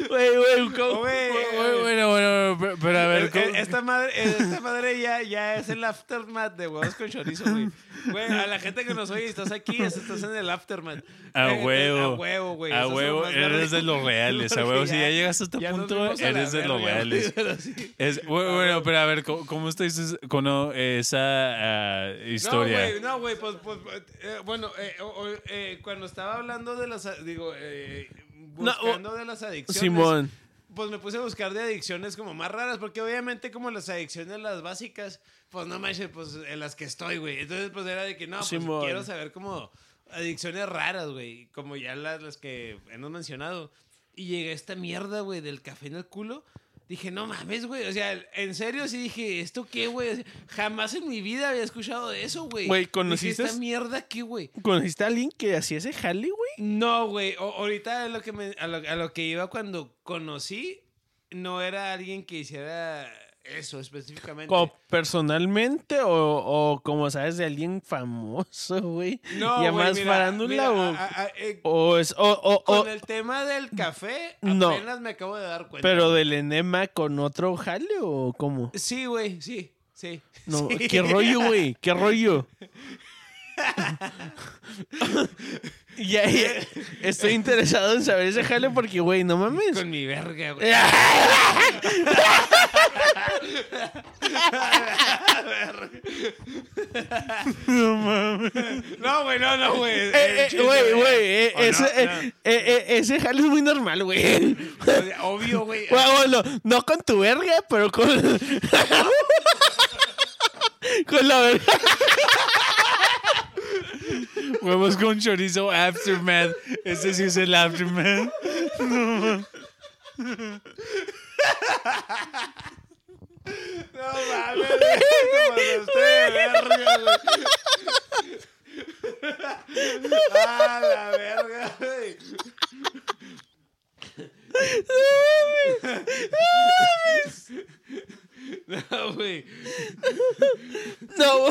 Güey, güey, ¿cómo? Güey, Bueno, bueno, bueno, pero, pero a ver, ¿cómo- Esta madre, esta madre ya, ya es el aftermath de huevos con chorizo, güey. Güey, a la gente que nos oye, estás aquí, estás en el aftermath. A Eh, eh, huevo. A huevo, güey. A huevo, eres de los reales, a huevo. Si ya llegaste a este punto, eres de los reales. Es, bueno, bueno, pero a ver, ¿cómo, cómo está esa, ah, historia? No, güey, no, güey, pues, pues, eh, bueno, eh, eh, cuando estaba hablando de las, digo, eh, No, o- buscando de las adicciones. Simón. Pues me puse a buscar de adicciones como más raras, porque obviamente como las adicciones las básicas, pues no manches, pues en las que estoy, güey. Entonces pues era de que no, pues quiero saber como adicciones raras, güey, como ya las, las que hemos mencionado. Y llegué a esta mierda, güey, del café en el culo. Dije, no mames, güey. O sea, en serio sí dije, ¿esto qué, güey? O sea, jamás en mi vida había escuchado de eso, güey. Güey, Dije, ¿conociste? ¿Esta mierda qué, güey? ¿Conociste a alguien que hacía ese jale, güey? No, güey. Ahorita lo que me- a, lo, a lo que iba cuando conocí, no era alguien que hiciera eso específicamente. ¿Como personalmente o, o como sabes de alguien famoso, güey? no, ¿Ya güey, más farándula o, a- a- eh, o es... O, o- con el tema del café, No. apenas me acabo de dar cuenta. pero del enema con otro jale o cómo? Sí, güey, sí, sí. No, sí. ¿qué rollo, güey? ¿Qué rollo? ya, ya, estoy interesado en saber ese jale porque, güey, no mames. Con mi verga, güey. No mames. No, güey, no, no, güey. Eh, eh, El chiste, Güey, güey, eh, ese, eh, No. eh, eh, ese jale es muy normal, güey. Obvio, güey. Bueno, no con tu verga, pero con. con la verga. Huevos con chorizo aftermath. Ese sí es el aftermath. No mames, güey, te pasaste de verga, güey. Ah, la verga, güey. No güey. No,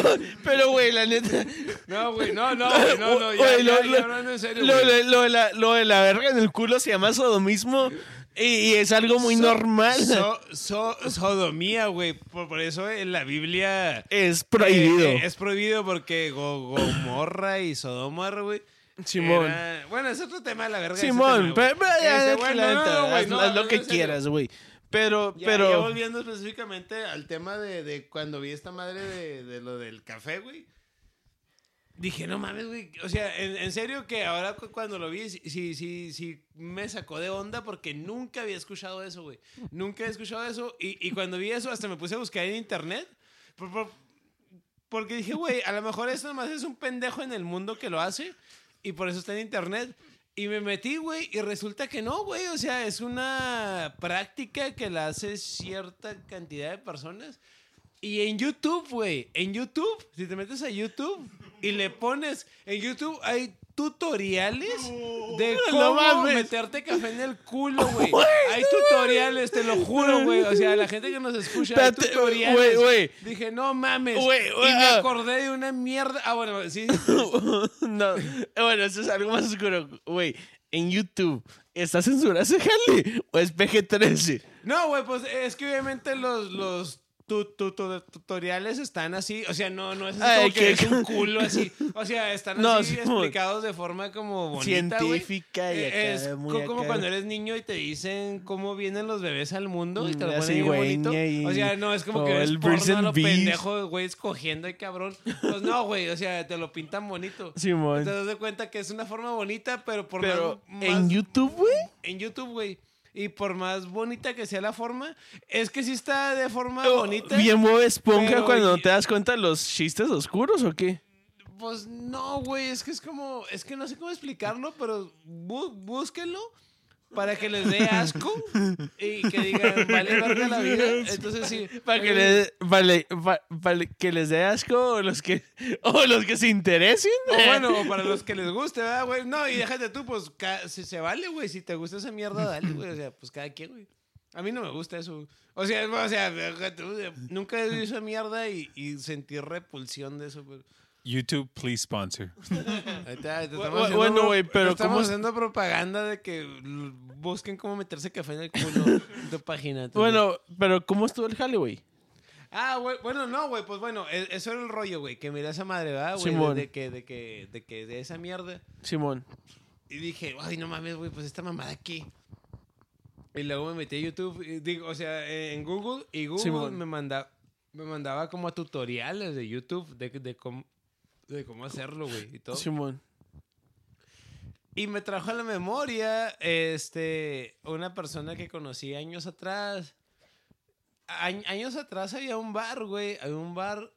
pero güey, la neta. No, güey, no, no, güey, no, no, ya, Güey, ya, lo- ya lo- en serio, Lo, de- lo de la, lo de la verga en el culo se llama sodomismo y, y es algo muy So- normal. so- so- sodomía, güey. Por, por eso en la Biblia es prohibido. eh, eh, es prohibido porque Go- Gomorra y Sodoma, güey. Simón. era- Bueno, es otro tema de la verga. Simón, pero, ya, bueno, no, no, no, lo no, que quieras, güey. Pero, Ya, pero. ya volviendo específicamente al tema de, de cuando vi esta madre de, de lo del café, güey. Dije, no mames, güey. O sea, en, en serio que ahora cu- cuando lo vi, sí, sí, sí, sí me sacó de onda porque nunca había escuchado eso, güey. Nunca había escuchado eso. Y, y cuando vi eso, hasta me puse a buscar en internet. por- por- porque dije, güey, a lo mejor esto nomás es un pendejo en el mundo que lo hace. Y por eso está en internet. Y me metí, güey, y resulta que no, güey. O sea, es una práctica que la hace cierta cantidad de personas. Y en YouTube, güey, en YouTube, si te metes a YouTube y le pones, en YouTube hay tutoriales de cómo meterte café en el culo, güey. Hay tutoriales, te lo juro, güey. O sea, la gente que nos escucha, hay tutoriales. Dije, no mames. Y me ah. acordé de una mierda. Ah, bueno, sí. no, bueno, eso es algo más oscuro. Güey, en YouTube, ¿está censurado ese jale? ¿O es PG-13? No, güey, pues es que obviamente los, los tu- tu- tu- tutoriales están así. O sea, no, no es así Ay, como que es un culo así. O sea, están No, así sí, explicados de forma como bonita. Científica y acá, Es muy como acá. cuando eres niño y te dicen cómo vienen los bebés al mundo y te lo Mm, ponen bien bonito. y- O sea, no es como que ves el porno Birds a lo pendejo, güey, escogiendo y cabrón. Pues no, güey, o sea, te lo pintan bonito. Simón. Te das de cuenta que es una forma bonita, pero por Pero más, en YouTube, güey. en YouTube, güey. Y por más bonita que sea la forma, es que sí está de forma Oh, bonita. Bien Bob Esponja pero- cuando te das cuenta de los chistes oscuros o qué? Pues no, güey, es que es como, es que no sé cómo explicarlo, pero bú- búsquenlo para que les dé asco y que digan, vale verga la vida. Entonces sí. Para que, eh, le, vale, pa- vale, que les dé asco o los que, o los que se interesen. O bueno, o para los que les guste, ¿verdad, güey? No, y déjate tú, pues ca- si se vale, güey. Si te gusta esa mierda, dale, güey. O sea, pues cada quien, güey. A mí no me gusta eso. O sea, o sea, nunca he visto esa mierda y, y sentí repulsión de eso, pero... YouTube, please sponsor. Bueno, güey, pero estamos ¿cómo- haciendo propaganda de que busquen cómo meterse café en el culo en tu página. Bueno, pero ¿cómo estuvo el jale, güey? Ah, güey, bueno, no, güey, pues bueno, e- eso era el rollo, güey, que mira esa madre, ¿verdad, güey? Simón. De, de que, de que, de que, de esa mierda. Simón. Y dije, ay, no mames, güey, pues esta mamada aquí. Y luego me metí a YouTube, y digo, o sea, eh, en Google, y Google Simón. me, manda, me mandaba como a tutoriales de YouTube de, de, cómo, de cómo hacerlo, güey, y todo. Simón. Y me trajo a la memoria este, una persona que conocí años atrás. A- años atrás había un bar, güey. Había un bar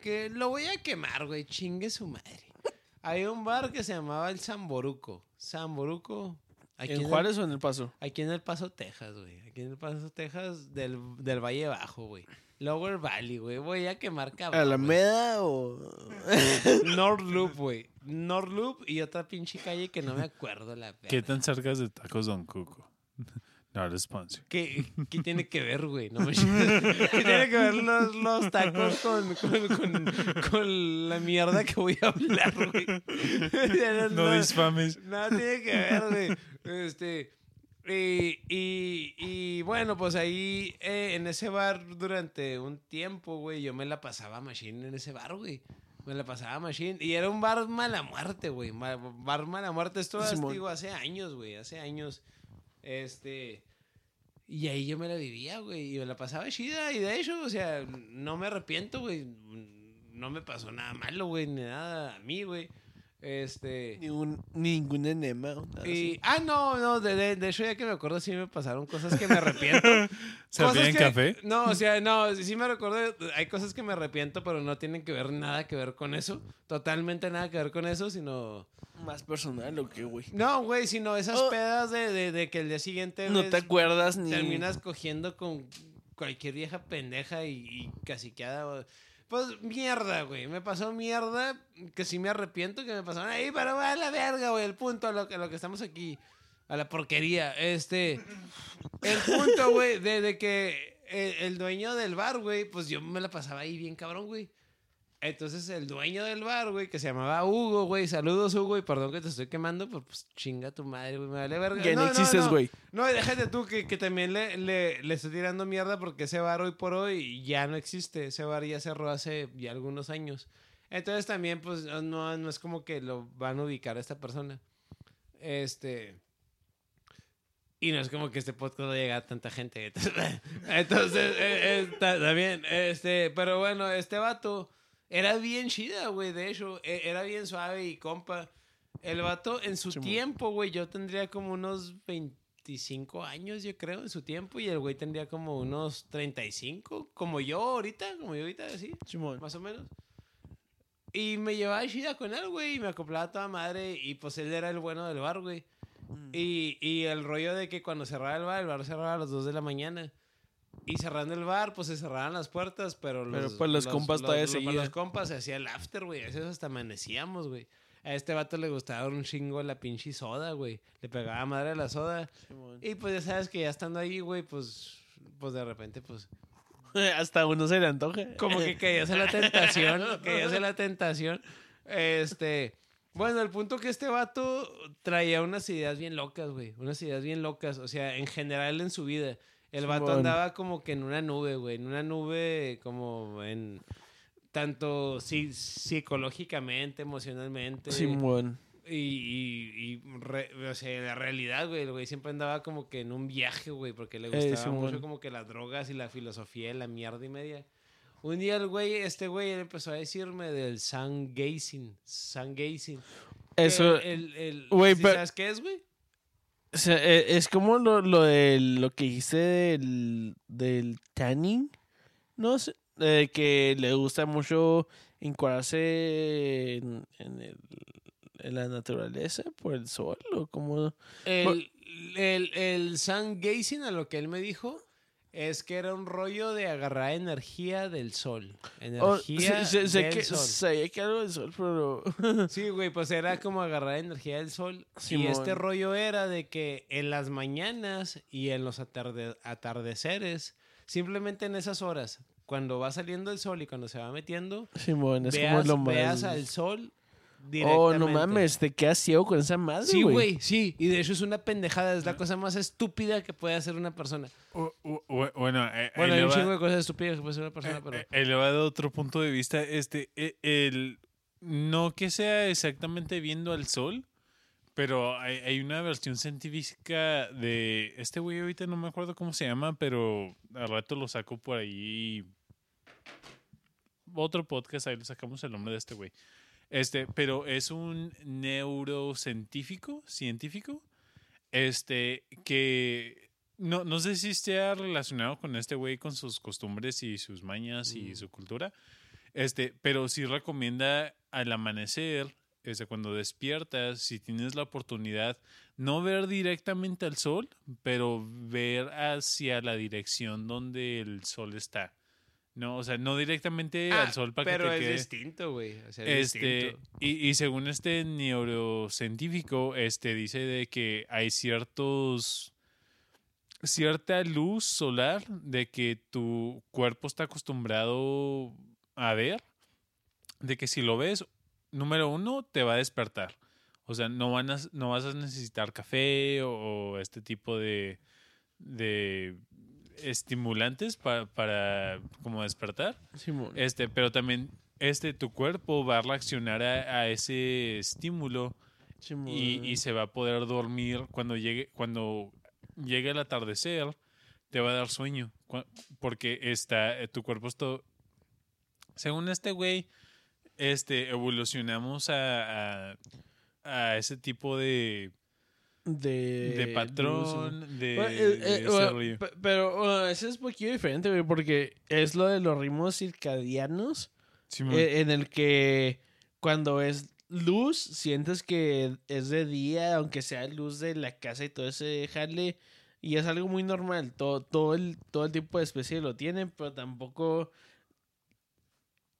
que lo voy a quemar, güey. Chingue su madre. Había un bar que se llamaba el Samboruco. Samboruco. Aquí ¿En el- Juárez o en El Paso? Aquí en El Paso, Texas, güey. Aquí en El Paso, Texas, del, del Valle Bajo, güey. Lower Valley, güey. Voy a quemar cabrón. güey. ¿Alameda o...? North Loop, güey. North Loop y otra pinche calle que no me acuerdo la ¿Qué verga. tan cerca de tacos Don Cuco? Not a sponsor. ¿Qué, qué tiene que ver, güey? No me- ¿Qué tiene que ver los, los tacos con, con, con, con la mierda que voy a hablar, güey? No disfames. Nada tiene que ver, güey. Este. Y, y, y bueno, pues ahí eh, en ese bar durante un tiempo, güey, yo me la pasaba machine en ese bar, güey. Me la pasaba machine. Y era un bar mala muerte, güey. Bar mala muerte. Esto digo, hace años, güey. Hace años. Este. Y ahí yo me la vivía, güey. Y me la pasaba chida. Y de hecho, o sea, no me arrepiento, güey. No me pasó nada malo, güey. Ni nada a mí, güey. Este. Ningún, ningún enema. Y, así. ah, no, no, de, de, de hecho ya que me acuerdo sí me pasaron cosas que me arrepiento. ¿Sabía Cosas en que- café? No, o sea, no, sí me recuerdo, hay cosas que me arrepiento, pero no tienen que ver nada que ver con eso. Totalmente nada que ver con eso, sino... Más personal o qué, güey. No, güey, sino esas Oh. pedas de, de, de que el día siguiente No ves- te acuerdas ni... terminas cogiendo con cualquier vieja pendeja y, y caciqueada. Pues mierda, güey. Me pasó mierda que sí me arrepiento que me pasaron ahí, pero va a la verga, güey. El punto a lo, que- a lo que estamos aquí. A la porquería. Este. El punto, güey, de, que el, el dueño del bar, güey, pues yo me la pasaba ahí bien cabrón, güey. Entonces el dueño del bar, güey, que se llamaba Hugo, güey, saludos Hugo, y perdón que te estoy quemando, pero pues chinga tu madre, güey, me vale verga. Que no existes, güey. No, déjate tú que, que también le, le, le estoy tirando mierda porque ese bar hoy por hoy ya no existe. Ese bar ya cerró hace ya algunos años. Entonces también, pues, no, no es como que lo van a ubicar a esta persona. Este. Y no es como que este podcast no llega a tanta gente. Entonces, eh, eh, está, está bien. Este, pero bueno, este vato era bien chida, güey. De hecho, e- era bien suave y compa. El vato en su tiempo, güey, yo tendría como unos 25 años, yo creo, en su tiempo. Y el güey tendría como unos 35, como yo ahorita, como yo ahorita, así, Simón. más o menos. Y me llevaba chida con él, güey, y me acoplaba a toda madre. Y pues él era el bueno del bar, güey. Y, y el rollo de que cuando cerraba el bar, el bar cerraba a las 2 de la mañana. Y cerrando el bar, pues se cerraban las puertas, pero los, Pero, pues, los compas todavía los, seguían. Los compas se hacía el after, güey. A veces hasta amanecíamos, güey. A este vato le gustaba un chingo la pinche soda, güey. Le pegaba madre a la soda. Y pues ya sabes que ya estando ahí, güey, pues, pues de repente, pues, Hasta uno se le antoja. como que caías en la tentación, caías en la tentación. Este, bueno, el punto que este vato traía unas ideas bien locas, güey, unas ideas bien locas, o sea, en general en su vida. El vato Simón. andaba como que en una nube, güey, en una nube como en tanto sí, psicológicamente, emocionalmente Simón. y, y, y re- o sea, la realidad, güey, el güey siempre andaba como que en un viaje, güey, porque le gustaba mucho como que las drogas y la filosofía y la mierda y media. Un día el güey, este güey, él empezó a decirme del sun gazing, sun gazing. Eso, el, el, güey, ¿sí pero- ¿sabes qué es, güey? O sea, eh, es como lo, lo de lo que dijiste del, del tanning, no sé, eh, que le gusta mucho encuadrarse en, en, el- en la naturaleza por el sol o como... El, el, el sun gazing, a lo que él me dijo, es que era un rollo de agarrar energía del sol. Oh, Energía sé- sé- sé del que, sol. sabía que algo del sol, pero... Sí, güey, pues era como agarrar energía del sol. Y este rollo era de que en las mañanas y en los atarde- atardeceres, simplemente en esas horas, cuando va saliendo el sol y cuando se va metiendo, Simón, es veas, como lo más... veas al sol Oh, no mames, te quedas ciego con esa madre, Sí, güey, sí. Y de hecho es una pendejada, es la cosa más estúpida que puede hacer una persona. Bueno, eh, Bueno, hay un chingo de cosas estúpidas que puede hacer una persona, Eh, pero... eh, elevado a otro punto de vista, este, eh, el, no que sea exactamente viendo al sol, pero hay, hay una versión científica de este güey ahorita no me acuerdo cómo se llama, pero al rato lo saco por ahí. Otro podcast, ahí le sacamos el nombre de este güey. Este, pero es un neurocientífico, científico, este, que no, no sé si esté relacionado con este güey, con sus costumbres y sus mañas y Mm. su cultura. Este, pero sí recomienda al amanecer, este, cuando despiertas, si tienes la oportunidad, no ver directamente al sol, pero ver hacia la dirección donde el sol está. No, o sea, no directamente Ah, al sol para pero que te es quede. distinto, güey. O sea, es Este, distinto. y, y según este neurocientífico, este dice de que hay ciertos cierta luz solar de que tu cuerpo está acostumbrado a ver, de que si lo ves, número uno, te va a despertar. O sea, no, van a- no vas a necesitar café o, o este tipo de, de estimulantes pa- para como despertar. Simón. Este, pero también este, tu cuerpo va a reaccionar a, a ese estímulo Simón. y, y se va a poder dormir cuando llegue, cuando llegue el atardecer, te va a dar sueño. Porque está, eh, tu cuerpo está. Según este güey, este, evolucionamos a, a, a ese tipo de, de, de patrón, de, Bueno, eh, eh, bueno, pero bueno, ese es un poquito diferente, güey, porque es lo de los ritmos circadianos, eh, en el que cuando es luz, sientes que es de día, aunque sea luz de la casa y todo ese jale, y es algo muy normal. Todo, todo, el, todo el tipo de especie lo tiene, pero tampoco...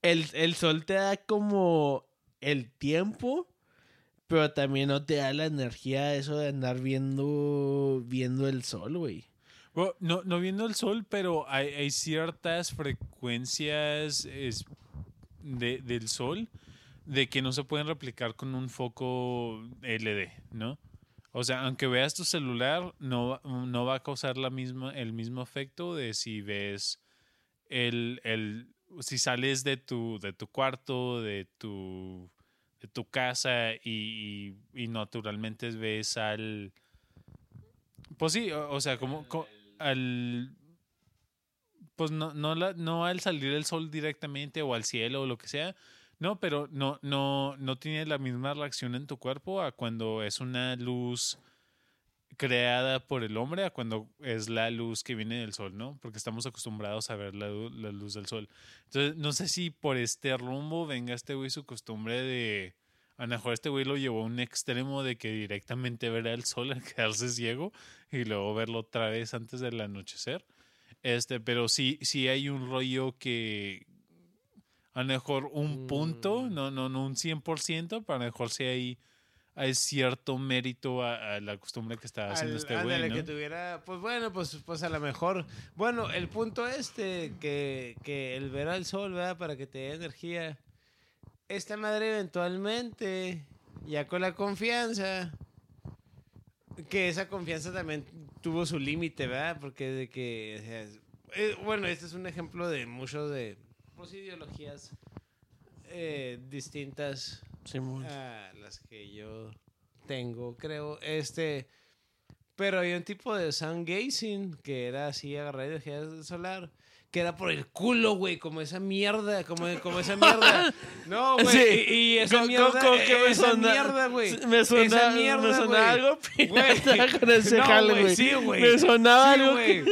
El, el sol te da como el tiempo, pero también no te da la energía eso de andar viendo, viendo el sol, güey. No, no viendo el sol, pero hay, ciertas frecuencias es, de, del sol de que no se pueden replicar con un foco LD, ¿no? O sea, aunque veas tu celular, no, no va a causar la misma, el mismo efecto de si ves el, el si sales de tu, de tu cuarto, de tu, tu casa y, y- naturalmente ves al... Pues sí, o, sea, como, co- al... Pues no, no, la- no al salir el sol directamente o al cielo o lo que sea, no, pero no, no, no tiene la misma reacción en tu cuerpo a cuando es una luz creada por el hombre a cuando es la luz que viene del sol, ¿no? Porque estamos acostumbrados a ver la, lu- la luz del sol. Entonces, no sé si por este rumbo venga este güey su costumbre de... A lo mejor este güey lo llevó a un extremo de que directamente verá el sol al quedarse ciego y luego verlo otra vez antes del anochecer. Este, pero sí, sí hay un rollo que a lo mejor un punto, Mm. no, no, no un 100%, pero a lo mejor sí hay, hay cierto mérito a, a la costumbre que está haciendo Al- este güey, ¿no? que tuviera, pues bueno, pues, pues a lo mejor. Bueno, el punto este, que, que el ver al sol, ¿verdad? Para que te dé energía. Esta madre eventualmente, ya con la confianza, que esa confianza también tuvo su límite, ¿verdad? Porque de que, o sea, eh, bueno, este es un ejemplo de muchos de, pues, ideologías eh, distintas Simón. a las que yo tengo, creo. Este. Pero hay un tipo de sun gazing que era así, agarrar energía solar. Que era por el culo, güey, como esa mierda, como, como esa mierda. No, güey. Sí. Y, y esa mierda, que me esa suena- mierda, güey. Me suena, esa mierda, me güey. algo pirata con ese No, jale, güey, sí, güey. Me sonaba Sí, algo güey.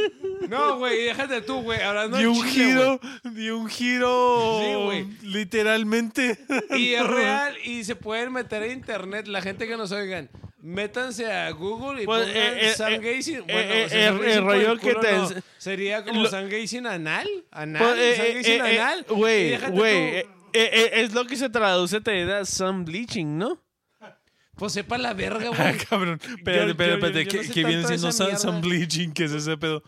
No, güey, déjate tú, güey. Hablando en un chile, giro, dio un giro Sí, güey. literalmente. Y es real y se pueden meter a internet. La gente que nos oigan, métanse a Google y Pues, pongan eh, eh, sun eh, eh, Bueno, eh, el- sun el gazing por rollo que culo te no. ens- Sería como lo- gazing anal. Anal. Pues, eh, eh, eh, eh, anal. Y Güey, déjate güey. tú, eh, eh, eh, es lo que se traduce también a sun bleaching, ¿no? Pues sepa la verga, Ah, güey. cabrón. Espérate, yo- espérate, yo- espérate. yo ¿Qué, no sé qué viene tanto de siendo esa sun, mierda. sun bleaching? ¿Qué es ese pedo?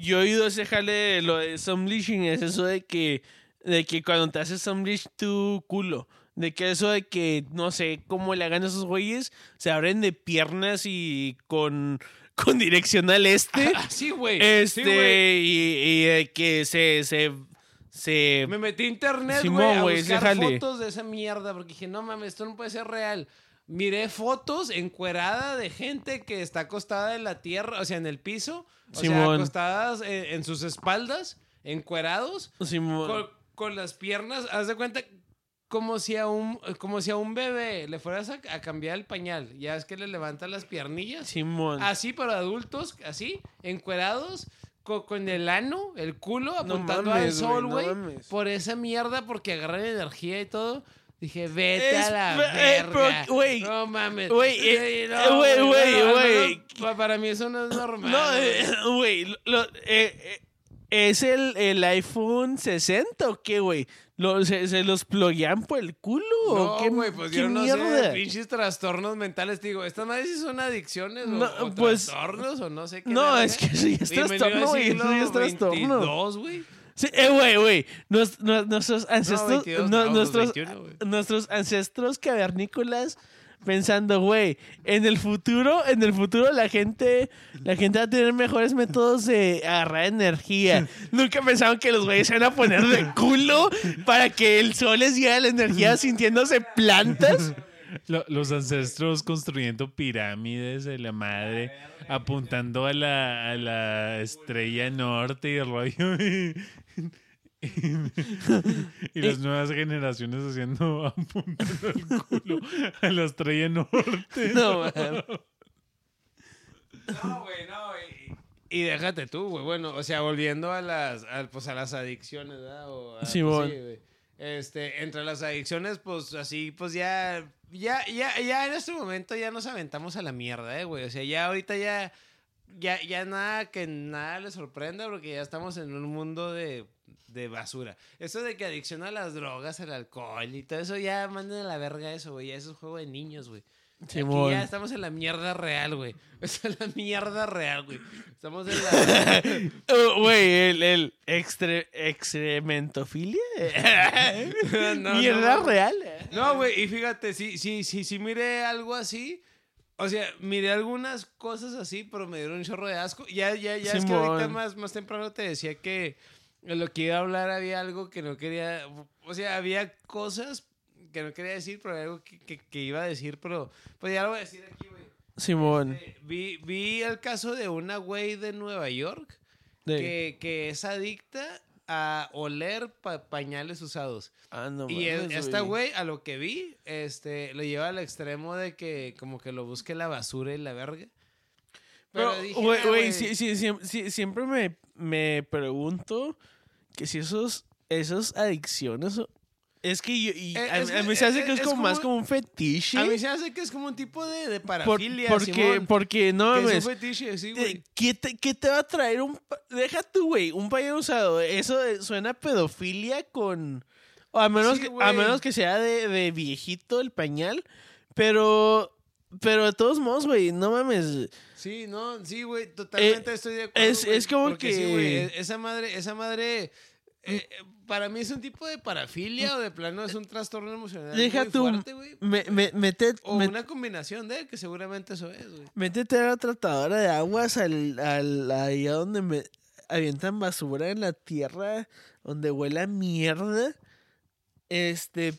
Yo he oído ese jale de lo de sun bleaching, es eso de que, de que cuando te haces sun bleach tu culo. De que eso de que, no sé, cómo le hagan a esos güeyes, se abren de piernas y con, con dirección al este. Güey. este, Sí, güey. y, y de que se, se, se Me metí a internet, güey, a buscar jale. fotos de esa mierda porque dije, no mames, esto no puede ser real. Miré fotos encuerada de gente que está acostada en la tierra, o sea, en el piso, o sea, Simón. acostadas en, en sus espaldas, encuerados, Simón. con, con las piernas, haz de cuenta como si a un como si a un bebé le fueras a, a cambiar el pañal, ya es que le levantan las piernillas. Simón. Así para adultos, así, encuerados, co- con el ano, el culo, apuntando al mames, sol, no güey. mames. por esa mierda, porque agarran energía y todo. Dije, vete Es- a la eh, verga. güey, no mames. güey, eh, güey, güey, güey. Para mí eso no es normal. No, güey. eh, eh, ¿es el, el iPhone 60 o qué, güey? Lo- se, ¿Se los ploguean por el culo o No, qué, güey, pues qué yo no sé mierda? de pinches trastornos mentales. Te digo, ¿estas madres son adicciones o- No, o, pues- trastornos o no sé qué? No, es que eso ya es trastorno, güey, eso ya es trastorno. 22, güey. Sí, eh, güey, güey, nos- nuestros ancestros, 22, no, no, nuestros, 21, güey. nuestros ancestros cavernícolas pensando, güey, en el futuro, en el futuro la gente, la gente va a tener mejores métodos de agarrar energía. Nunca pensaron que los güeyes se van a poner de culo para que el sol les llegue la energía sintiéndose plantas. Lo- los ancestros construyendo pirámides de la madre, apuntando a la, a la estrella norte y el rollo. Y, las nuevas generaciones haciendo apuntando el culo a la estrella norte. No. No, güey, no. Y, y déjate tú, güey. Bueno, o sea, volviendo a las, a, pues, a las adicciones, ¿verdad? O a- pues, Simón. sí, güey. este, entre las adicciones, pues así, pues ya, ya, ya, ya en este momento ya nos aventamos a la mierda, eh, güey. O sea, ya ahorita ya, ya, ya nada que nada le sorprenda porque ya estamos en un mundo de, de basura. Eso de que adicción a las drogas, al alcohol y todo eso, ya manden a la verga eso, güey. Ya eso es juego de niños, güey. Aquí ya estamos en la mierda real, güey. Es en la mierda real, güey. Estamos en la... Oh, Güey, el, el extre, excrementofilia. No, Mierda no. real. No, güey, y fíjate, sí, sí, sí, sí miré algo así. O sea, miré algunas cosas así, pero me dieron un chorro de asco. Ya, ya, ya es que ahorita más, más temprano te decía que en lo que iba a hablar había algo que no quería. O sea, había cosas que no quería decir, pero había algo que, que- que iba a decir, pero pues ya lo voy a decir aquí, güey. Simón. Eh, Vi, vi el caso de una güey de Nueva York De- que, que es adicta a oler pa- pañales usados. Ah, no Y el- mames, esta güey, a lo que vi, este, lo lleva al extremo de que como que lo busque la basura y la verga. Pero, güey, "Ah, güey, sí, sí, siem- sí, siempre me, me pregunto que si esos, esas adicciones... Es que yo, y Eh, a, es a que- mí se hace eh, que es, como, más como- un fetiche. A mí se hace que es como un tipo de, de por- parafilia, porque, Simón, porque no que mames. es un fetiche, sí, güey. Eh, ¿Qué te, qué te va a traer un... Deja tú, güey, un pañal usado. Eso eh, suena a pedofilia con... O a menos, Sí, que, a güey. menos que sea de, de viejito el pañal. Pero... Pero de todos modos, güey, no mames. Sí, no, sí, güey, totalmente estoy de acuerdo. Eh, es- güey, es como sí, que- güey, e- esa madre, esa madre, eh, eh, para mí es un tipo de parafilia o de plano es un trastorno emocional Deja muy tú, fuerte, güey. Me, me, mete- O una combinación de, que seguramente eso es, güey. métete a la tratadora de aguas al, al, allá donde me avientan basura en la tierra, donde huele a mierda. Este...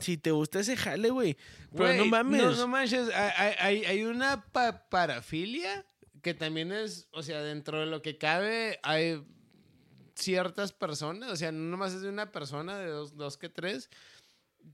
Si te gusta ese jale, güey. Pero no mames. No, no manches, hay, hay- hay, hay una pa- parafilia que también es, o sea, dentro de lo que cabe hay ciertas personas, o sea, no nomás es de una persona, de dos, dos que tres,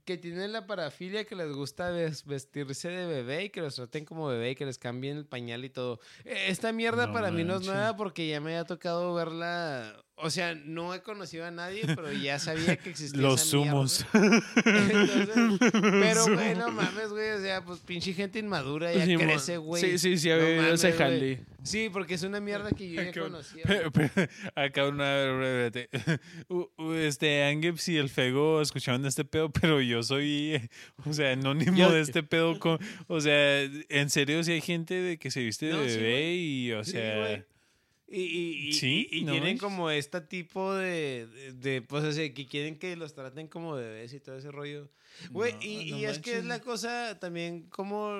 que tienen la parafilia que les gusta ves- vestirse de bebé y que los traten como bebé y que les cambien el pañal y todo. Esta mierda No para mí no es nueva porque ya me ha tocado verla, o sea, no he conocido a nadie, pero ya sabía que existía Los esa humos. Entonces, pero, güey, no mames, güey. O sea, pues pinche gente inmadura ya Sí, crece, güey. Sí, sí, sí, No a ver, mames, ese güey. jale. Sí, porque es una mierda que yo ya Cabrón. conocía. Pero- pero, Acá una Este Angeps y el Fego escuchaban de este pedo, pero yo soy, o sea, anónimo Yo- de este pedo. Con, o sea, en serio, si hay gente de que se viste de No, sí, bebé y, o sea. Y, y, y, Sí, y- y no tienen como este tipo de, de, de, pues, sea, que quieren que los traten como bebés y todo ese rollo. Güey, No, y, no es que es la cosa también como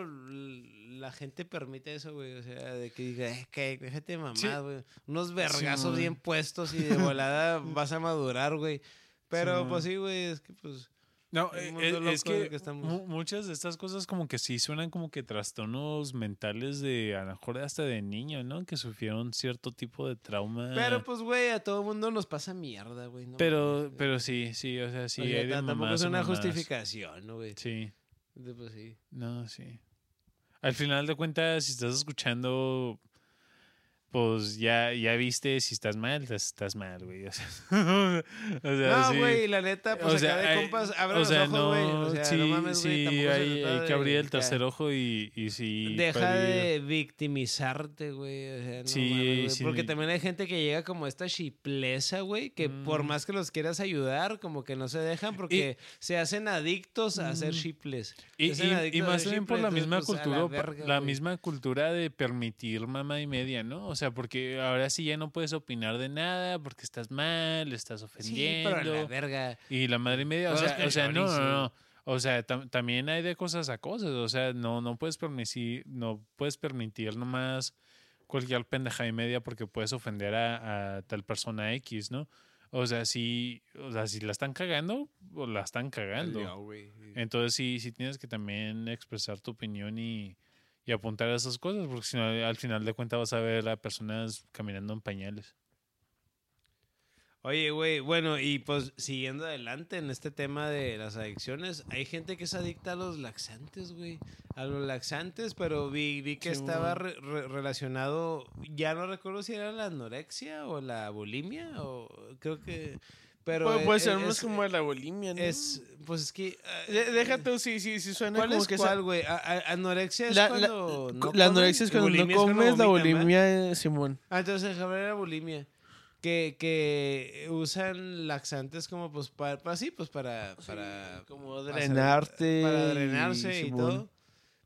la gente permite eso, güey. O sea, de que diga, es que déjate mamá, Sí. güey. Unos vergazos bien puestos y de volada vas a madurar, güey. Pero Sí, pues sí, güey, es que pues... No, El eh, eh, es que, muchas de estas cosas como que sí suenan como que trastornos mentales de a lo mejor hasta de niño, ¿no? Que sufrieron cierto tipo de trauma. Pero pues, güey, a todo mundo nos pasa mierda, güey. no pero, pero sí, sí, o sea, sí. O sea, hay de ta- tampoco mamás es una mamás. justificación, ¿no, güey? Sí, Pues sí. no, sí. Al final de cuentas, si estás escuchando, pues ya, ya viste si estás mal, estás, mal, güey. O sea, o sea, No, sí. güey, la neta, pues O sea, acá de compas, abre los sea, ojos, güey. O sea, sí, no mames, güey, sí, tampoco se hay, hay que de abrir el tercer ojo y, y sí. Deja de victimizarte, güey. O sea, no Sí, mames, güey, sí. Porque también hay gente que llega como esta chipleza, güey, que por Mm. más que los quieras ayudar, como que no se dejan porque se hacen adictos a ser Mm. chiples. Y, y- más también por la misma pues, cultura, la, güey. misma cultura de permitir mamá y media, ¿no? O sea, porque ahora sí ya no puedes opinar de nada porque estás mal, estás Sí, ofendiendo. pero a la verga. Y la madre media, o sea, o sea, no, no, no. O sea, tam- también hay de cosas a cosas. O sea, no, no puedes permitir, no puedes permitir nomás cualquier pendeja y media porque puedes ofender a, a tal persona X, ¿no? O sea, si, o sea, si la están cagando, o la están cagando. Entonces sí, sí tienes que también expresar tu opinión y, y apuntar a esas cosas, porque si no, al final de cuentas vas a ver a personas caminando en pañales. Oye, güey, bueno, y pues siguiendo adelante en este tema de las adicciones, hay gente que es adicta a los laxantes, güey. A los laxantes, pero vi, vi que Sí, estaba re- relacionado, ya no recuerdo si era la anorexia o la bulimia, o creo que... Pero Puede, puede es- ser más como la bulimia, ¿no? es, pues es que... ah, De- Déjate, sí, sí, sí suena ¿Cuál como es que cuál, güey? A- a- Anorexia es La, la- cuando no la anorexia es cuando no cuando comes, la bulimia, es Simón. Ah, entonces déjame ver la bulimia. Que, que usan laxantes como pues para, sí, pues para, para como para drenarte. para drenarse y, Simón. todo.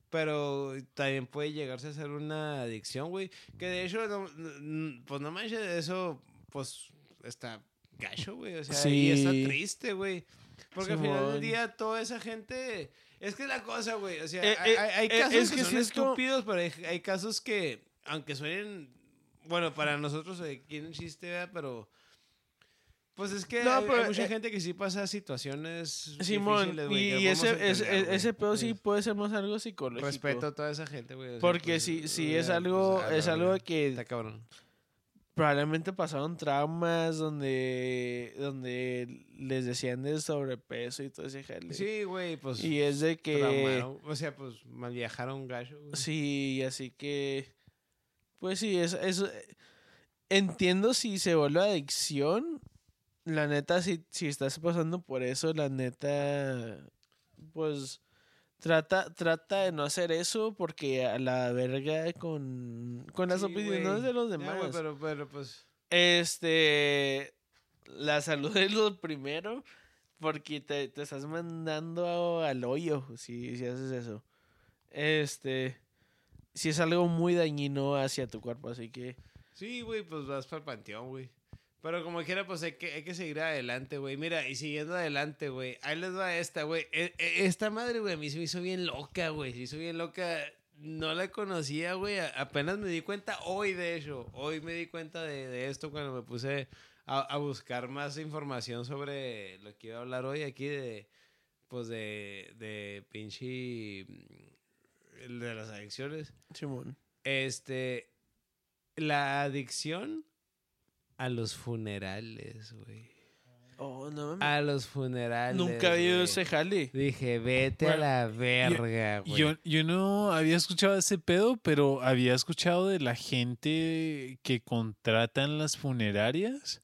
pero también puede llegarse a ser una adicción, güey. Que de hecho, no- pues no manches, eso, pues está gacho, güey. O sea, y está Sí. triste, güey. Porque al final del día, toda esa gente. Es que es la cosa, güey. O sea, Eh, hay, eh, hay- eh, casos es que, que son sí es estúpidos, pero hay, hay casos que, aunque suenen. Bueno, para nosotros aquí en chiste, ¿verdad? pero. Pues es que No, hay, pero, hay mucha eh, gente que sí pasa situaciones. Simón, difíciles, güey, y, ese, entender, güey. ese pedo sí Es- puede ser más algo psicológico. Respeto a toda esa gente, güey. o sea, Porque pues, si, si ya, es pues, algo, a la es algo que Está cabrón. Probablemente pasaron traumas donde, donde les decían de sobrepeso y todo ese jale. Sí, güey, pues. y es de que... traumaron, O sea, pues mal viajaron gacho, güey. Sí, así que... Pues sí, es, es- entiendo si se vuelve adicción. La neta, si, si estás pasando por eso, la neta, pues trata, trata de no hacer eso porque a la verga con, con las Sí, opiniones de los Ya, demás. güey, pero, pero, pues. Este, la salud es lo primero porque te, te estás mandando al hoyo si, si haces eso. Este, si es algo muy dañino hacia tu cuerpo, así que... Sí, güey, pues vas para el panteón, güey. Pero como quiera, pues hay que, hay que seguir adelante, güey. Mira, y siguiendo adelante, güey. Ahí les va esta, güey. E- e- Esta madre, güey, a mí se me hizo bien loca, güey. Se hizo bien loca. No la conocía, güey. Apenas me di cuenta hoy, de hecho. Hoy me di cuenta de, de esto cuando me puse a, a buscar más información sobre lo que iba a hablar hoy aquí de, pues, de, de pinche... mm, de las adicciones. Simón. Este, la adicción a los funerales, güey. Oh, no mames. A los funerales. Nunca había ido ese jale. Dije, vete Bueno, a la verga, güey. Yo, yo no había escuchado ese pedo, pero había escuchado de la gente que contratan las funerarias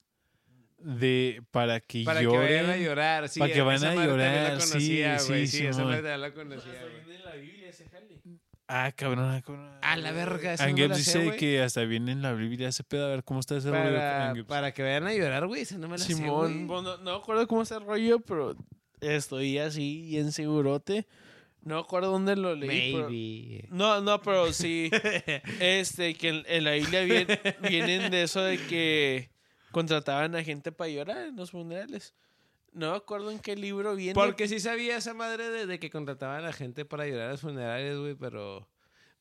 de para que Para que lloren. vayan a llorar, sí. para que vayan esa a llorar, La sí, conocía, sí, güey. Sí, esa Simón. madre también la conocía, güey. Ah, cabrón. ah, cabrón. A la verga, no me sé, dice güey. que hasta viene en la Biblia ese pedo. A ver, ¿cómo está ese rollo? Para, que vayan a llorar, güey. Esa no me la sé, Simón, güey. bueno, no, no me acuerdo cómo está el rollo, pero estoy así bien segurote. No me acuerdo dónde lo leí. pero- Maybe. No, no, pero sí. este, que en, en la Biblia vien- vienen de eso de que contrataban a gente para llorar en los funerales. No me acuerdo en qué libro viene. Porque sí sabía esa madre de, de que contrataban a la gente para llorar a los funerales, güey, pero...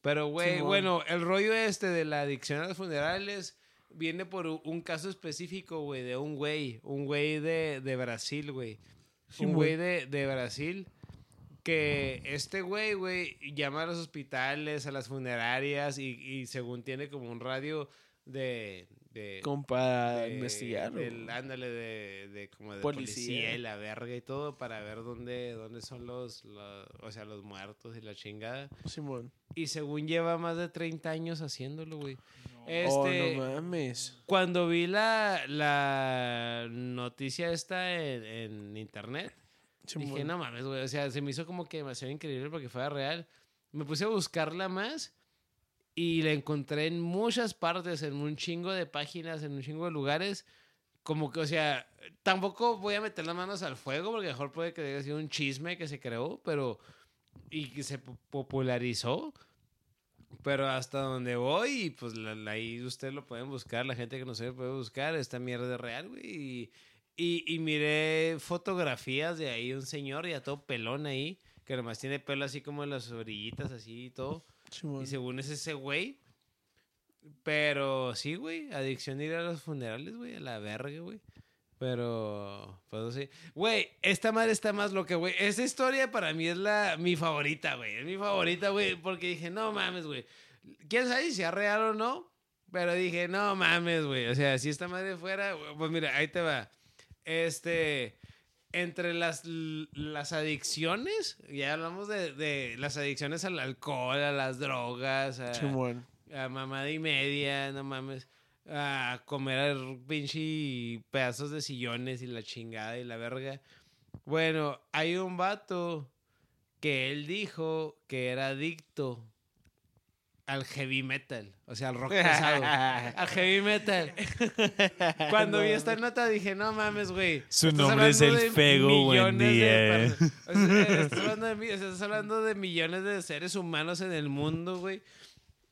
Pero, güey, bueno, el rollo este de la adicción a los funerales viene por un caso específico, güey, de un güey, un güey de, de Brasil, güey. Sí, un güey de, de Brasil que este güey, güey, llama a los hospitales, a las funerarias y, y según tiene como un radio de... de Como para de- investigar. del- ándale, de, de como de Policía. policía. y la verga y todo para ver dónde, dónde son los, los- o sea, los muertos y la chingada. Simón. Y según lleva más de 30 años haciéndolo, güey. Oh, Este, no mames. cuando vi la, la noticia esta en, en internet, Simón. dije, no mames, güey. O sea, se me hizo como que demasiado increíble porque fuera real. Me puse a buscarla más y la encontré en muchas partes, en un chingo de páginas, en un chingo de lugares. Como que, o sea, tampoco voy a meter las manos al fuego porque mejor puede que haya sido un chisme que se creó, pero. y que se po- popularizó. Pero hasta donde voy, pues la- la- ahí ustedes lo pueden buscar, la gente que no sabe puede buscar, esta mierda es real, güey. Y, y, y miré fotografías de ahí un señor ya todo pelón ahí, que nomás tiene pelo así como en las orillitas así y todo. Simón. Y según es ese güey. Pero sí, güey, adicción ir a los funerales, güey, a la verga, güey. Pero, pues sí. Güey, esta madre está más loca, güey. Esa historia para mí es la mi favorita, güey. Es mi favorita, güey, porque dije, no mames, güey. ¿Quién sabe si sea real o no? Pero dije, no mames, güey. O sea, si esta madre fuera, pues mira, ahí te va. Este, entre las, las adicciones, ya hablamos de, de las adicciones al alcohol, a las drogas, a, a mamada y media, no mames, a comer pinche pedazos de sillones y la chingada y la verga. Bueno, hay un vato que él dijo que era adicto al heavy metal, o sea, al rock pesado. al heavy metal. Cuando vi esta nota dije, no mames, güey. Su nombre es el Fego, buen de día. per- o sea, estás, hablando de, o sea, estás hablando de millones de seres humanos en el mundo, güey.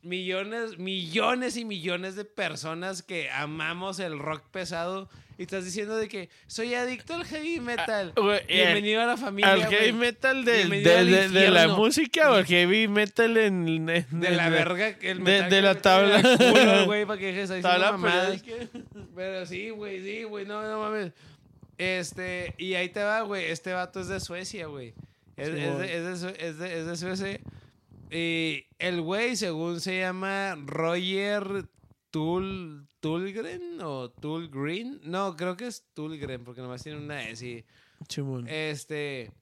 Millones, millones y millones de personas que amamos el rock pesado. Y estás diciendo de que soy adicto al heavy metal. Ah, eh, Bienvenido a la familia. ¿Al heavy metal del- de, de- de la música o al heavy metal en, en- De en la verga. El de- metal de que la tabla. culo, para que dejes ahí tabla periódica? Pero sí, güey, sí, güey, no, no mames. Este, y ahí te va, güey. Este vato es de Suecia, güey. Es, Sí, es es de Suecia. Y el güey, según se llama Roger Tul, Tulgren o Tulgren. No, creo que es Tulgren, porque nomás tiene una S. y- Chimón. este.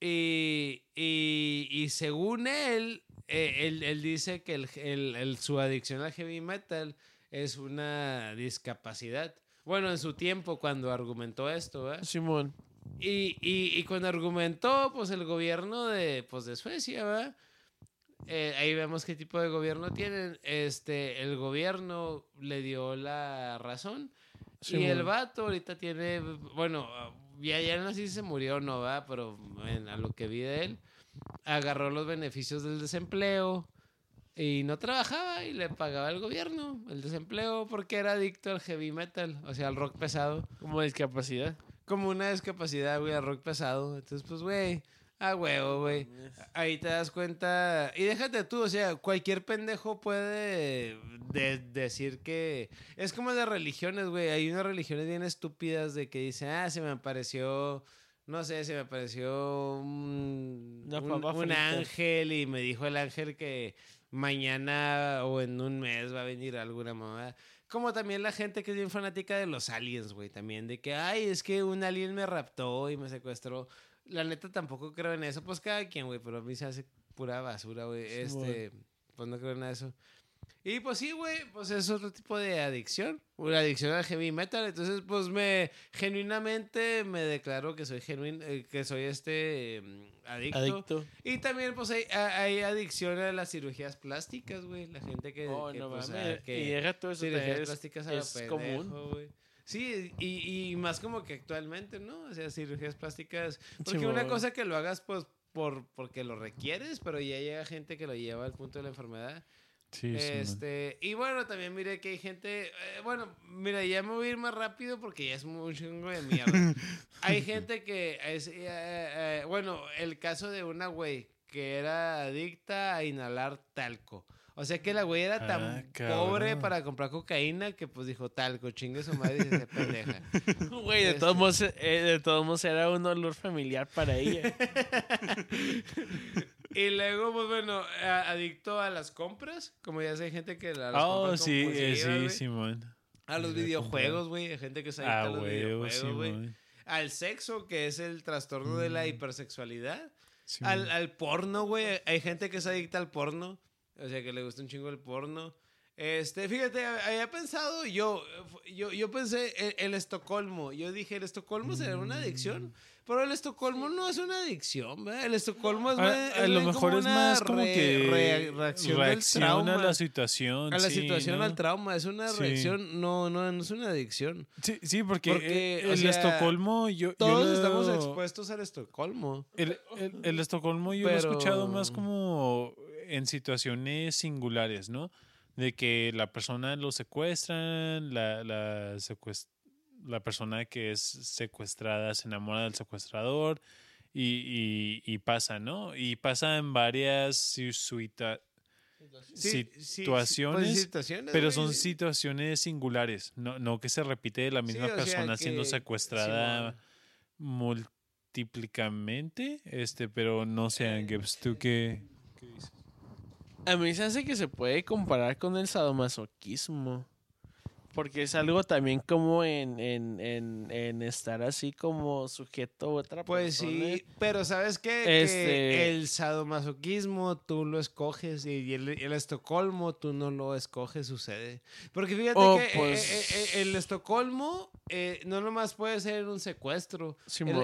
Y, y, y según él, eh, él, él dice que el, el- el- su adicción al heavy metal es una discapacidad. Bueno, en su tiempo, cuando argumentó esto, ¿verdad? Simón. Y, y, y cuando argumentó, pues el gobierno de, pues, de Suecia, ¿verdad? Eh, ahí vemos qué tipo de gobierno tienen. Este, el gobierno le dio la razón. Sí, y el vato ahorita tiene, bueno, ya, ya no sé si se murió no, va, pero a lo que vi de él, agarró los beneficios del desempleo y no trabajaba y le pagaba el gobierno el desempleo porque era adicto al heavy metal, o sea, al rock pesado. Como discapacidad. Como una discapacidad, güey, al rock pesado. Entonces, pues, güey, a huevo, güey. Ahí te das cuenta. Y déjate tú, o sea, cualquier pendejo puede de- decir que. Es como de religiones, güey. Hay unas religiones bien estúpidas de que dicen, ah, se me apareció. No sé, se me apareció un, un- un ángel y me dijo el ángel que mañana o en un mes va a venir alguna mamá. Como también la gente que es bien fanática de los aliens, güey, también. De que, ay, es que un alien me raptó y me secuestró. La neta tampoco creo en eso. Pues cada quien, güey, pero a mí se hace pura basura, güey. Sí, este, pues no creo en eso. Y pues sí, güey, pues es otro tipo de adicción. Una adicción al heavy metal. Entonces, pues me, genuinamente me declaro que soy genuino, eh, que soy este mm, adicto. Adicto. Y también, pues hay, hay adicción a las cirugías plásticas, güey. La gente que, Oh, que, no pues, mames. ah, que y deja todo eso. cirugías plásticas a es pendejo, común. güey. Sí, y, y más como que actualmente, ¿no? O sea, cirugías plásticas. Porque una cosa que lo hagas, pues, por, porque lo requieres, pero ya llega gente que lo lleva al punto de la enfermedad. Sí, sí, este, y bueno, también mire que hay gente, eh, bueno, mira, ya me voy a ir más rápido porque ya es un chingo de mierda. hay gente que, es, eh, eh, bueno, el caso de una güey que era adicta a inhalar talco. O sea que la güey era tan Ah, pobre para comprar cocaína que pues dijo talco, chingue su madre y se pendeja. Güey, de todos modos, eh, de todos modos era un olor familiar para ella. Y luego, pues bueno, a- adicto a las compras, como ya sé, hay gente que a las Oh, compras sí, eh, sí, güey. Simón. A los videojuegos, güey. Hay gente que se adicta Ah, a los huevo, videojuegos, güey. Al sexo, que es el trastorno de la Mm. hipersexualidad. Al, al porno, güey. Hay gente que se adicta al porno. O sea, que le gusta un chingo el porno. Este, fíjate, había pensado yo, yo, yo pensé el, el Estocolmo. Yo dije, ¿el Estocolmo será una adicción? Pero el Estocolmo no es una adicción, ¿verdad? El Estocolmo es, A, más- a es lo mejor es una más como re- que re- reacción, del reacción trauma. a la situación. A la sí, situación, ¿no? al trauma. Es una Sí. reacción, no, no, no es una adicción. Sí, sí, porque, Porque, eh, el sea, Estocolmo, yo, yo Todos lo- estamos expuestos al Estocolmo. El, el, el Estocolmo yo lo he escuchado más como en situaciones singulares, ¿no? De que la persona lo secuestran, la, la, secuest- la persona que es secuestrada se enamora del secuestrador y, y, y pasa, ¿no? Y pasa en varias si- suita- Sí, sí, sí, situaciones, pues, pero son situaciones singulares, no, no que se repite de la misma sea, persona siendo que- secuestrada Simón. múltiplicamente, este, pero no sé, Gibbs, ¿tú qué, qué dices? A mí se hace que se puede comparar con el sadomasoquismo. Porque es algo también como en, en, en, en estar así como sujeto a otra Pues persona. sí, pero ¿sabes qué? Que Este- el sadomasoquismo tú lo escoges y el, el Estocolmo tú no lo escoges, sucede. Porque fíjate Oh, que eh, pues- eh, eh, el Estocolmo eh, no nomás puede ser un secuestro.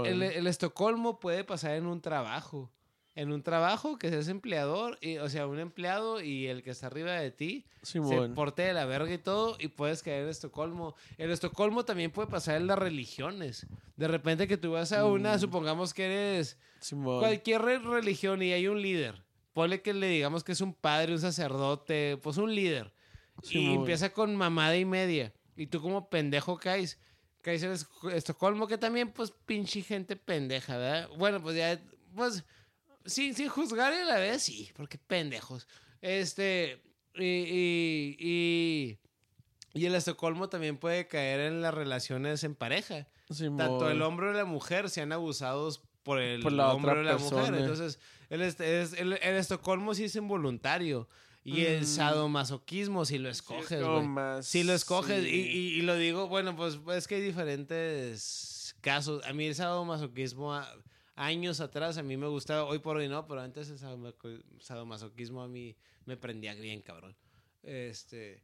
El Estocolmo puede pasar en un trabajo. En un trabajo, que seas empleador, y, o sea, un empleado y el que está arriba de ti se Simón. porte de la verga y todo, y puedes caer en Estocolmo. En Estocolmo también puede pasar en las religiones. De repente que tú vas a una, Mm. supongamos que eres Simón. cualquier re- religión y hay un líder. Ponle que le digamos que es un padre, un sacerdote, pues un líder. y Simón. empieza con mamada y media. Y tú como pendejo caes. Caes en Es- Estocolmo, que también, pues, pinche gente pendeja, ¿verdad? Bueno, pues ya, pues, sin, sin juzgar a la vez, sí, porque pendejos. Este, y, y, y, y el Estocolmo también puede caer en las relaciones en pareja. Simón. Tanto el hombre o la mujer sean abusados por el Por la hombre otra o la mujer. persona. Entonces, el, el, el Estocolmo sí es involuntario. Y el Mm. sadomasoquismo si lo Sí, es escoges, güey. más- Si lo escoges, sí. y, y- y lo digo, bueno, pues es que hay diferentes casos. A mí el sadomasoquismo, a- años atrás, a mí me gustaba, hoy por hoy no, pero antes el sadomasoquismo a mí me prendía bien, cabrón. Este.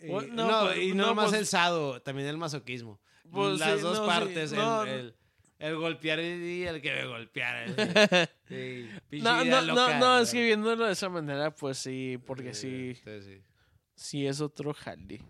y- no, no, pues- y no, no, más pues- el sado, también el masoquismo. Pues Las sí, dos no, sí, partes, el- el, el golpear y el que me golpeara. Sí, No, no, loca, no, no, es que viéndolo de esa manera, pues sí, porque sí, sí. sí es otro jale.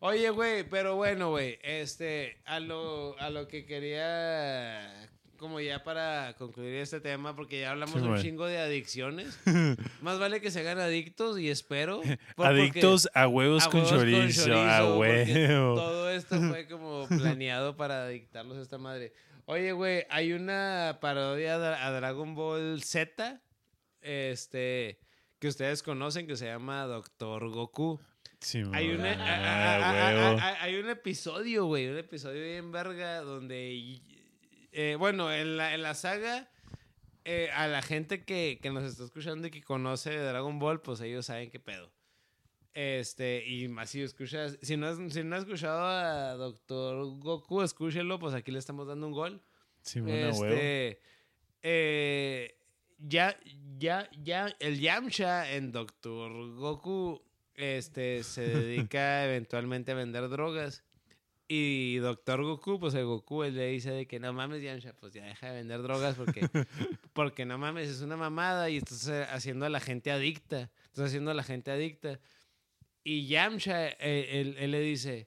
Oye, güey, pero bueno, güey, este, a lo, a lo que quería, como ya para concluir este tema, porque ya hablamos Sí, un chingo de adicciones, más vale que se hagan adictos y espero. por- Adictos a huevos, a con, huevos chorizo, a chorizo, huevo. Todo esto fue como planeado para adictarlos a esta madre. Oye, güey, hay una parodia a Dragon Ball Z, este, que ustedes conocen, que se llama Doctor Goku. Sí, Hay, una- a- a- a- a- huevo. a- hay un episodio, güey, un episodio bien verga donde, eh, bueno, en la, en la saga, eh, a la gente que, que nos está escuchando y que conoce Dragon Ball, pues ellos saben qué pedo. Este, y más si escuchas, si no, has- si no has escuchado a Doctor Goku, escúchelo, pues aquí le estamos dando un gol. Sí, huevo. Este, eh, ya, ya, ya, el Yamcha en Doctor Goku, este, se dedica eventualmente a vender drogas. Y Doctor Goku, pues el Goku, él le dice de que no mames, Yamcha, pues ya deja de vender drogas porque, porque no mames, es una mamada y estás eh, haciendo a la gente adicta. Estás haciendo a la gente adicta. Y Yamcha, eh, él, él le dice,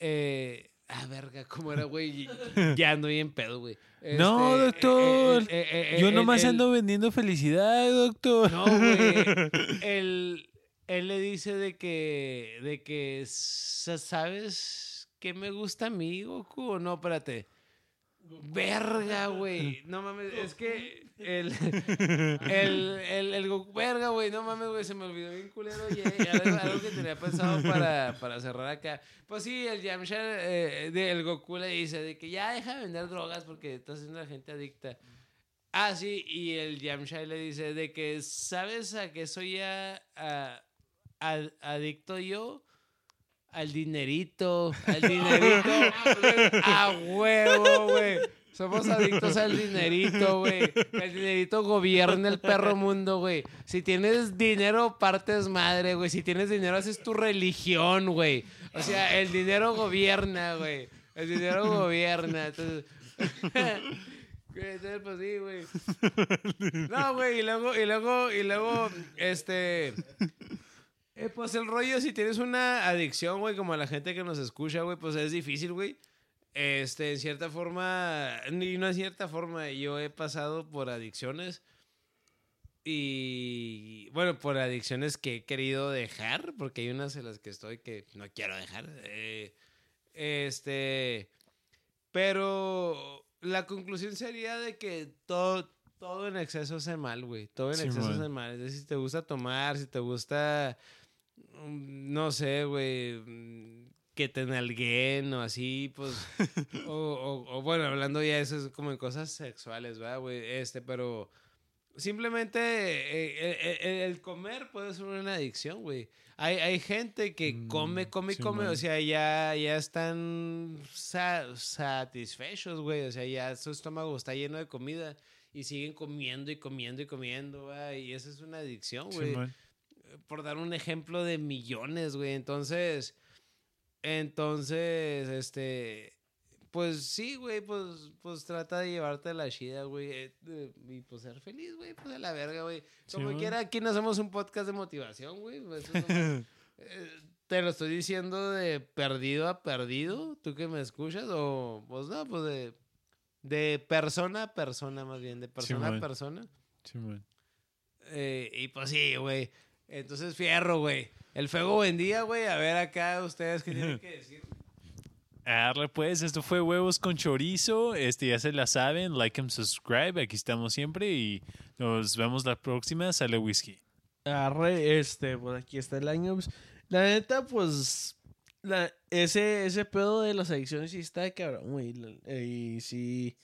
eh, ah, verga, ¿cómo era, güey? Ya ando bien pedo, güey. No, Este, doctor, eh, eh, Yo nomás él- ando vendiendo felicidad, doctor. No, güey. él, él le dice de que, de que, sa- ¿sabes qué me gusta a mí, Goku? O no, espérate. Verga, güey. No mames, es que el, el, el, el Goku, verga, güey, no mames, güey, se me olvidó bien culero. Y algo, algo que tenía pensado para, para cerrar acá. Pues sí, el Yamcha, eh, de- el Goku le dice de que ya deja de vender drogas porque estás haciendo a gente adicta. Ah, sí, y el Yamcha le dice de que, ¿sabes a qué soy a- a- a- adicto yo? Al dinerito, al dinerito. a huevo, güey. Somos adictos al dinerito, güey. El dinerito gobierna el perro mundo, güey. Si tienes dinero, partes madre, güey. Si tienes dinero, haces tu religión, güey. O sea, el dinero gobierna, güey. El dinero gobierna. Entonces... Pues sí, güey. No, güey, y luego, y luego, y luego, este. Eh, pues el rollo, si tienes una adicción, güey, como la gente que nos escucha, güey, pues es difícil, güey. Este, en cierta forma, y no en cierta forma, yo he pasado por adicciones. Y bueno, por adicciones que he querido dejar, porque hay unas en las que estoy que no quiero dejar. eh, este, pero la conclusión sería de que todo, todo en exceso hace mal, güey. Todo en Sí, exceso hace mal. Es decir, si te gusta tomar, si te gusta, no sé, güey, mm, que te nalguen o así, pues. o, o- o, bueno, hablando ya de eso es como en cosas sexuales, ¿verdad, güey? Este, pero simplemente eh, eh, eh, el comer puede ser una adicción, güey. Hay, hay gente que Mm, come, come sí, come, o sea, ya, ya están sa- satisfechos, güey. O sea, ya su estómago está lleno de comida y siguen comiendo y comiendo y comiendo, güey. Y esa es una adicción, güey. Por dar un ejemplo de millones, güey. Entonces, entonces, este, Pues sí, güey, pues, pues trata de llevarte la chida, güey. eh, y pues ser feliz, güey, pues de la verga, güey. Sí, Como quiera, aquí no hacemos un podcast de motivación, güey. pues, eso eh, te lo estoy diciendo de perdido a perdido, tú que me escuchas, o pues no, pues de, de persona a persona, más bien, de persona a persona. Simón. Eh, y pues sí, güey. Entonces, fierro, güey. El fuego buen día, güey. A ver acá ustedes qué tienen que decir. Arre, pues, esto fue Huevos con Chorizo. Este, ya se la saben. Like and subscribe. Aquí estamos siempre y nos vemos la próxima. Sale whisky. Arre, este, pues aquí está el año. pues, la neta, pues. La, ese, ese pedo de las adicciones sí está de cabrón, güey. Y sí.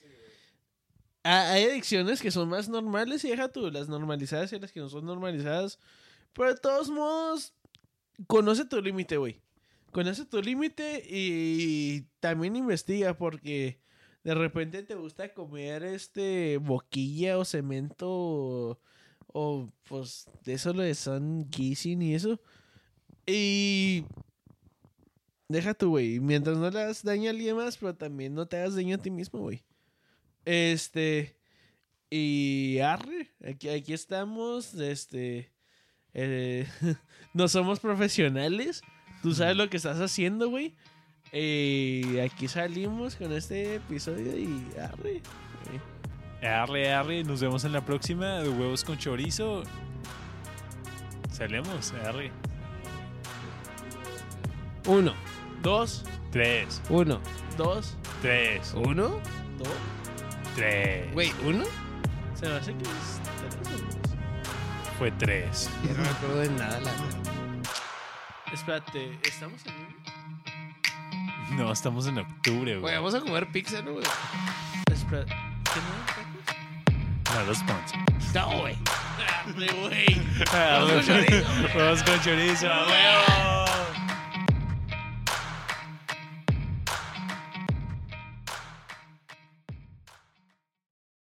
Ha- Hay adicciones que son más normales y deja tú, las normalizadas y las que no son normalizadas. Pero de todos modos, conoce tu límite, güey. Conoce tu límite y también investiga porque de repente te gusta comer este boquilla o cemento o, pues de eso lo de Sun Kissing y eso. Y deja tú, güey. Mientras no le hagas daño a alguien más, pero también no te hagas daño a ti mismo, güey. Este. Y arre, aquí, aquí estamos. Este. Eh, no somos profesionales. Tú sabes lo que estás haciendo, güey. Y aquí salimos con este episodio y arre. Arre, arre. Nos vemos en la próxima de Huevos con Chorizo. Salemos. Arre. Uno, Dos, Tres. uno, dos, Tres. uno. dos. Tres. Güey, uno. Se me hace que es. Fue tres. Ya no me acuerdo de nada, la. Espérate, ¿estamos en? No, estamos en octubre, Güey, güey. vamos a comer pizza, ¿no, güey? Espera, ¿tenemos tacos? No, los sponsors. No, güey. Arre, güey. Huevos con chorizo. Huevos con chorizo. ¡A huevo!